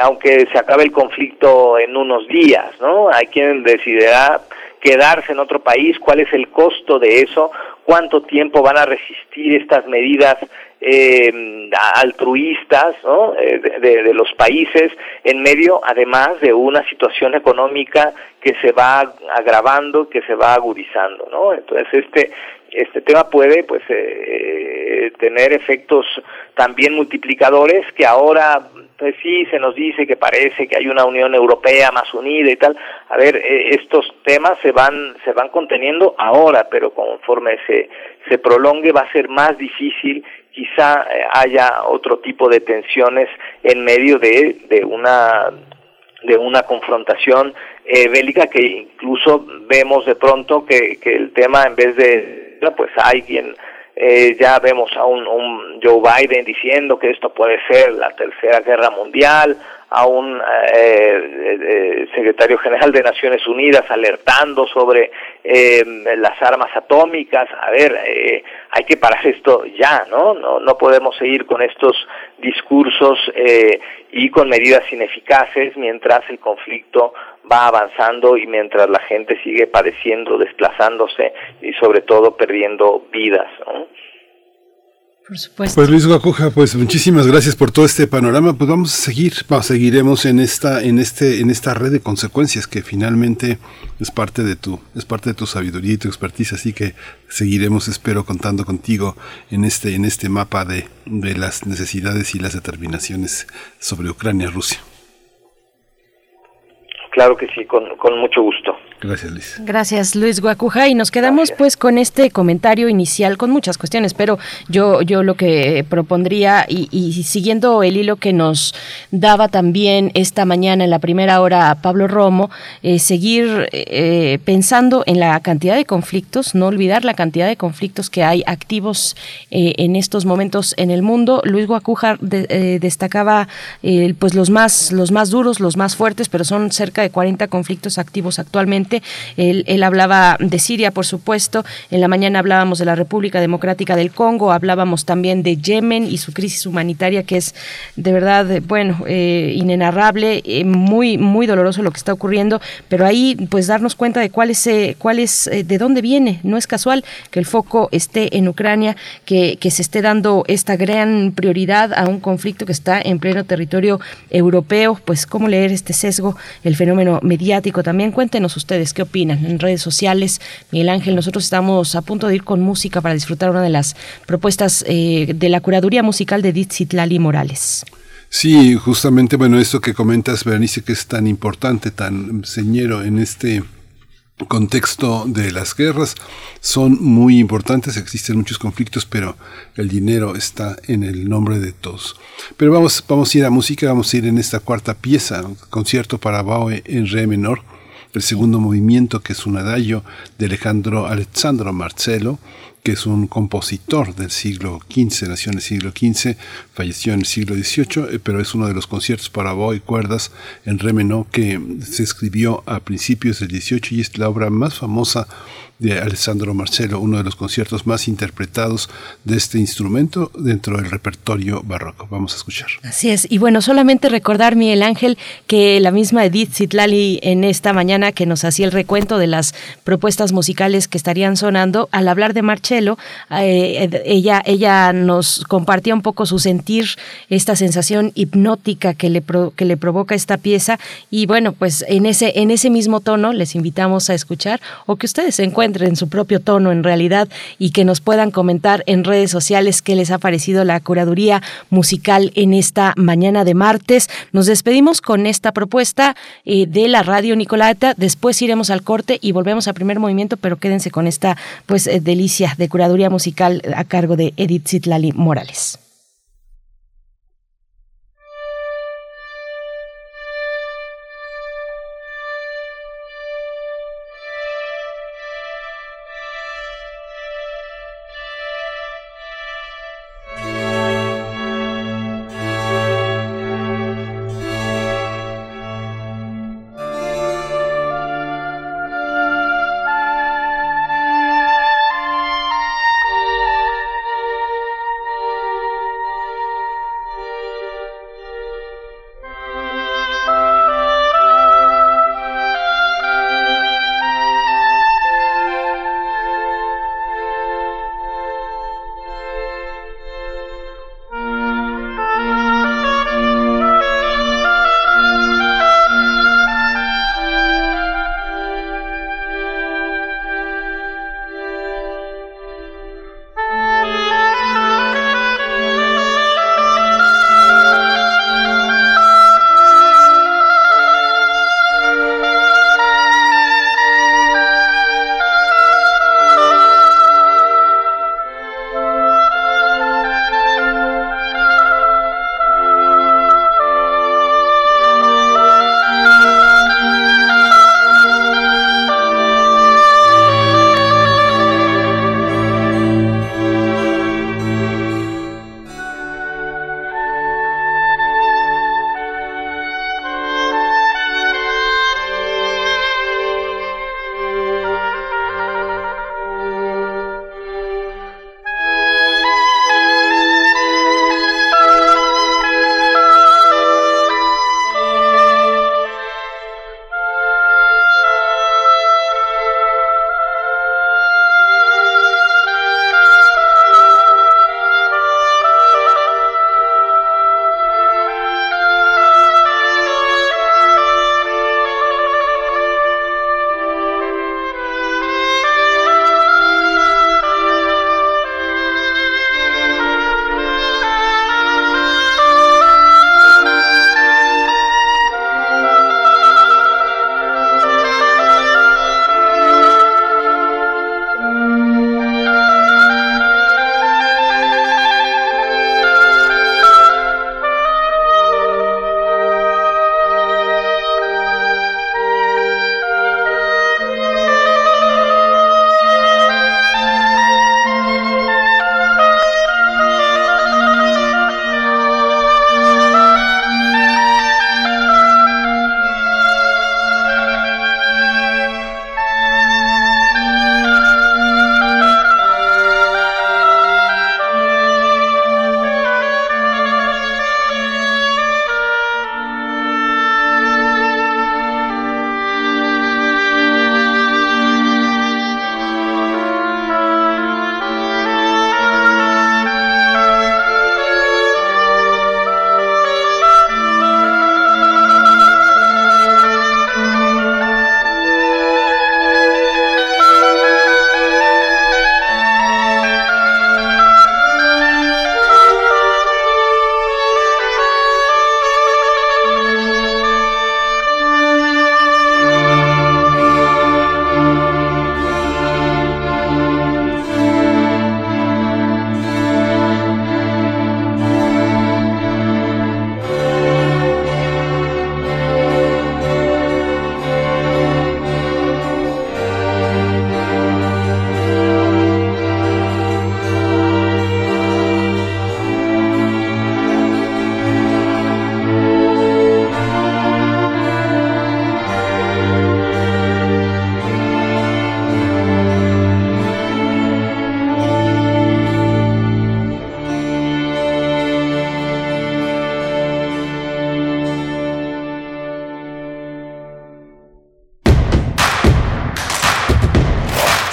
aunque se acabe el conflicto en unos días, ¿no? Hay quien decidirá quedarse en otro país, cuál es el costo de eso, cuánto tiempo van a resistir estas medidas eh, altruistas ¿no? Eh, de, de, los países en medio además de una situación económica que se va agravando que se va agudizando no entonces este este tema puede pues eh, tener efectos también multiplicadores que ahora pues sí se nos dice que parece que hay una Unión Europea más unida y tal. A ver, eh, estos temas se van se van conteniendo ahora, pero conforme se se prolongue va a ser más difícil. Quizá eh, haya otro tipo de tensiones en medio de, de una de una confrontación eh, bélica que incluso vemos de pronto que, que el tema en vez de pues hay quien eh, ya vemos a un, Joe Biden diciendo que esto puede ser la tercera guerra mundial, a un eh, eh, secretario general de Naciones Unidas alertando sobre las armas atómicas. A ver, hay que parar esto ya, ¿no? ¿no? No podemos seguir con estos discursos y con medidas ineficaces mientras el conflicto va avanzando y mientras la gente sigue padeciendo, desplazándose y sobre todo perdiendo vidas. Por supuesto. Pues Luis Guacuja, pues muchísimas gracias por todo este panorama. Pues vamos a seguir, vamos, seguiremos en esta, en este, en esta red de consecuencias que finalmente es parte de tu, es parte de tu sabiduría y tu expertise. Así que seguiremos, espero, contando contigo en este, en este mapa de, de las necesidades y las determinaciones sobre Ucrania, Rusia. Claro que sí, con, con mucho gusto. Gracias, Luis. Gracias, Luis Guacuja. Y nos quedamos pues con este comentario inicial, con muchas cuestiones, pero yo, yo lo que propondría, y, y siguiendo el hilo que nos daba también esta mañana en la primera hora Pablo Romo, eh, seguir eh, pensando en la cantidad de conflictos, no olvidar la cantidad de conflictos que hay activos eh, en estos momentos en el mundo. Luis Guacuja destacaba pues los más, los más duros, los más fuertes, pero son cerca de 40 conflictos activos actualmente él, hablaba de Siria, por supuesto. En la mañana hablábamos de la República Democrática del Congo, hablábamos también de Yemen y su crisis humanitaria, que es de verdad, eh, bueno, eh, inenarrable, eh, muy, muy doloroso lo que está ocurriendo. Pero ahí, pues, darnos cuenta de cuál es, cuál es de dónde viene. No es casual que el foco esté en Ucrania, que, que se esté dando esta gran prioridad a un conflicto que está en pleno territorio europeo. Pues, cómo leer este sesgo, el fenómeno mediático también. Cuéntenos ustedes qué opinan en redes sociales. Miguel Ángel, nosotros estamos a punto de ir con música para disfrutar una de las propuestas eh, de la curaduría musical de Lali Morales. Sí, justamente, bueno, esto que comentas, Berenice, que es tan importante, tan señero en este contexto de las guerras son muy importantes, existen muchos conflictos, pero el dinero está en el nombre de todos. Pero vamos, vamos a ir a música, vamos a ir en esta cuarta pieza, concierto para Baue en re menor, el segundo movimiento, que es un adagio de Alejandro Alessandro Marcelo, que es un compositor del siglo XV, nació en el siglo XV, falleció en el siglo XVIII, eh, pero es uno de los conciertos para voz y cuerdas en re que se escribió a principios del XVIII y es la obra más famosa de Alessandro Marcelo, uno de los conciertos más interpretados de este instrumento dentro del repertorio barroco. Vamos a escuchar. Así es. Y bueno, solamente recordar, Miguel Ángel, que la misma Edith Zitlali en esta mañana que nos hacía el recuento de las propuestas musicales que estarían sonando, al hablar de Eh, ella, ella nos compartía un poco su sentir, esta sensación hipnótica que le, que le provoca esta pieza. Y bueno, pues en ese, en ese mismo tono les invitamos a escuchar o que ustedes se encuentren en su propio tono en realidad y que nos puedan comentar en redes sociales qué les ha parecido la curaduría musical en esta mañana de martes. Nos despedimos con esta propuesta eh, de la radio Nicolata. Después iremos al corte y volvemos a primer movimiento, pero quédense con esta pues eh, delicia de curaduría musical a cargo de Edith Zitlali Morales.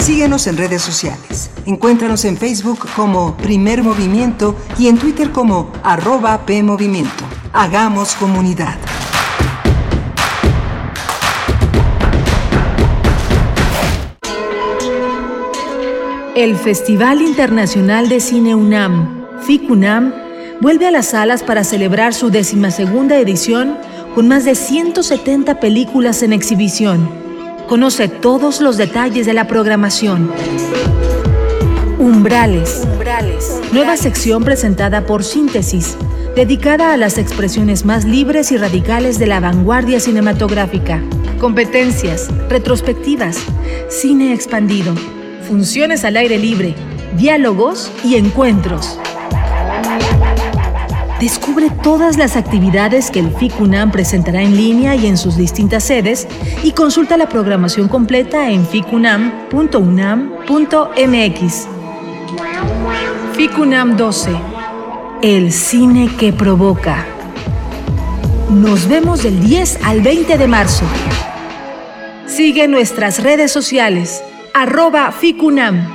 Síguenos en redes sociales. Encuéntranos en Facebook como Primer Movimiento y en Twitter como arroba PMovimiento. Hagamos comunidad. El Festival Internacional de Cine UNAM, FICUNAM, vuelve a las salas para celebrar su decimasegunda edición con más de 170 películas en exhibición Conoce todos los detalles de la programación. Umbrales. Nueva sección presentada por Síntesis, dedicada a las expresiones más libres y radicales de la vanguardia cinematográfica. Competencias, retrospectivas, cine expandido, funciones al aire libre, diálogos y encuentros. Descubre todas las actividades que el FICUNAM presentará en línea y en sus distintas sedes y consulta la programación completa en ficunam.unam.mx. FICUNAM 12. El cine que provoca. Nos vemos del 10 al 20 de marzo. Sigue nuestras redes sociales. Arroba FICUNAM.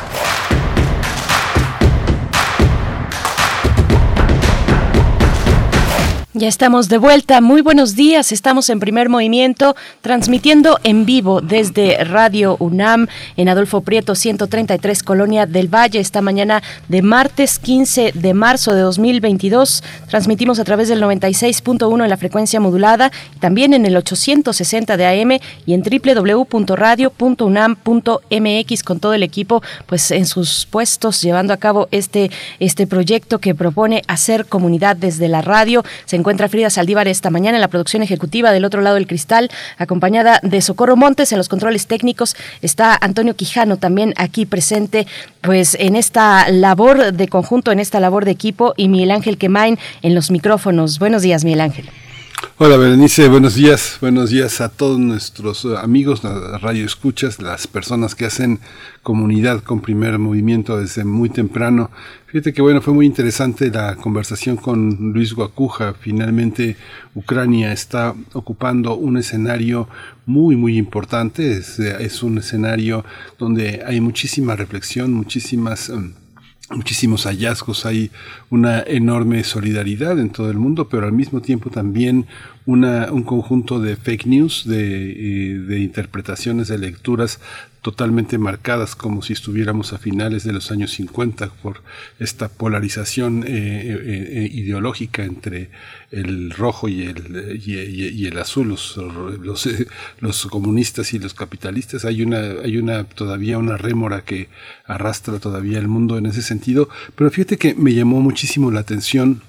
Ya estamos de vuelta. Muy buenos días. Estamos en primer movimiento, transmitiendo en vivo desde Radio UNAM en Adolfo Prieto 133, Colonia del Valle. Esta mañana de martes 15 de marzo de 2022. Transmitimos a través del 96.1 en la frecuencia modulada, también en el 860 de AM y en www.radio.unam.mx con todo el equipo, pues en sus puestos llevando a cabo este, este proyecto que propone hacer comunidad desde la radio. Se encuentra encuentra Frida Saldívar esta mañana en la producción ejecutiva del otro lado del cristal, acompañada de Socorro Montes en los controles técnicos. Está Antonio Quijano también aquí presente, pues en esta labor de conjunto, en esta labor de equipo, y Miguel Ángel Quemain en los micrófonos. Buenos días, Miguel Ángel. Hola Berenice, buenos días, buenos días a todos nuestros eh, amigos, la radio escuchas, las personas que hacen comunidad con primer movimiento desde muy temprano. Fíjate que bueno, fue muy interesante la conversación con Luis Guacuja. Finalmente Ucrania está ocupando un escenario muy, muy importante. Es, es un escenario donde hay muchísima reflexión, muchísimas... Em, muchísimos hallazgos, hay una enorme solidaridad en todo el mundo, pero al mismo tiempo también una, un conjunto de fake news, de, eh, de, interpretaciones, de lecturas totalmente marcadas como si estuviéramos a finales de los años 50 por esta polarización eh, eh, ideológica entre el rojo y el, y, el azul, los, los, los, comunistas y los capitalistas. Hay una, hay una todavía una rémora que arrastra todavía el mundo en ese sentido, pero fíjate que me llamó muchísimo la atención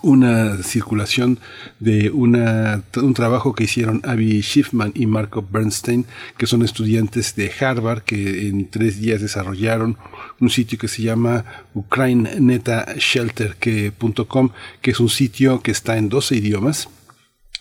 una circulación de una, un trabajo que hicieron Abby Schiffman y Marco Bernstein, que son estudiantes de Harvard, que en tres días desarrollaron un sitio que se llama ukrainenetashelter.com, que es un sitio que está en 12 idiomas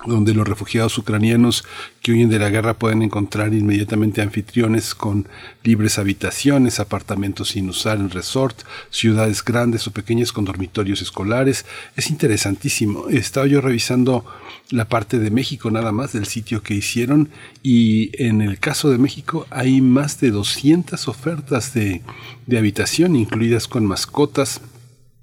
donde los refugiados ucranianos que huyen de la guerra pueden encontrar inmediatamente anfitriones con libres habitaciones, apartamentos sin usar en resort, ciudades grandes o pequeñas con dormitorios escolares. Es interesantísimo. He estado yo revisando la parte de México nada más del sitio que hicieron y en el caso de México hay más de 200 ofertas de, de habitación, incluidas con mascotas,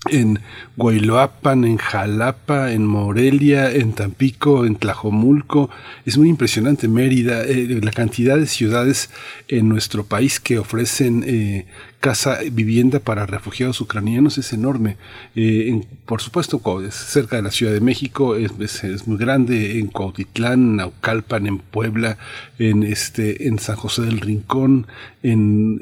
en Guayloapan, en Jalapa, en Morelia, en Tampico, en Tlajomulco. Es muy impresionante Mérida, eh, la cantidad de ciudades en nuestro país que ofrecen eh, casa, vivienda para refugiados ucranianos es enorme. Eh, por supuesto, es cerca de la Ciudad de México, es, muy grande, en Cuautitlán, en Naucalpan, en Puebla, en, este, en San José del Rincón, en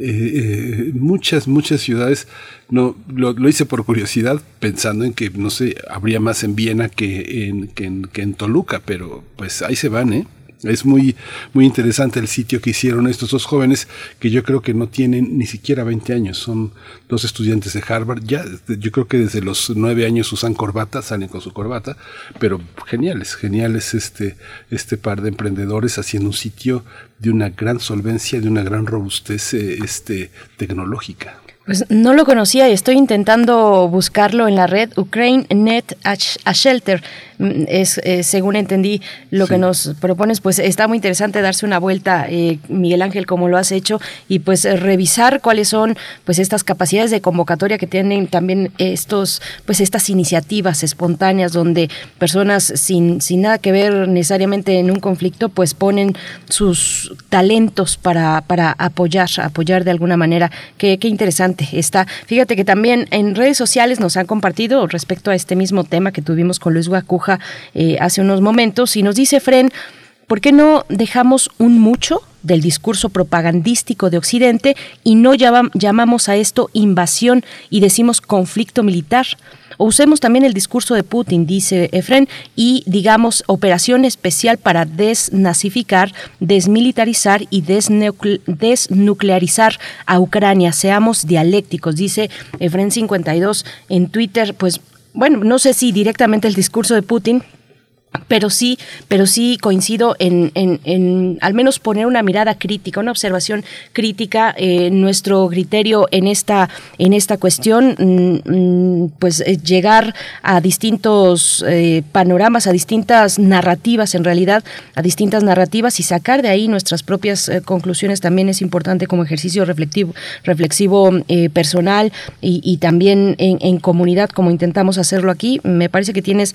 muchas, muchas ciudades no, lo, lo, hice por curiosidad, pensando en que, no sé, habría más en Viena que en, que en, que en Toluca, pero pues ahí se van, ¿eh? Es muy, muy interesante el sitio que hicieron estos dos jóvenes que yo creo que no tienen ni siquiera 20 años. Son dos estudiantes de Harvard. Ya, yo creo que desde los nueve años usan corbata, salen con su corbata, pero geniales, geniales este, este par de emprendedores haciendo un sitio de una gran solvencia, de una gran robustez eh, este, tecnológica. Pues no lo conocía y estoy intentando buscarlo en la red Ukraine Net a Shelter. Mm, es, eh, según entendí lo que nos propones, pues está muy interesante darse una vuelta, eh, Miguel Ángel, como lo has hecho, y pues revisar cuáles son pues estas capacidades de convocatoria que tienen también estos, pues estas iniciativas espontáneas donde personas sin, sin nada que ver necesariamente en un conflicto, pues ponen sus talentos para, para apoyar, apoyar de alguna manera. Qué, qué interesante está. Fíjate que también en redes sociales nos han compartido respecto a este mismo tema que tuvimos con Luis Guacuja eh, hace unos momentos y nos dice Fren, ¿por qué no dejamos un mucho del discurso propagandístico de Occidente y no llamamos a esto invasión y decimos conflicto militar? O usemos también el discurso de Putin, dice Efren, y digamos operación especial para desnazificar, desmilitarizar y desnuclearizar a Ucrania. Seamos dialécticos, dice Efren 52 en Twitter, pues bueno, no sé si directamente el discurso de Putin, pero sí, pero sí coincido en, en, al menos poner una mirada crítica, una observación crítica. Eh, nuestro criterio en esta, en esta cuestión, mm, mm, pues eh, llegar a distintos eh, panoramas, a distintas narrativas, en realidad, a distintas narrativas y sacar de ahí nuestras propias conclusiones también es importante como ejercicio reflexivo, reflexivo personal y, y también en, en, comunidad, como intentamos hacerlo aquí. Me parece que tienes,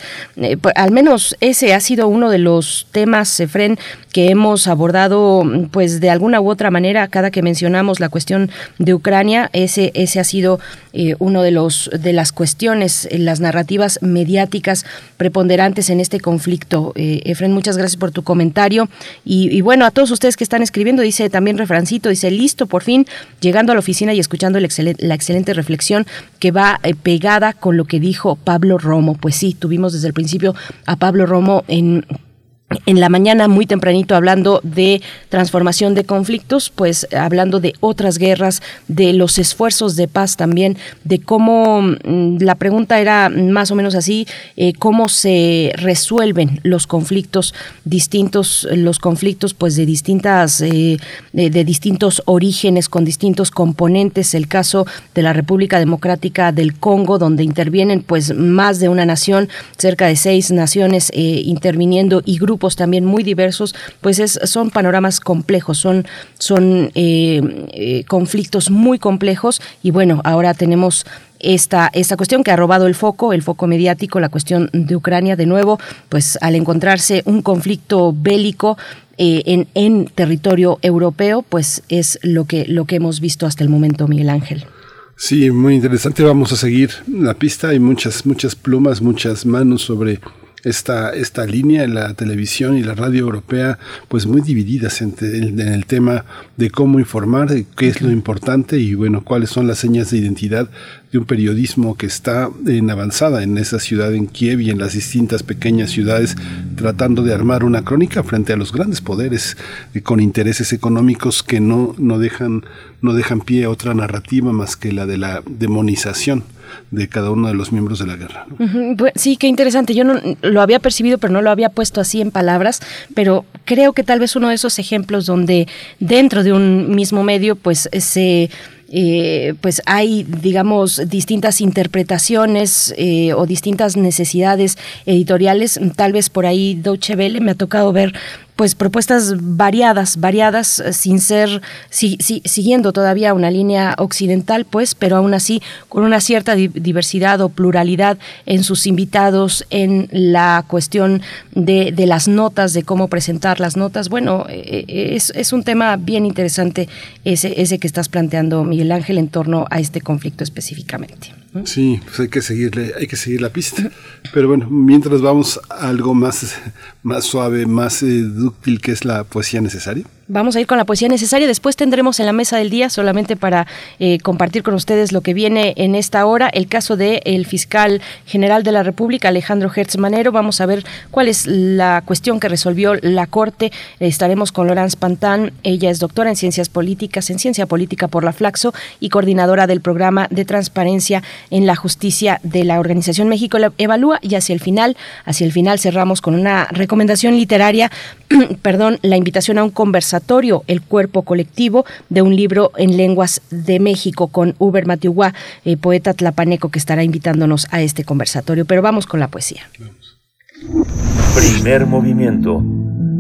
al menos ese ha sido uno de los temas, Efren, que hemos abordado, pues de alguna u otra manera, cada que mencionamos la cuestión de Ucrania, ese, ese ha sido eh, uno de los de las cuestiones, eh, las narrativas mediáticas preponderantes en este conflicto. Eh, Efren, muchas gracias por tu comentario. Y, bueno, a todos ustedes que están escribiendo, dice también Refrancito, dice, listo, por fin, llegando a la oficina y escuchando la excelente reflexión que va pegada con lo que dijo Pablo Romo. Pues sí, tuvimos desde el principio a Pablo Romo Romo en en la mañana muy tempranito hablando de transformación de conflictos, pues hablando de otras guerras, de los esfuerzos de paz también, de cómo mm, la pregunta era más o menos así, eh, cómo se resuelven los conflictos distintos, los conflictos pues de distintas, eh, de, distintos orígenes, con distintos componentes, el caso de la República Democrática del Congo, donde intervienen pues más de una nación, cerca de seis naciones eh, interviniendo y grupos también muy diversos, pues es, son panoramas complejos, son, son eh, eh, conflictos muy complejos y bueno, ahora tenemos esta, esta cuestión que ha robado el foco, el foco mediático, la cuestión de Ucrania de nuevo, pues al encontrarse un conflicto bélico eh, en, en territorio europeo, pues es lo que, lo que hemos visto hasta el momento, Miguel Ángel. Sí, muy interesante. Vamos a seguir la pista. Hay muchas, muchas plumas, muchas manos sobre esta, esta línea en la televisión y la radio europea, pues muy divididas en, en, el tema de cómo informar, de qué es lo importante y bueno, cuáles son las señas de identidad de un periodismo que está en avanzada en esa ciudad, en Kiev y en las distintas pequeñas ciudades, tratando de armar una crónica frente a los grandes poderes eh, con intereses económicos que no, no, dejan, no dejan pie a otra narrativa más que la de la demonización de cada uno de los miembros de la guerra. Sí, qué interesante. Yo no lo había percibido, pero no lo había puesto así en palabras, pero creo que tal vez uno de esos ejemplos donde dentro de un mismo medio pues se eh, pues hay, digamos, distintas interpretaciones eh, o distintas necesidades editoriales. Tal vez por ahí Deutsche Welle me ha tocado ver pues propuestas variadas, variadas, eh, sin ser, siguiendo todavía una línea occidental, pues, pero aún así con una cierta diversidad o pluralidad en sus invitados, en la cuestión de, de las notas, de cómo presentar las notas. Bueno, eh, eh, es, es, un tema bien interesante ese, ese que estás planteando, Miguel Ángel, en torno a este conflicto específicamente. Sí, pues hay que seguirle, hay que seguir la pista. Pero bueno, mientras vamos a algo más, más suave, más eh, dúctil, que es la poesía necesaria. Vamos a ir con la poesía necesaria. Después tendremos en la mesa del día, solamente para eh, compartir con ustedes lo que viene en esta hora, el caso del el fiscal general de la República, Alejandro Hertz Manero. Vamos a ver cuál es la cuestión que resolvió la Corte. Estaremos con Laurence Pantán. Ella es doctora en Ciencias Políticas, en Ciencia Política por la Flaxo y coordinadora del programa de transparencia en la justicia de la Organización México Evalúa. Y hacia el final, hacia el final cerramos con una recomendación literaria, [clears throat] perdón, la invitación a un conversatorio el cuerpo colectivo, de un libro en lenguas de México con Uber Matiuguá, eh, poeta tlapaneco que estará invitándonos a este conversatorio. Pero vamos con la poesía. Primer movimiento.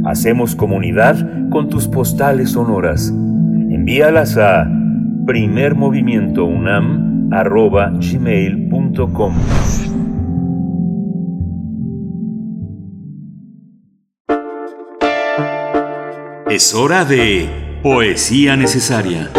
Hacemos comunidad con tus postales sonoras. Envíalas a primermovimientounam.gmail.com Es hora de Poesía Necesaria.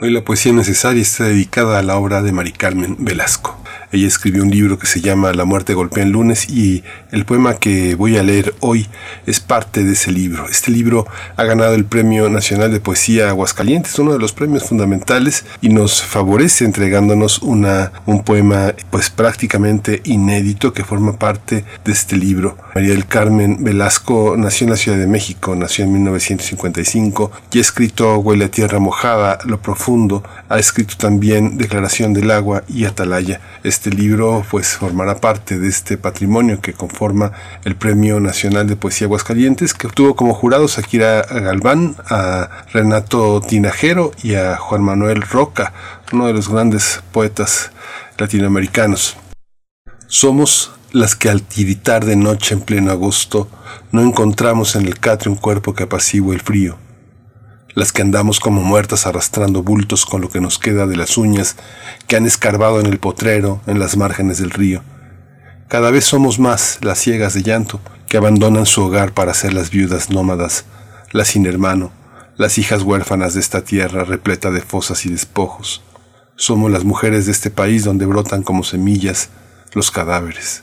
Hoy la poesía necesaria está dedicada a la obra de Mari Carmen Velasco. Ella escribió un libro que se llama La muerte golpea el lunes y el poema que voy a leer hoy es parte de ese libro. Este libro ha ganado el Premio Nacional de Poesía Aguascalientes, uno de los premios fundamentales y nos favorece entregándonos una, un poema pues prácticamente inédito que forma parte de este libro. María del Carmen Velasco nació en la Ciudad de México, nació en 1955 y ha escrito Huele a Tierra Mojada, Lo Profundo, ha escrito también Declaración del Agua y Atalaya. Este libro pues formará parte de este patrimonio que conforma el Premio Nacional de Poesía Aguascalientes, que obtuvo como jurados a Kira Galván, a Renato Tinajero y a Juan Manuel Roca, uno de los grandes poetas latinoamericanos. Somos las que al tiritar de noche en pleno agosto no encontramos en el catre un cuerpo que apacigua el frío las que andamos como muertas arrastrando bultos con lo que nos queda de las uñas que han escarbado en el potrero, en las márgenes del río. Cada vez somos más las ciegas de llanto que abandonan su hogar para ser las viudas nómadas, las sin hermano, las hijas huérfanas de esta tierra repleta de fosas y despojos. Somos las mujeres de este país donde brotan como semillas los cadáveres.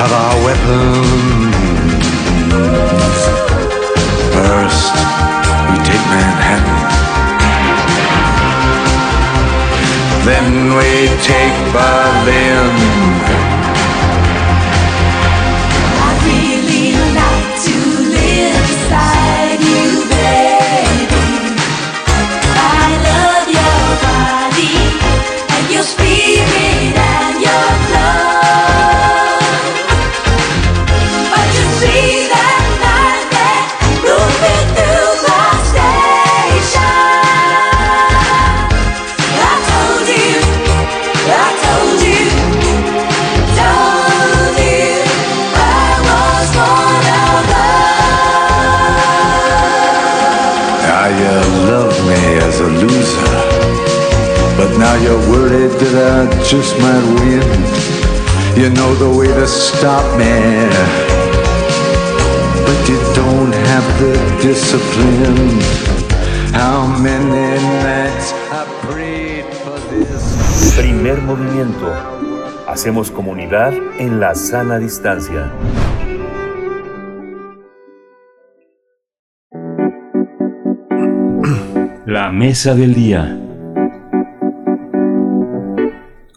of our weapons. First, we take Manhattan. Then we take Berlin. I really like to live beside you, baby. I love your body and your you're worried that I just might win. You know the way to stop me, but you don't have the discipline. How many nights I prayed for this? Primer movimiento. Hacemos comunidad en la sana distancia. La mesa del día.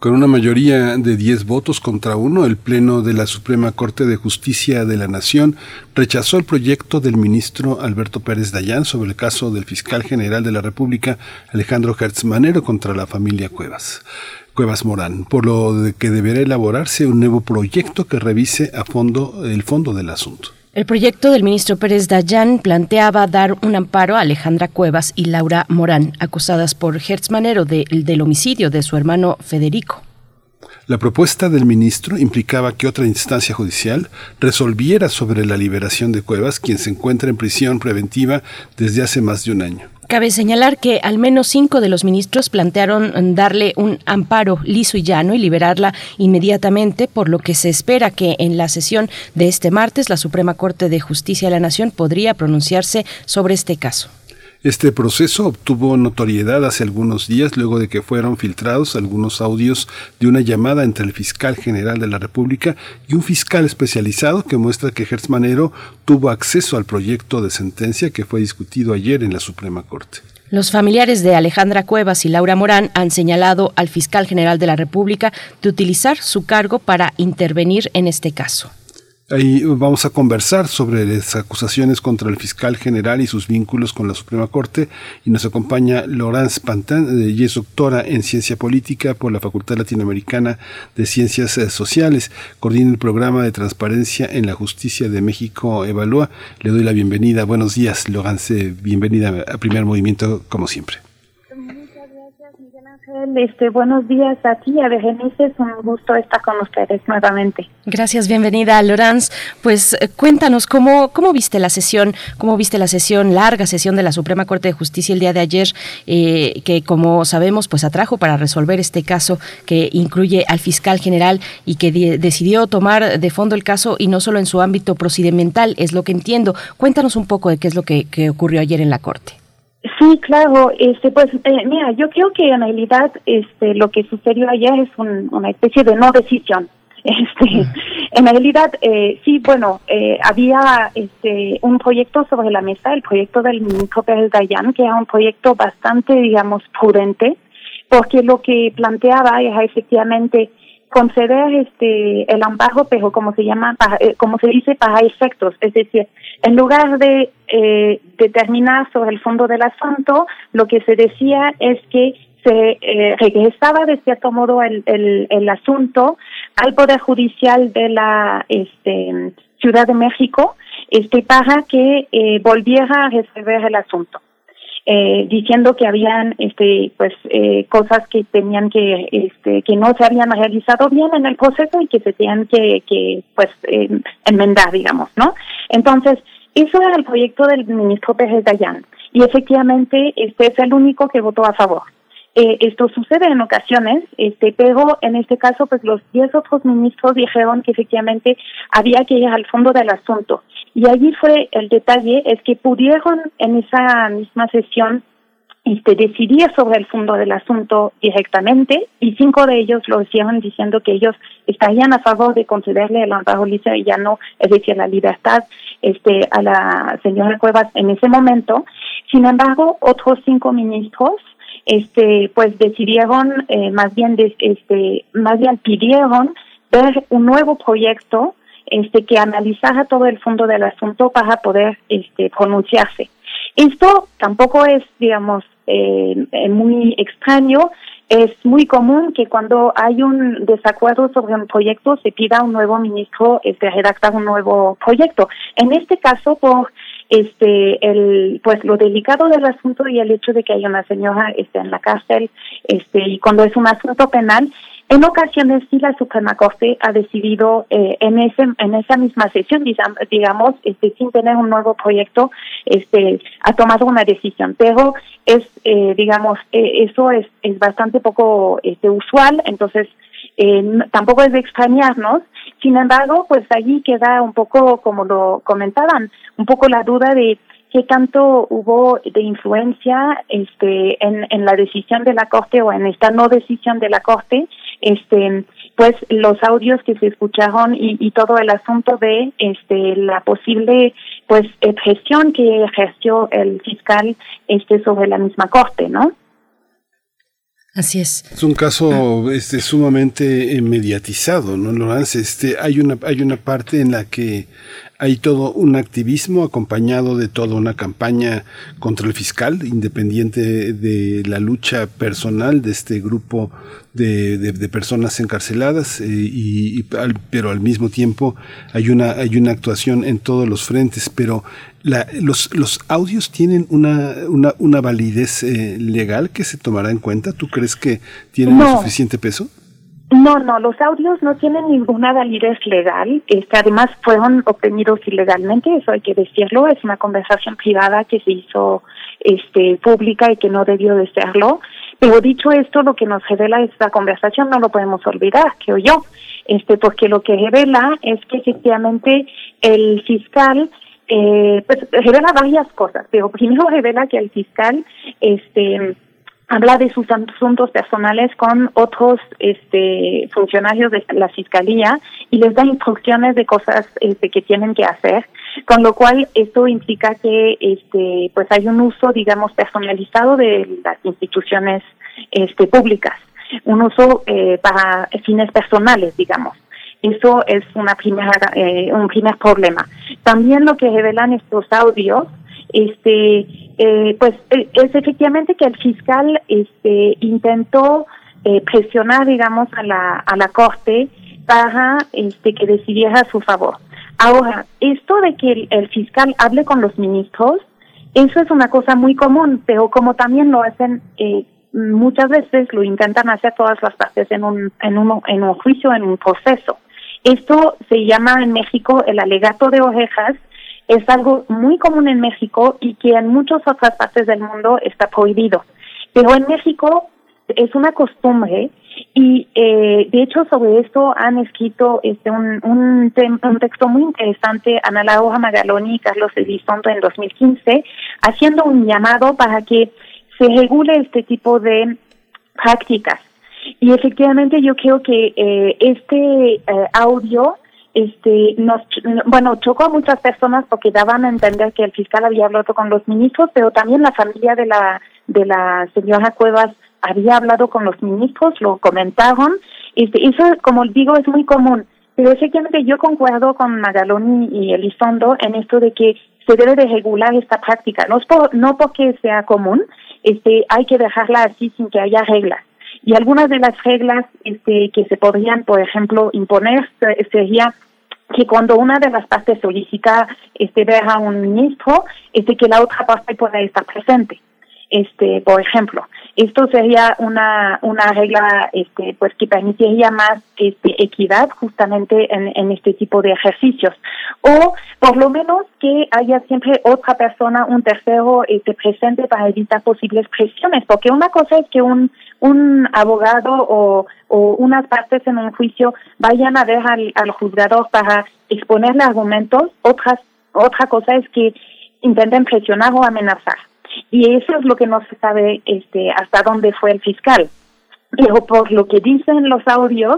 Con una mayoría de 10 votos contra uno, el Pleno de la Suprema Corte de Justicia de la Nación rechazó el proyecto del ministro Alberto Pérez Dayán sobre el caso del fiscal general de la República, Alejandro Hertz Manero, contra la familia Cuevas. Cuevas Morán, por lo que deberá elaborarse un nuevo proyecto que revise a fondo el fondo del asunto. El proyecto del ministro Pérez Dayán planteaba dar un amparo a Alejandra Cuevas y Laura Morán, acusadas por Hertz Manero de- del homicidio de su hermano Federico. La propuesta del ministro implicaba que otra instancia judicial resolviera sobre la liberación de Cuevas, quien se encuentra en prisión preventiva desde hace más de un año. Cabe señalar que al menos cinco de los ministros plantearon darle un amparo liso y llano y liberarla inmediatamente, por lo que se espera que en la sesión de este martes la Suprema Corte de Justicia de la Nación podría pronunciarse sobre este caso. Este proceso obtuvo notoriedad hace algunos días luego de que fueron filtrados algunos audios de una llamada entre el fiscal general de la República y un fiscal especializado que muestra que Hertz Manero tuvo acceso al proyecto de sentencia que fue discutido ayer en la Suprema Corte. Los familiares de Alejandra Cuevas y Laura Morán han señalado al fiscal general de la República de utilizar su cargo para intervenir en este caso. Ahí vamos a conversar sobre las acusaciones contra el fiscal general y sus vínculos con la Suprema Corte y nos acompaña Laurence Pantin, eh, ella es doctora en ciencia política por la Facultad Latinoamericana de Ciencias eh, Sociales, coordina el programa de transparencia en la justicia de México Evalúa. Le doy la bienvenida. Buenos días, Laurence, bienvenida a Primer Movimiento como siempre. Este, buenos días a ti, a Berenice, es un gusto estar con ustedes nuevamente. Gracias, bienvenida, Lorenz. Pues eh, cuéntanos cómo, cómo viste la sesión, cómo viste la sesión, larga sesión de la Suprema Corte de Justicia el día de ayer, eh, que como sabemos, pues atrajo para resolver este caso que incluye al fiscal general y que de- decidió tomar de fondo el caso y no solo en su ámbito procedimental, es lo que entiendo. Cuéntanos un poco de qué es lo que ocurrió ayer en la Corte. Sí, claro, este, pues eh, mira, yo creo que en realidad este, lo que sucedió ayer es un- una especie de no decisión. [laughs] Este, en realidad, eh, sí, bueno, eh, había este, un proyecto sobre la mesa, el proyecto del ministro Pérez Dayan, que era un proyecto bastante, digamos, prudente, porque lo que planteaba era efectivamente conceder este el amparo, pero como se llama, para- eh, como se dice, para efectos, es decir, en lugar de eh, determinar sobre el fondo del asunto, lo que se decía es que se eh, regresaba de cierto modo el, el, el asunto al Poder Judicial de la este, Ciudad de México este, para que eh, volviera a resolver el asunto eh, diciendo que habían este pues eh, cosas que tenían que este que no se habían realizado bien en el proceso y que se tenían que, que pues eh, enmendar digamos no entonces eso era el proyecto del ministro Pérez Dayán. Y efectivamente este es el único que votó a favor. Eh, esto sucede en ocasiones, este, pero en este caso, pues los 10 otros ministros dijeron que efectivamente había que ir al fondo del asunto. Y allí fue el detalle, es que pudieron en esa misma sesión este, decidir sobre el fondo del asunto directamente y cinco de ellos lo hicieron diciendo que ellos estarían a favor de concederle el licencia y ya no, es decir, la libertad este, a la señora Cuevas en ese momento. Sin embargo, otros cinco ministros este, pues decidieron, eh, más bien, este, más bien pidieron ver un nuevo proyecto este, que analizara todo el fondo del asunto para poder este, pronunciarse. Esto tampoco es, digamos, eh, eh, muy extraño. Es muy común que cuando hay un desacuerdo sobre un proyecto se pida a un nuevo ministro este, redactar un nuevo proyecto. En este caso, por este el pues lo delicado del asunto y el hecho de que hay una señora este en la cárcel este y cuando es un asunto penal en ocasiones sí la Suprema Corte ha decidido eh, en ese en esa misma sesión digamos este sin tener un nuevo proyecto este ha tomado una decisión. Pero es eh, digamos eh, eso es es bastante poco este usual entonces eh, tampoco es de extrañarnos. Sin embargo pues allí queda un poco como lo comentaban un poco la duda de qué tanto hubo de influencia este en la decisión de la corte o en esta no decisión de la corte este pues los audios que se escucharon y, y todo el asunto de este la posible pues gestión que ejerció el fiscal este sobre la misma corte no Así es. Es un caso este, sumamente eh, mediatizado, ¿no, Lorenz? Este, hay una, hay una parte en la que hay todo un activismo acompañado de toda una campaña contra el fiscal, independiente de la lucha personal de este grupo de, de, personas encarceladas, eh, y, pero al mismo tiempo hay una, hay una actuación en todos los frentes. Pero la, los, los audios tienen una, una, una validez eh, legal que se tomará en cuenta. ¿Tú crees que tienen No. suficiente peso? No, no, los audios no tienen ninguna validez legal, este, además fueron obtenidos ilegalmente, eso hay que decirlo, es una conversación privada que se hizo este, pública y que no debió de serlo, pero dicho esto, lo que nos revela esta conversación no lo podemos olvidar, creo yo, este, porque lo que revela es que efectivamente el fiscal eh, pues revela varias cosas, pero primero revela que el fiscal este habla de sus asuntos personales con otros este funcionarios de la fiscalía y les da instrucciones de cosas este, que tienen que hacer con lo cual esto implica que este pues hay un uso digamos personalizado de las instituciones este públicas un uso eh, para fines personales digamos. Eso es una primera eh, un primer problema. También lo que revelan estos audios este eh, pues eh, es efectivamente que el fiscal este intentó eh, presionar digamos a la a la corte para este que decidiera a su favor. Ahora esto de que el, fiscal hable con los ministros eso es una cosa muy común pero como también lo hacen eh, muchas veces lo intentan hacer todas las partes en un en un en un juicio en un proceso. Esto se llama en México el alegato de orejas es algo muy común en México y que en muchas otras partes del mundo está prohibido. Pero en México es una costumbre y eh, de hecho sobre esto han escrito este un, un, un texto muy interesante Ana Laura Magaloni y Carlos Elizondo en 2015 haciendo un llamado para que se regule este tipo de prácticas. Y efectivamente yo creo que eh, este eh, audio este nos bueno chocó a muchas personas porque daban a entender que el fiscal había hablado con los ministros pero también la familia de la de la señora Cuevas había hablado con los ministros lo comentaron este eso como digo es muy común. Pero efectivamente yo concuerdo con Magaloni y Elizondo en esto de que se debe de regular esta práctica. No es por, no porque sea común este hay que dejarla así sin que haya reglas. Y algunas de las reglas este, que se podrían, por ejemplo, imponer se- sería que cuando una de las partes solicita este, ver a un ministro, este, que la otra parte pueda estar presente. Este, por ejemplo, esto sería una, una regla este, pues que permitiría más este, equidad justamente en, en este tipo de ejercicios. O por lo menos que haya siempre otra persona, un tercero este, presente para evitar posibles presiones, porque una cosa es que un, un abogado o, o unas partes en un juicio vayan a ver al, al juzgador para exponerle argumentos, otras, otra cosa es que intenten presionar o amenazar. Y eso es lo que no se sabe este, hasta dónde fue el fiscal. Pero por lo que dicen los audios,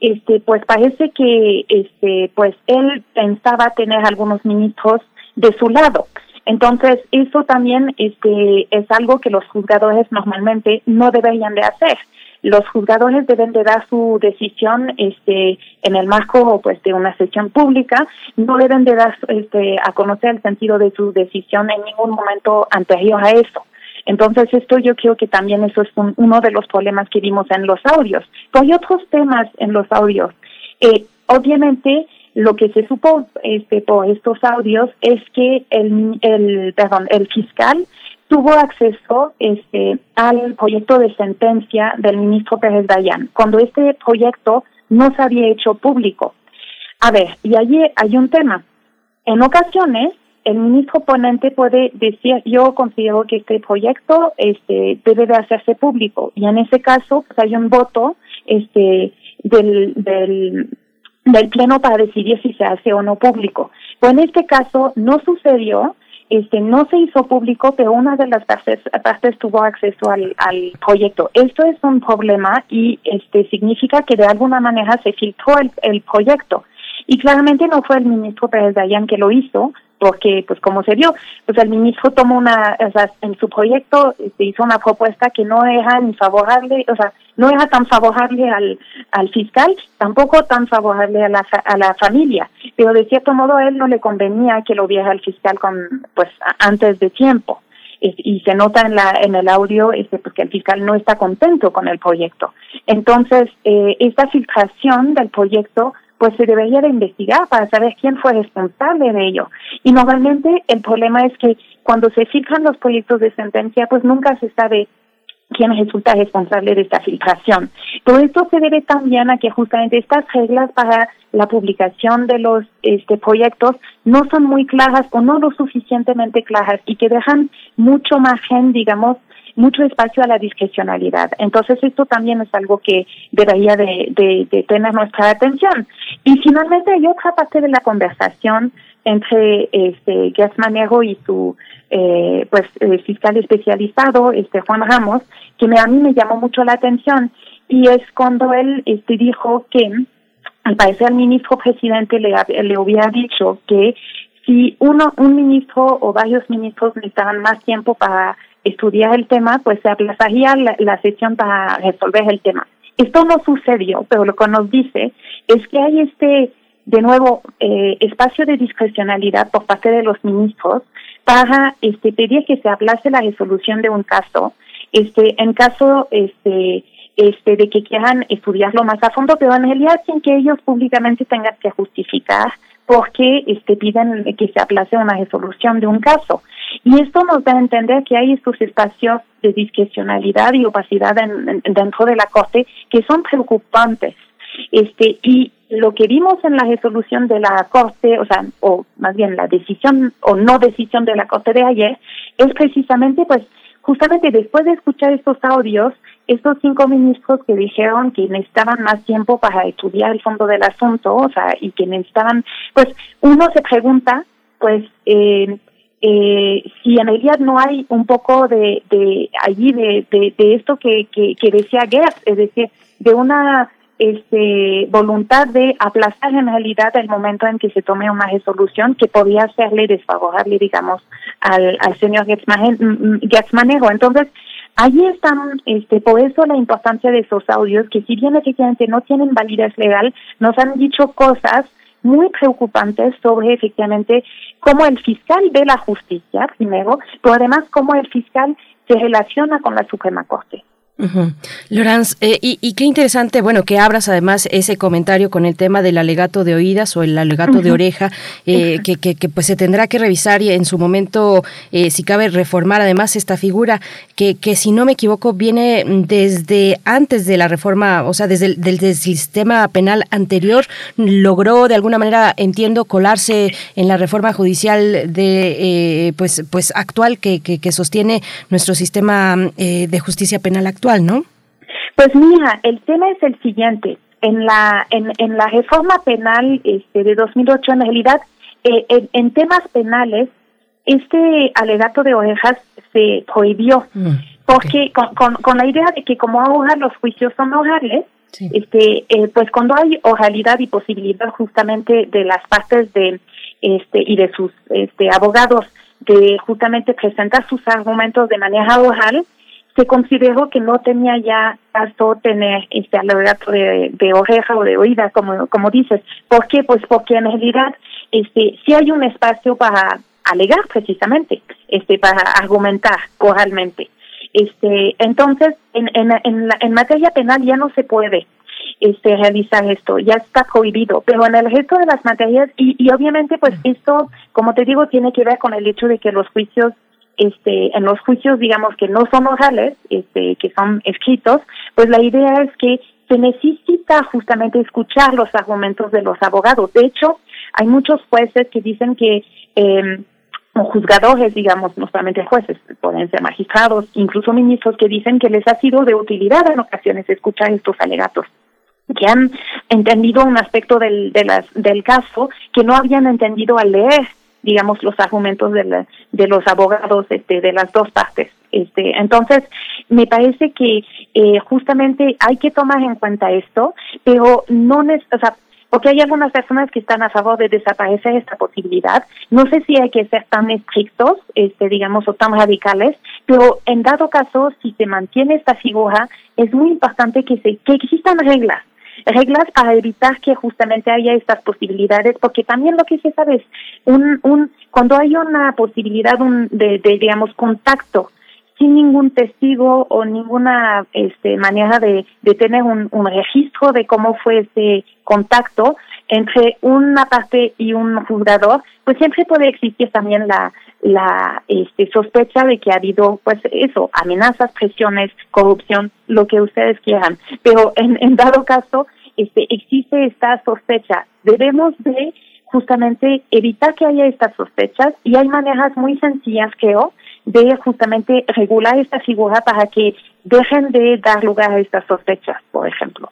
este, pues parece que este, pues él pensaba tener algunos ministros de su lado. Entonces, eso también este, es algo que los juzgadores normalmente no deberían de hacer. Los juzgadores deben de dar su decisión este, en el marco pues, de una sesión pública, no deben de dar este, a conocer el sentido de su decisión en ningún momento anterior a eso. Entonces, esto yo creo que también eso es un- uno de los problemas que vimos en los audios. Pero hay otros temas en los audios. Eh, obviamente, lo que se supo este, por estos audios es que el, el, perdón, el fiscal tuvo acceso este, al proyecto de sentencia del ministro Pérez Dayan, cuando este proyecto no se había hecho público. A ver, y allí hay un tema. En ocasiones, el ministro ponente puede decir, yo considero que este proyecto este, debe de hacerse público. Y en ese caso, pues hay un voto este, del, del, del Pleno para decidir si se hace o no público. Pues en este caso no sucedió, este, no se hizo público, pero una de las partes, tuvo acceso al, al proyecto. Esto es un problema y este, significa que de alguna manera se filtró el, el proyecto. Y claramente no fue el ministro Pérez Dayan que lo hizo, porque, pues, como se vio, pues el ministro tomó una, o sea, en su proyecto se hizo una propuesta que no era ni favorable, o sea, no era tan favorable al, al fiscal, tampoco tan favorable a la, a la familia, pero de cierto modo a él no le convenía que lo viera el fiscal con, pues, antes de tiempo. Y se nota en la en el audio este pues que el fiscal no está contento con el proyecto. Entonces eh, esta filtración del proyecto pues se debería de investigar para saber quién fue responsable de ello y normalmente el problema es que cuando se filtran los proyectos de sentencia pues nunca se sabe quién resulta responsable de esta filtración. Todo esto se debe también a que justamente estas reglas para la publicación de los este, proyectos no son muy claras o no lo suficientemente claras y que dejan mucho margen, digamos, mucho espacio a la discrecionalidad. Entonces esto también es algo que debería de, de, de tener nuestra atención. Y finalmente hay otra parte de la conversación entre este Manero y su eh, pues eh, fiscal especializado este Juan Ramos que me, a mí me llamó mucho la atención y es cuando él este dijo que al parecer el ministro presidente le, le hubiera dicho que si uno un ministro o varios ministros necesitaban más tiempo para estudiar el tema pues se la, la sesión para resolver el tema. Esto no sucedió pero lo que nos dice es que hay este de nuevo eh, espacio de discrecionalidad por parte de los ministros para este pedir que se aplace la resolución de un caso este en caso este este de que quieran estudiarlo más a fondo pero en realidad sin que ellos públicamente tengan que justificar por qué este piden que se aplace una resolución de un caso. Y esto nos da a entender que hay estos espacios de discrecionalidad y opacidad en- dentro de la corte que son preocupantes. Este y lo que vimos en la resolución de la corte, o sea, o más bien la decisión o no decisión de la corte de ayer, es precisamente, pues, justamente después de escuchar estos audios, estos cinco ministros que dijeron que necesitaban más tiempo para estudiar el fondo del asunto, o sea, y que necesitaban, pues, uno se pregunta, pues, eh, eh, si en realidad no hay un poco de, de allí de, de, de esto que, que, que decía Gertz, es decir, de una este, voluntad de aplazar en realidad el momento en que se tome una resolución que podría serle desfavorable, digamos, al, al señor Gertz Maje- mm, mm. Entonces, Allí están, este, por eso la importancia de esos audios, que si bien efectivamente no tienen validez legal, nos han dicho cosas muy preocupantes sobre efectivamente cómo el fiscal ve la justicia, primero, pero además cómo el fiscal se relaciona con la Suprema Corte. Ujú. Lorenz, eh, y, y qué interesante, bueno, que abras además ese comentario con el tema del alegato de oídas o el alegato de oreja, eh, que, que, que, pues se tendrá que revisar y en su momento, eh, si cabe, reformar además esta figura, que, que si no me equivoco viene desde antes de la reforma, o sea, desde el del, del sistema penal anterior, logró de alguna manera, entiendo, colarse en la reforma judicial de, eh, pues, pues actual que, que, que sostiene nuestro sistema de justicia penal actual, ¿no? Pues mira, el tema es el siguiente. En la en, en la reforma penal este, de 2008, en realidad, eh, en, en temas penales, este alegato de orejas se prohibió porque con, con, con la idea de que como ahora los juicios son orales, este, eh, pues cuando hay oralidad y posibilidad justamente de las partes de este y de sus este abogados de justamente presentar sus argumentos de manera oral, se consideró que no tenía ya caso tener este alegato de, de oreja o de oída, como, como dices. ¿Por qué? Pues porque en realidad este, sí hay un espacio para alegar precisamente, este, para argumentar oralmente. Este, entonces, en, en, en, la, en materia penal ya no se puede este, realizar esto, ya está prohibido, pero en el resto de las materias, y, y obviamente pues esto, como te digo, tiene que ver con el hecho de que los juicios este, en los juicios, digamos, que no son orales, este, que son escritos, pues la idea es que se necesita justamente escuchar los argumentos de los abogados. De hecho, hay muchos jueces que dicen que eh, o juzgadores, digamos, no solamente jueces, pueden ser magistrados, incluso ministros que dicen que les ha sido de utilidad en ocasiones escuchar estos alegatos que han entendido un aspecto del, de las, del caso que no habían entendido al leer digamos los argumentos de, la, de los abogados este, de las dos partes este entonces me parece que eh, justamente hay que tomar en cuenta esto pero no o sea porque hay algunas personas que están a favor de desaparecer esta posibilidad. No sé si hay que ser tan estrictos, este, digamos, o tan radicales, pero en dado caso, si se mantiene esta figura, es muy importante que, se, que existan reglas reglas para evitar que justamente haya estas posibilidades, porque también lo que se sabe es un, un cuando hay una posibilidad un, de, de, digamos, contacto sin ningún testigo o ninguna este, manera de, de tener un, un registro de cómo fue ese contacto entre una parte y un juzgador, pues siempre puede existir también la, la este, sospecha de que ha habido, pues eso, amenazas, presiones, corrupción, lo que ustedes quieran. Pero en, en dado caso, este, existe esta sospecha. Debemos de justamente evitar que haya estas sospechas y hay maneras muy sencillas, creo, de justamente regular esta figura para que dejen de dar lugar a estas sospechas, por ejemplo.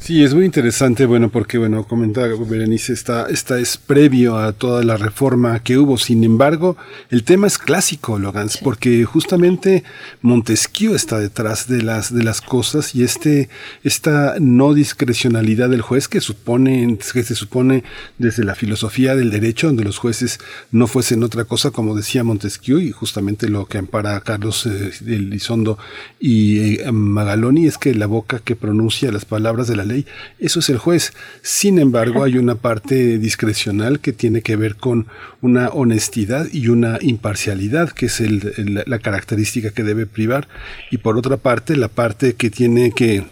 Sí, es muy interesante, bueno, porque, bueno, comenta Berenice, esta, esta es previo a toda la reforma que hubo. Sin embargo, el tema es clásico, Logans, porque justamente Montesquieu está detrás de las, de las cosas y este, esta no discrecionalidad del juez que supone, que se supone desde la filosofía del derecho, donde los jueces no fuesen otra cosa, como decía Montesquieu, y justamente lo que ampara a Carlos eh, Elizondo y eh, Magaloni es que la boca que pronuncia las palabras de la ley, eso es el juez. Sin embargo, hay una parte discrecional que tiene que ver con una honestidad y una imparcialidad, que es el, la característica que debe privar. Y por otra parte, la parte que tiene que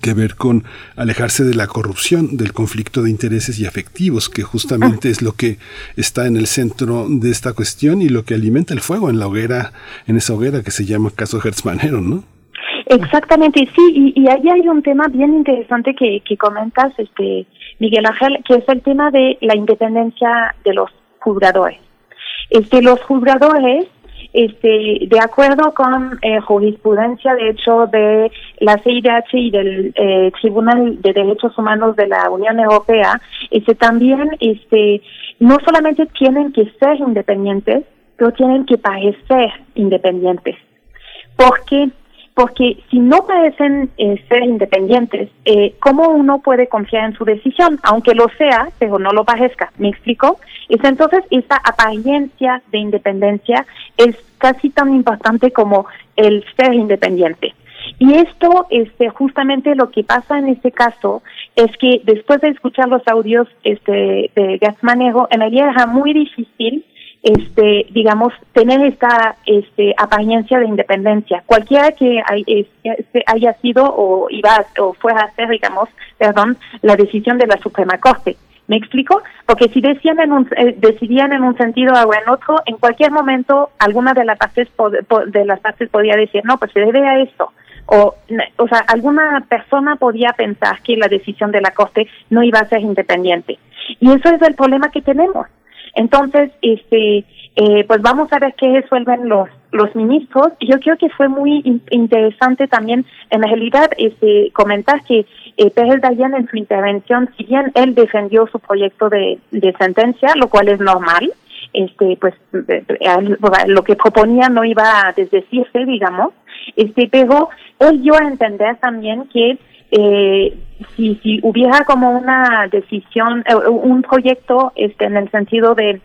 que ver con alejarse de la corrupción, del conflicto de intereses y afectivos, que justamente es lo que está en el centro de esta cuestión y lo que alimenta el fuego en la hoguera, en esa hoguera que se llama caso Hertzmanero, ¿no? Exactamente, sí, y, y ahí hay un tema bien interesante que, comentas, este Miguel Ángel, que es el tema de la independencia de los juzgadores. Este, los juzgadores, este, de acuerdo con eh, jurisprudencia, de hecho, de la CIDH y del eh, Tribunal de Derechos Humanos de la Unión Europea, este, también, este, no solamente tienen que ser independientes, pero tienen que parecer independientes. ¿Por qué? Porque si no parecen eh, ser independientes, eh, ¿cómo uno puede confiar en su decisión? Aunque lo sea, pero no lo parezca. ¿Me explico? Es entonces esa apariencia de independencia es casi tan importante como el ser independiente. Y esto, este, justamente lo que pasa en este caso es que después de escuchar los audios este, de Gasmanejo, en realidad era muy difícil este, digamos, tener esta este, apariencia de independencia. Cualquiera que este, haya sido o iba o fuera a ser, digamos, perdón, la decisión de la Suprema Corte. ¿Me explico? Porque si decían en un, eh, decidían en un sentido o en otro, en cualquier momento alguna de las partes de las partes podía decir, no, pues se debe a esto. O, o sea, alguna persona podía pensar que la decisión de la Corte no iba a ser independiente. Y eso es el problema que tenemos entonces, este, eh, pues vamos a ver qué resuelven los los ministros. Yo creo que fue muy in- interesante también, en realidad, este, comentar que eh, Pérez Dayan en su intervención, si bien él defendió su proyecto de, de sentencia, lo cual es normal, este, pues eh, lo que proponía no iba a desdecirse, digamos, este, pero él dio a entender también que eh, si, si hubiera como una decisión, eh, un proyecto este, en el sentido de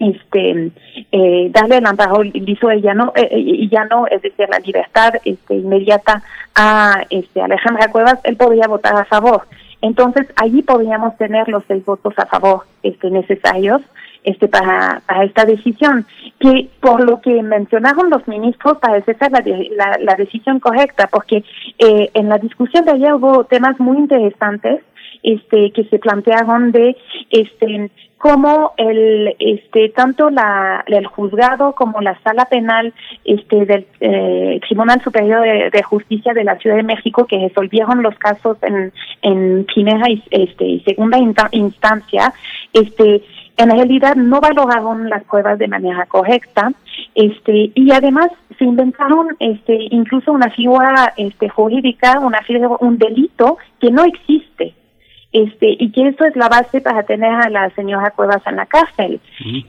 este eh, darle el amparo liso y ya no eh, ya no es decir la libertad este inmediata a este Alejandra Cuevas él podría votar a favor. Entonces allí podríamos tener los seis votos a favor este necesarios este para, para esta decisión que por lo que mencionaron los ministros parece ser la, de- la, la decisión correcta porque eh, en la discusión de ayer hubo temas muy interesantes este que se plantearon de este cómo el este tanto la el juzgado como la sala penal este del eh, Tribunal Superior de, Justicia de la Ciudad de México que resolvieron los casos en en primera y este y segunda insta- instancia este en realidad no valoraron las pruebas de manera correcta este y además se inventaron este incluso una figura este jurídica una figura, un delito que no existe este y que eso es la base para tener a la señora Cuevas en la cárcel.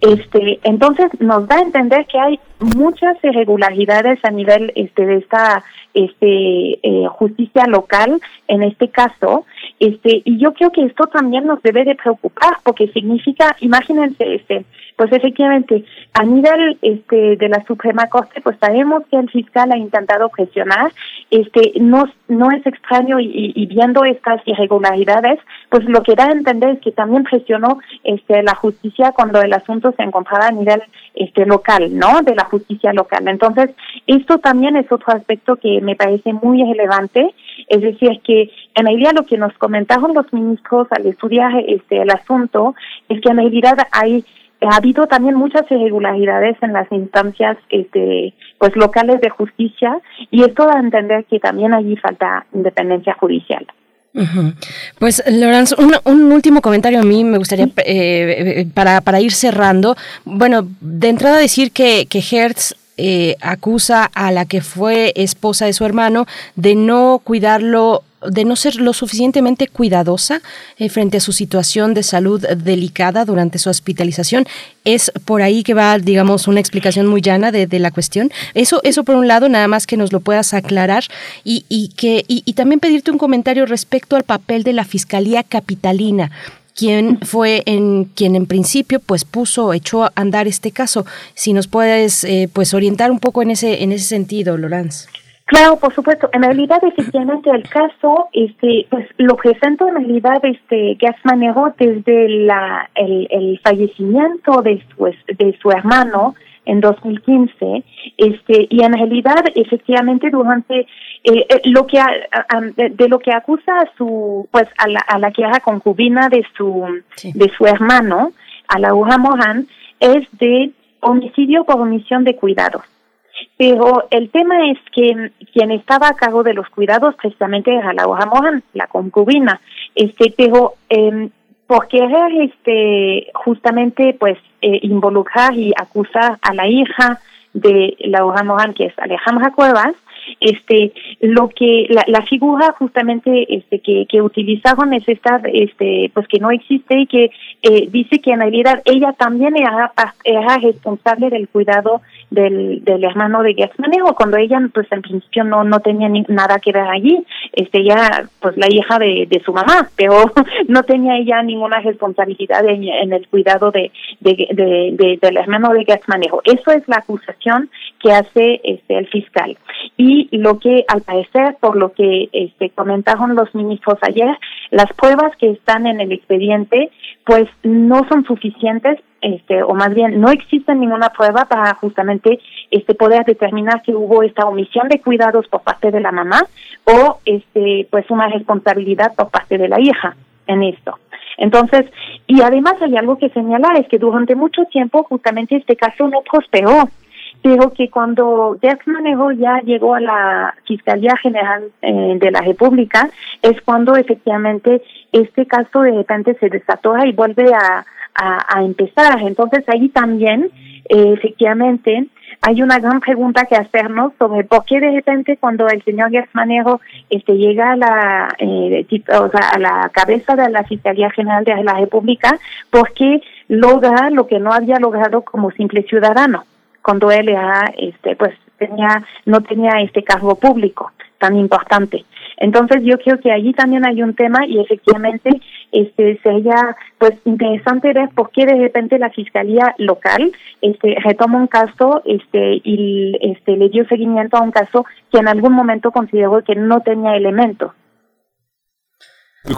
Este, entonces nos da a entender que hay muchas irregularidades a nivel este de esta este eh, justicia local en este caso, este y yo creo que esto también nos debe de preocupar porque significa, imagínense este pues efectivamente a nivel este de la Suprema Corte pues sabemos que el fiscal ha intentado presionar este no no es extraño y, y- viendo estas irregularidades pues lo que da a entender es que también presionó este la justicia cuando el asunto se encontraba a nivel este local no de la justicia local. Entonces esto también es otro aspecto que me parece muy relevante. Es decir que en realidad lo que nos comentaron los ministros al estudiar este el asunto es que en realidad hay ha habido también muchas irregularidades en las instancias este pues locales de justicia y esto da a entender que también allí falta independencia judicial. Pues, Laurence, un, un último comentario a mí me gustaría eh, eh, para, para ir cerrando. Bueno, de entrada decir que, que Hertz eh, acusa a la que fue esposa de su hermano de no cuidarlo de no ser lo suficientemente cuidadosa eh, frente a su situación de salud delicada durante su hospitalización. Es por ahí que va, digamos, una explicación muy llana de, la cuestión. Eso, eso por un lado, nada más que nos lo puedas aclarar y, y que y, y también pedirte un comentario respecto al papel de la Fiscalía Capitalina quien fue en quien en principio pues puso echó a andar este caso si nos puedes eh, pues orientar un poco en ese en ese sentido Lorenz Claro, por supuesto. En realidad, efectivamente, el caso, este, pues lo presento en realidad, este, Gas Manero desde la, el, el fallecimiento de su, es- de su hermano en 2015, este, y en realidad, efectivamente, durante eh, eh, lo que de, de lo que acusa a su, pues a la, a la que era concubina de su, de su hermano, a la Uja Mohan, es de homicidio por omisión de cuidados. Pero el tema es que quien estaba a cargo de los cuidados precisamente era la Mohan, la concubina. Este, pero eh, por querer este, justamente pues eh, involucrar y acusar a la hija de la Mohan, que es Alejandra Cuevas, este lo que la, la figura justamente este que, que utilizaron es esta este pues que no existe y que eh, dice que en realidad ella también era, pa- era responsable del cuidado del, hermano de Manejo cuando ella pues en principio no no tenía ni, nada que ver allí. Este ella pues la hija de, su mamá [laughs] pero no tenía ella ninguna responsabilidad en, el cuidado de, de, de, de- del hermano de Manejo eso es la acusación que hace este el fiscal. Y lo que al parecer por lo que este comentaron los ministros ayer las pruebas que están en el expediente pues no son suficientes este o más bien no existe ninguna prueba para justamente este poder determinar que hubo esta omisión de cuidados por parte de la mamá o este pues una responsabilidad por parte de la hija en esto. Entonces y además hay algo que señalar es que durante mucho tiempo justamente este caso no prosperó pero que cuando Jack Manejo ya llegó a la Fiscalía General eh, de la República es cuando efectivamente este caso de repente se desató y vuelve a, a, a empezar. Entonces ahí también eh, efectivamente hay una gran pregunta que hacernos sobre por qué de repente cuando el señor Gersmanero este, llega a la, eh, o sea, a la cabeza de la Fiscalía General de la República, ¿por qué logra lo que no había logrado como simple ciudadano? Cuando él era, este, pues tenía, no tenía este cargo público tan importante. Entonces yo creo que allí también hay un tema y efectivamente este sería pues interesante ver por qué de repente la fiscalía local este retoma un caso este y este le dio seguimiento a un caso que en algún momento consideró que no tenía elementos.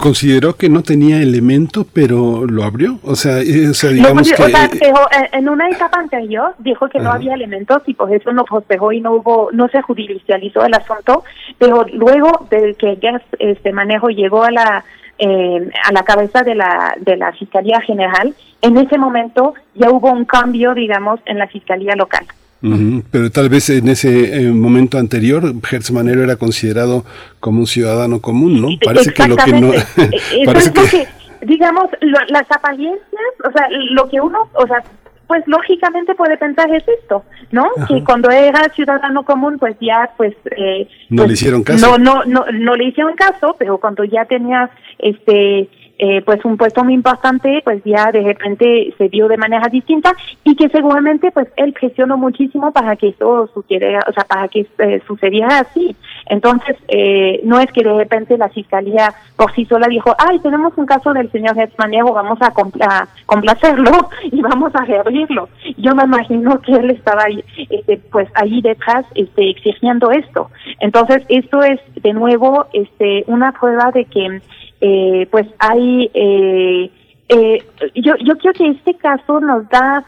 Consideró que no tenía elemento, pero lo abrió. O sea, eh, o sea No, digamos o que. sea, dejó, eh, en una etapa anterior dijo que no había elementos y por eso no festejó y no hubo, no se judicializó el asunto, pero luego de que ya este manejo llegó a la eh, a la cabeza de la de la fiscalía general, en ese momento ya hubo un cambio, digamos, en la fiscalía local. [laughs] Pero tal vez en ese eh, momento anterior, Hertz Manero era considerado como un ciudadano común, ¿no? Parece que lo que no. [laughs] Eh, Eso parece es lo que. que, digamos, lo- las apariencias, o sea, lo que uno, o sea, pues lógicamente puede pensar es esto, ¿no? Que cuando era ciudadano común, pues ya, pues... Eh, No pues, le hicieron caso. No, no, no, no le hicieron caso, pero cuando ya tenía, este... eh, pues un puesto muy importante, pues ya de repente se vio de manera distinta y que seguramente pues él presionó muchísimo para que eso sucediera, o sea, para que eh, sucediera así. Entonces, eh, no es que de repente la fiscalía por sí sola dijo, ay, tenemos un caso del señor Getzmaniego, vamos a, compla- a complacerlo [laughs] y vamos a reabrirlo. Yo me imagino que él estaba ahí, este, pues allí detrás este, exigiendo esto. Entonces, esto es de nuevo este, una prueba de que eh, pues hay eh, eh, yo yo creo que este caso nos da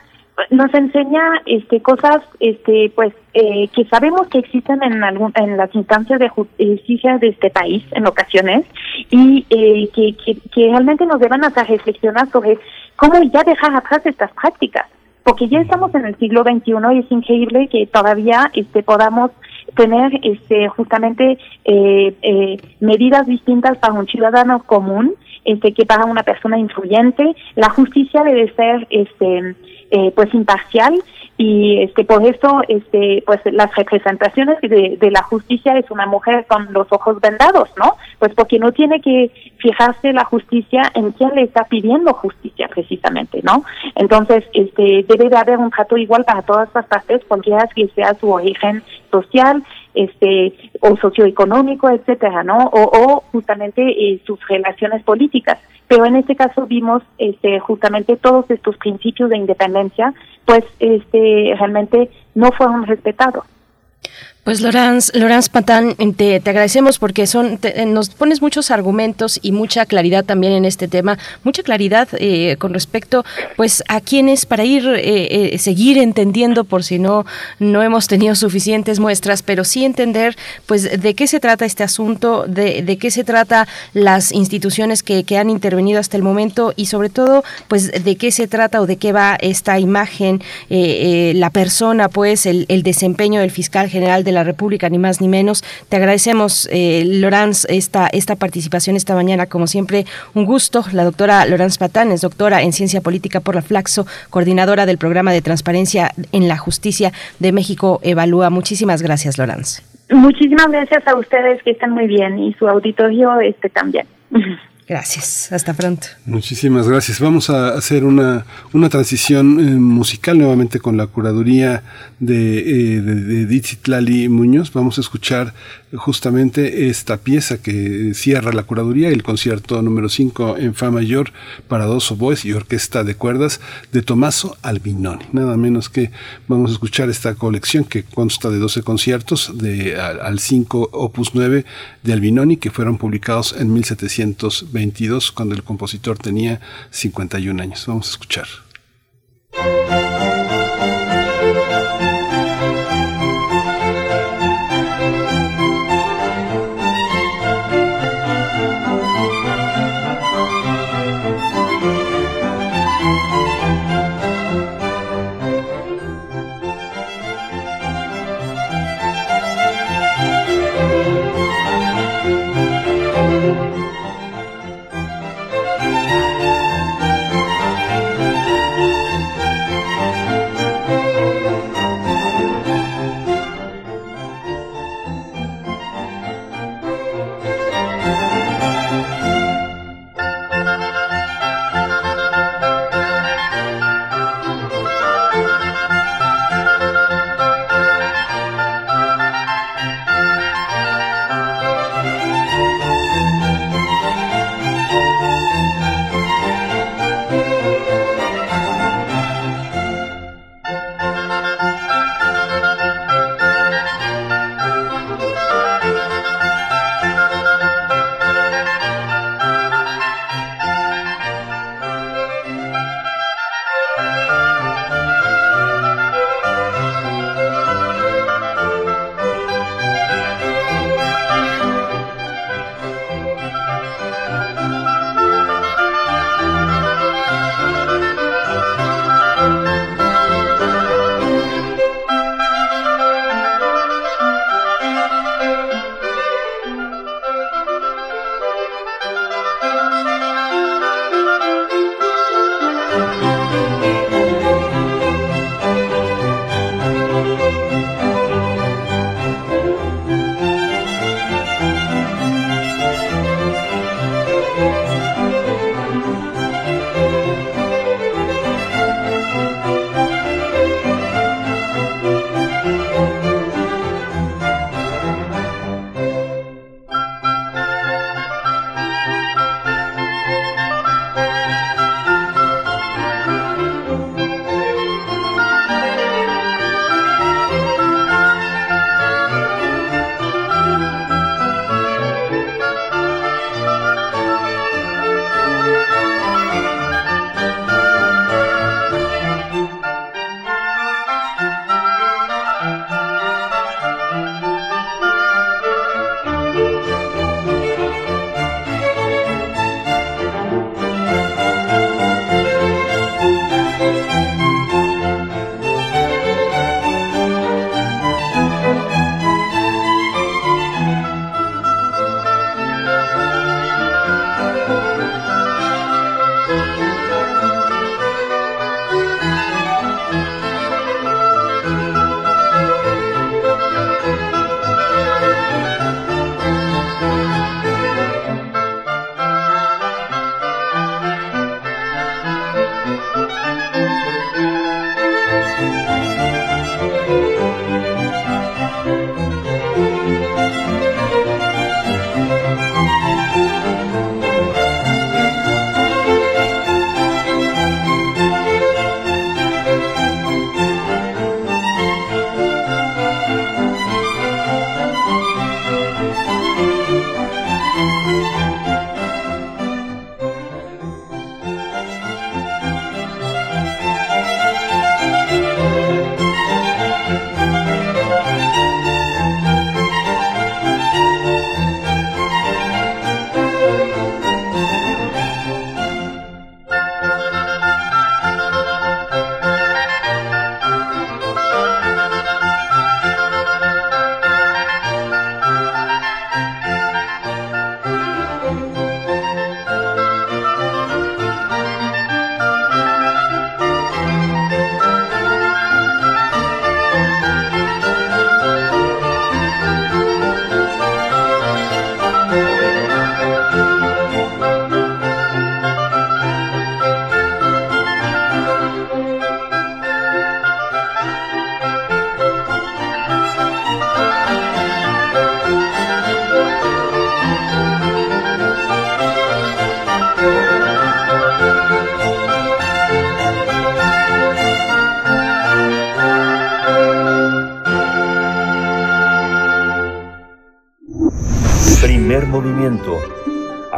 nos enseña este cosas este pues eh, que sabemos que existen en algún en las instancias de justicia de este país en ocasiones y eh, que, que que realmente nos deben hacer reflexionar sobre cómo ya dejar atrás estas prácticas porque ya estamos en el siglo XXI y es increíble que todavía este podamos tener este justamente eh, eh, medidas distintas para un ciudadano común este que para una persona influyente. La justicia debe ser este eh, pues imparcial y este por eso este pues las representaciones de, de la justicia es una mujer con los ojos vendados no pues porque no tiene que fijarse la justicia en quién le está pidiendo justicia precisamente no entonces este debe de haber un trato igual para todas las partes cualquiera que sea su origen social este o socioeconómico etcétera no o, justamente eh, sus relaciones políticas pero en este caso vimos este justamente todos estos principios de independencia pues este realmente no fueron respetados Pues Lorenz, Lorenz Patán, te, te agradecemos porque son te- nos pones muchos argumentos y mucha claridad también en este tema, mucha claridad eh, con respecto pues a quienes para ir eh, eh, seguir entendiendo por si no no hemos tenido suficientes muestras, pero sí entender pues de qué se trata este asunto, de, de qué se trata las instituciones que, que han intervenido hasta el momento y sobre todo pues de qué se trata o de qué va esta imagen, eh, eh, la persona pues el, el desempeño del fiscal general de la República, ni más ni menos. Te agradecemos, eh, Lorenz, esta, esta participación esta mañana, como siempre, un gusto. La doctora Lorenz Patán es doctora en Ciencia Política por la Flaxo, coordinadora del programa de transparencia en la justicia de México Evalúa. Muchísimas gracias, Lorenz. muchísimas gracias a ustedes que están muy bien y su auditorio este también [laughs] Gracias. Hasta pronto. Muchísimas gracias. Vamos a hacer una, una transición eh, musical nuevamente con la curaduría de, eh, de, de Edith Citlali Muñoz. Vamos a escuchar justamente esta pieza que cierra la curaduría, el concierto número 5 en Fa mayor para dos oboes y orquesta de cuerdas de Tommaso Albinoni. Nada menos que vamos a escuchar esta colección que consta de 12 conciertos de, al, al 5 opus 9 de Albinoni que fueron publicados en 1722 cuando el compositor tenía 51 años. Vamos a escuchar.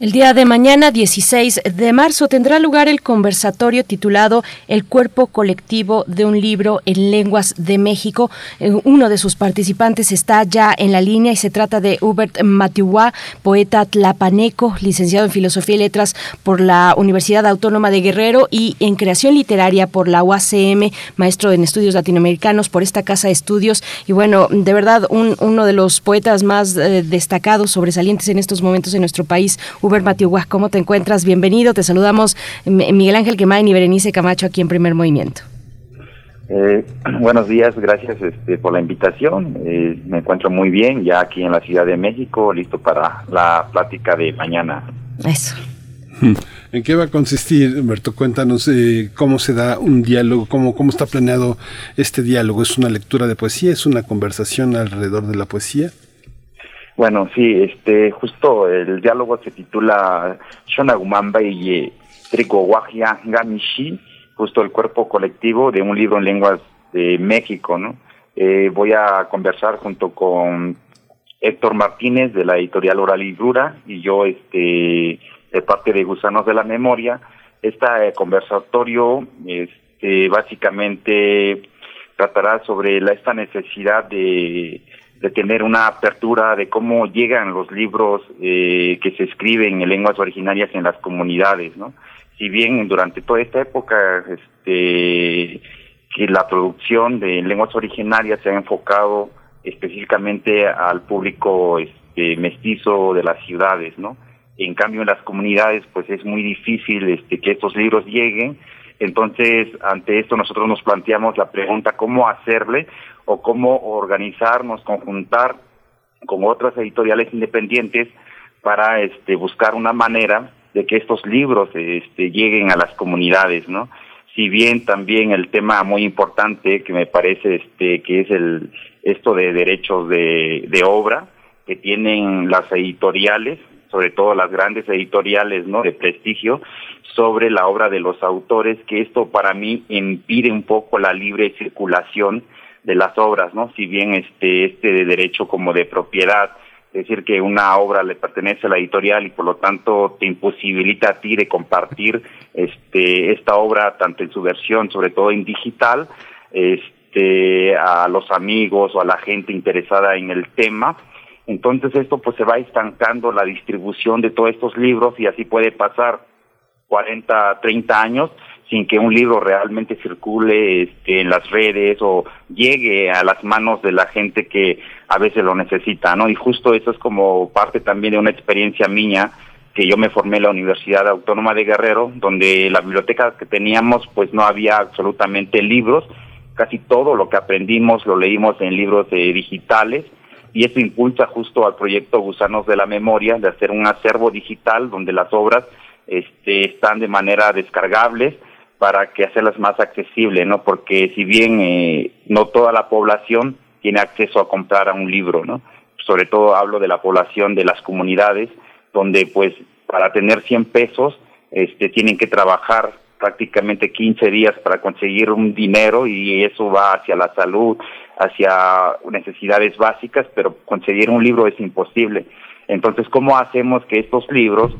El día de mañana, 16 de marzo, tendrá lugar el conversatorio titulado El cuerpo colectivo de un libro en lenguas de México. Eh, Uno de sus participantes está ya en la línea y se trata de Hubert Matiuá, poeta tlapaneco, licenciado en Filosofía y Letras por la Universidad Autónoma de Guerrero y en Creación Literaria por la UACM, maestro en Estudios Latinoamericanos por esta Casa de Estudios. Y bueno, de verdad, un- uno de los poetas más eh, destacados, sobresalientes en estos momentos en nuestro país, Hubert Matiuá, ¿cómo te encuentras? Bienvenido, te saludamos Miguel Ángel Quemain y Berenice Camacho aquí en Primer Movimiento. Eh, [clears throat] buenos días, gracias este, por la invitación. Eh, me encuentro muy bien ya aquí en la Ciudad de México, listo para la plática de mañana. Eso. [laughs] ¿En qué va a consistir, Humberto? Cuéntanos eh, cómo se da un diálogo, cómo, cómo está planeado este diálogo. ¿Es una lectura de poesía? ¿Es una conversación alrededor de la poesía? Bueno, sí, este, justo el diálogo se titula Shonagumamba y Tricowajia Gamishi, justo el cuerpo colectivo de un libro en lenguas de México, ¿no? Eh, voy a conversar junto con Héctor Martínez de la editorial Oral y Dura y yo, este, de parte de Gusanos de la Memoria. Este conversatorio, este, básicamente tratará sobre la, esta necesidad de, de tener una apertura de cómo llegan los libros eh, que se escriben en lenguas originarias en las comunidades, ¿no? Si bien durante toda esta época, este, que la producción de lenguas originarias se ha enfocado específicamente al público este, mestizo de las ciudades, ¿no? En cambio, en las comunidades, pues es muy difícil este, que estos libros lleguen. Entonces, ante esto, nosotros nos planteamos la pregunta cómo hacerle o cómo organizarnos, conjuntar con otras editoriales independientes para este, buscar una manera de que estos libros este, lleguen a las comunidades, ¿no? Si bien también el tema muy importante que me parece este, que es el esto de derechos de, de obra que tienen las editoriales, sobre todo las grandes editoriales, ¿no? De prestigio sobre la obra de los autores, que esto para mí impide un poco la libre circulación de las obras, ¿no? Si bien este este de derecho como de propiedad es decir, que una obra le pertenece a la editorial y por lo tanto te imposibilita a ti de compartir este, esta obra tanto en su versión, sobre todo en digital, este, a los amigos o a la gente interesada en el tema. Entonces esto pues se va estancando la distribución de todos estos libros y así puede pasar 40, 30 años sin que un libro realmente circule este, en las redes o llegue a las manos de la gente que a veces lo necesita, ¿no? Y justo eso es como parte también de una experiencia mía que yo me formé en la Universidad Autónoma de Guerrero, donde la biblioteca que teníamos pues no había absolutamente libros, casi todo lo que aprendimos lo leímos en libros eh, digitales y eso impulsa justo al proyecto Gusanos de la Memoria de hacer un acervo digital donde las obras este, están de manera descargables para que hacerlas más accesibles, ¿no? Porque si bien eh, no toda la población tiene acceso a comprar a un libro, ¿no? Sobre todo hablo de la población de las comunidades, donde pues para tener 100 pesos este, tienen que trabajar prácticamente 15 días para conseguir un dinero y eso va hacia la salud, hacia necesidades básicas, pero conseguir un libro es imposible. Entonces, ¿cómo hacemos que estos libros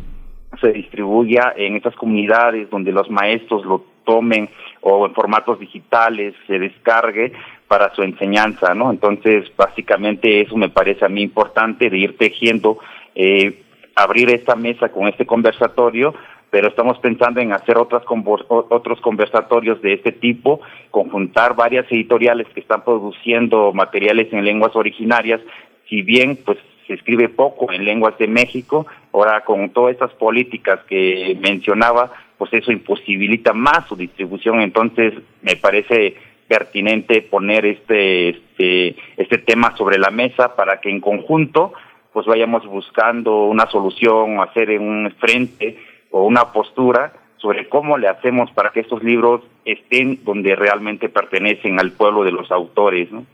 se distribuya en estas comunidades donde los maestros lo tomen o en formatos digitales se descargue para su enseñanza, ¿no? Entonces, básicamente eso me parece a mí importante de ir tejiendo, eh, abrir esta mesa con este conversatorio, pero estamos pensando en hacer otras otros conversatorios de este tipo, conjuntar varias editoriales que están produciendo materiales en lenguas originarias, si bien pues se escribe poco en lenguas de México, ahora con todas estas políticas que mencionaba, pues eso imposibilita más su distribución, entonces me parece pertinente poner este, este, este tema sobre la mesa para que en conjunto pues vayamos buscando una solución, hacer un frente o una postura sobre cómo le hacemos para que estos libros estén donde realmente pertenecen al pueblo de los autores, ¿no?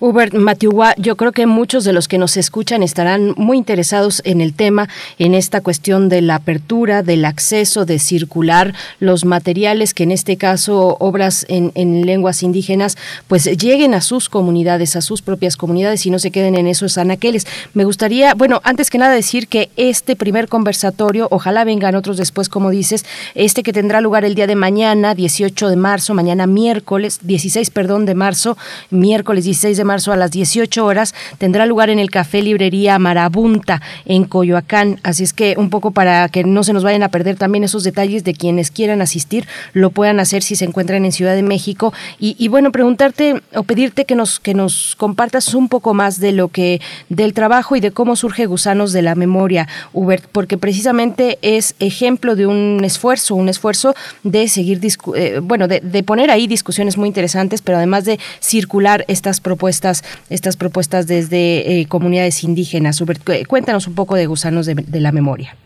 Hubert Matiugua, yo creo que muchos de los que nos escuchan estarán muy interesados en el tema, en esta cuestión de la apertura, del acceso, de circular los materiales que en este caso obras en, en lenguas indígenas, pues lleguen a sus comunidades, a sus propias comunidades y no se queden en esos anaqueles. Me gustaría, bueno, antes que nada decir que este primer conversatorio, ojalá vengan otros después, como dices, este que tendrá lugar el día de mañana, 18 de marzo, mañana miércoles, 16, perdón, de marzo, miércoles 16 de marzo a las 18 horas, tendrá lugar en el Café Librería Marabunta en Coyoacán. Así es que un poco para que no se nos vayan a perder también esos detalles de quienes quieran asistir, lo puedan hacer si se encuentran en Ciudad de México. Y, bueno, preguntarte o pedirte que nos, que nos compartas un poco más de lo que, del trabajo y de cómo surge Gusanos de la Memoria, Hubert, porque precisamente es ejemplo de un esfuerzo, un esfuerzo de seguir, eh, bueno, de poner ahí discusiones muy interesantes, pero además de circular estas propuestas, estas propuestas desde eh, comunidades indígenas. Cu- cuéntanos un poco de Gusanos de, la Memoria.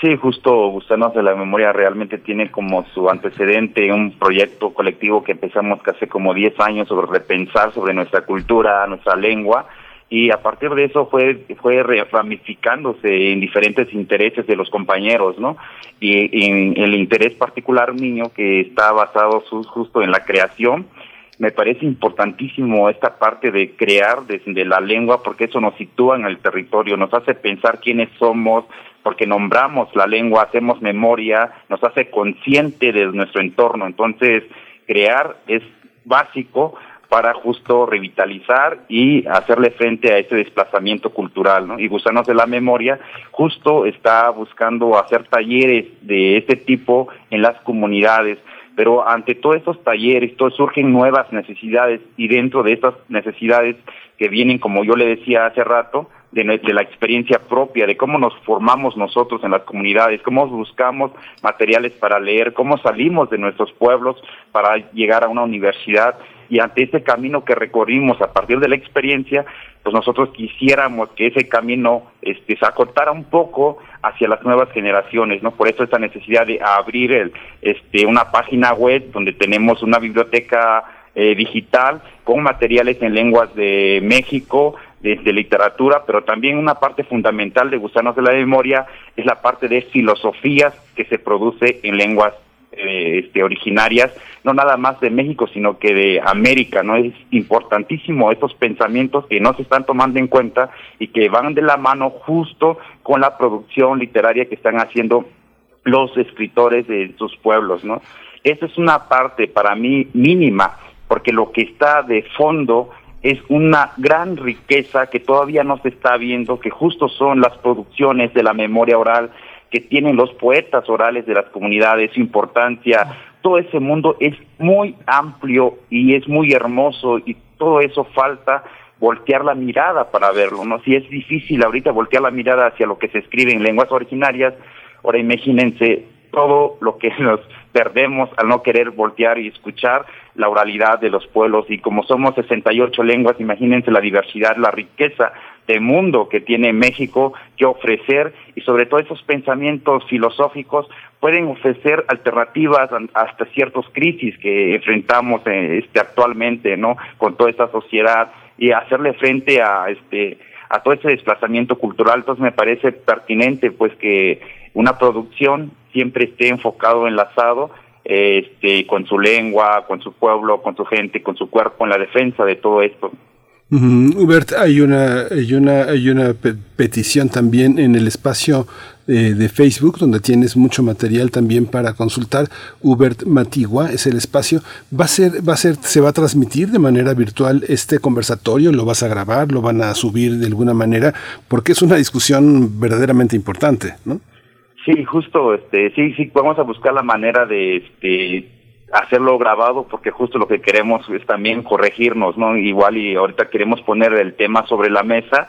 Sí, justo Gusanos de la Memoria realmente tiene como su antecedente un proyecto colectivo que empezamos hace como 10 años sobre repensar sobre nuestra cultura, nuestra lengua, y a partir de eso fue fue ramificándose en diferentes intereses de los compañeros, ¿no? Y, en el interés particular mío que está basado justo en la creación, me parece importantísimo esta parte de crear desde la lengua porque eso nos sitúa en el territorio, nos hace pensar quiénes somos, porque nombramos la lengua, hacemos memoria, nos hace consciente de nuestro entorno. Entonces, crear es básico para justo revitalizar y hacerle frente a ese desplazamiento cultural, ¿no? Y Gusanos de la Memoria justo está buscando hacer talleres de este tipo en las comunidades, pero ante todos estos talleres, todo, surgen nuevas necesidades y dentro de estas necesidades que vienen, como yo le decía hace rato, de, de la experiencia propia, de cómo nos formamos nosotros en las comunidades, cómo buscamos materiales para leer, cómo salimos de nuestros pueblos para llegar a una universidad y ante ese camino que recorrimos a partir de la experiencia, pues nosotros quisiéramos que ese camino este, se acortara un poco hacia las nuevas generaciones, ¿no? Por eso esta necesidad de abrir el, este, una página web donde tenemos una biblioteca eh, digital con materiales en lenguas de México, de, literatura, pero también una parte fundamental de Gusanos de la Memoria es la parte de filosofías que se produce en lenguas eh, este, originarias, no nada más de México, sino que de América, ¿no? Es importantísimo estos pensamientos que no se están tomando en cuenta y que van de la mano justo con la producción literaria que están haciendo los escritores de sus pueblos, ¿no? Esa es una parte para mí mínima, porque lo que está de fondo es una gran riqueza que todavía no se está viendo, que justo son las producciones de la memoria oral que tienen los poetas orales de las comunidades, su importancia, todo ese mundo es muy amplio y es muy hermoso y todo eso falta voltear la mirada para verlo, ¿no? Si es difícil ahorita voltear la mirada hacia lo que se escribe en lenguas originarias, ahora imagínense todo lo que [laughs] nos perdemos al no querer voltear y escuchar la oralidad de los pueblos y como somos 68 lenguas, imagínense la diversidad, la riqueza de mundo que tiene México que ofrecer y sobre todo esos pensamientos filosóficos pueden ofrecer alternativas hasta ciertas crisis que enfrentamos eh, este actualmente, ¿no? Con toda esta sociedad y hacerle frente a este a todo ese desplazamiento cultural, entonces me parece pertinente pues que una producción siempre esté enfocado, enlazado eh, este, con su lengua, con su pueblo, con su gente, con su cuerpo, en la defensa de todo esto. Hubert, hay una, hay una, hay una pe- petición también en el espacio eh, de Facebook donde tienes mucho material también para consultar. Hubert Matigua es el espacio. Va a ser, va a ser, se va a transmitir de manera virtual este conversatorio. Lo vas a grabar, lo van a subir de alguna manera, porque es una discusión verdaderamente importante, ¿no? Sí, justo, este, sí, sí, vamos a buscar la manera de, este, hacerlo grabado porque justo lo que queremos es también corregirnos, ¿no? Igual y ahorita queremos poner el tema sobre la mesa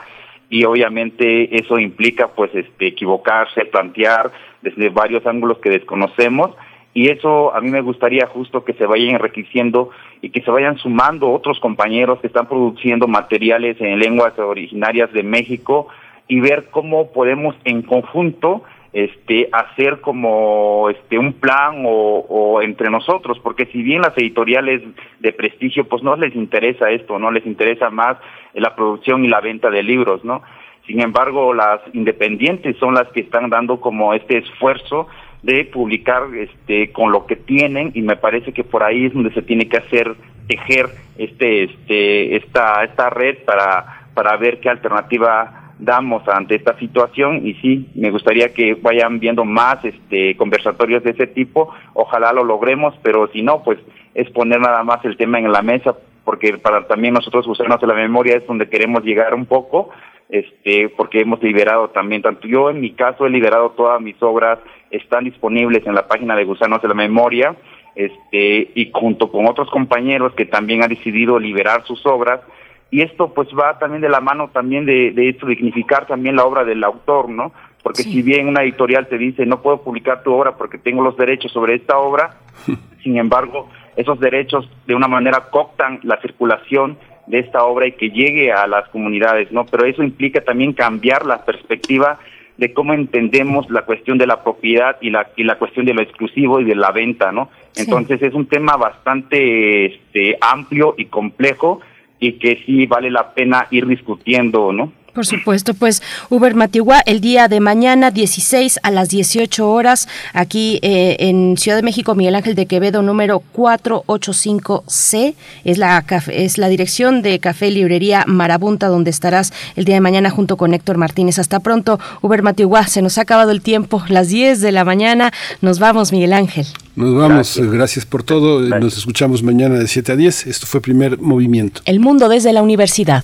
y obviamente eso implica pues este equivocarse, plantear desde varios ángulos que desconocemos y eso a mí me gustaría justo que se vayan enriqueciendo y que se vayan sumando otros compañeros que están produciendo materiales en lenguas originarias de México y ver cómo podemos en conjunto este hacer como este un plan o, o entre nosotros porque si bien las editoriales de prestigio pues no les interesa esto no les interesa más la producción y la venta de libros no sin embargo las independientes son las que están dando como este esfuerzo de publicar este con lo que tienen y me parece que por ahí es donde se tiene que hacer tejer este este esta esta red para para ver qué alternativa damos ante esta situación y sí, me gustaría que vayan viendo más este conversatorios de ese tipo, ojalá lo logremos, pero si no, pues es poner nada más el tema en la mesa, porque para también nosotros usarnos de la memoria es donde queremos llegar un poco, este, porque hemos liberado también, tanto yo en mi caso he liberado todas mis obras, están disponibles en la página de Gusanos de la Memoria, este, y junto con otros compañeros que también han decidido liberar sus obras, y esto pues va también de la mano también de, de esto, dignificar también la obra del autor, ¿no? Porque si bien una editorial te dice no puedo publicar tu obra porque tengo los derechos sobre esta obra, [laughs] sin embargo, esos derechos de una manera cooptan la circulación de esta obra y que llegue a las comunidades, ¿no? Pero eso implica también cambiar la perspectiva de cómo entendemos la cuestión de la propiedad y la y la cuestión de lo exclusivo y de la venta, ¿no? Entonces es un tema bastante este amplio y complejo y que sí vale la pena ir discutiendo, ¿no? Por supuesto, pues Uber Matihuá, el día de mañana 16 a las 18 horas, aquí eh, en Ciudad de México, Miguel Ángel de Quevedo, número 485C, es la, es la dirección de Café Librería Marabunta, donde estarás el día de mañana junto con Héctor Martínez. Hasta pronto, Uber Matihuá, se nos ha acabado el tiempo, las 10 de la mañana, nos vamos, Miguel Ángel. Nos vamos, gracias, por todo, nos escuchamos mañana de 7 a 10, esto fue Primer Movimiento. El mundo desde la universidad.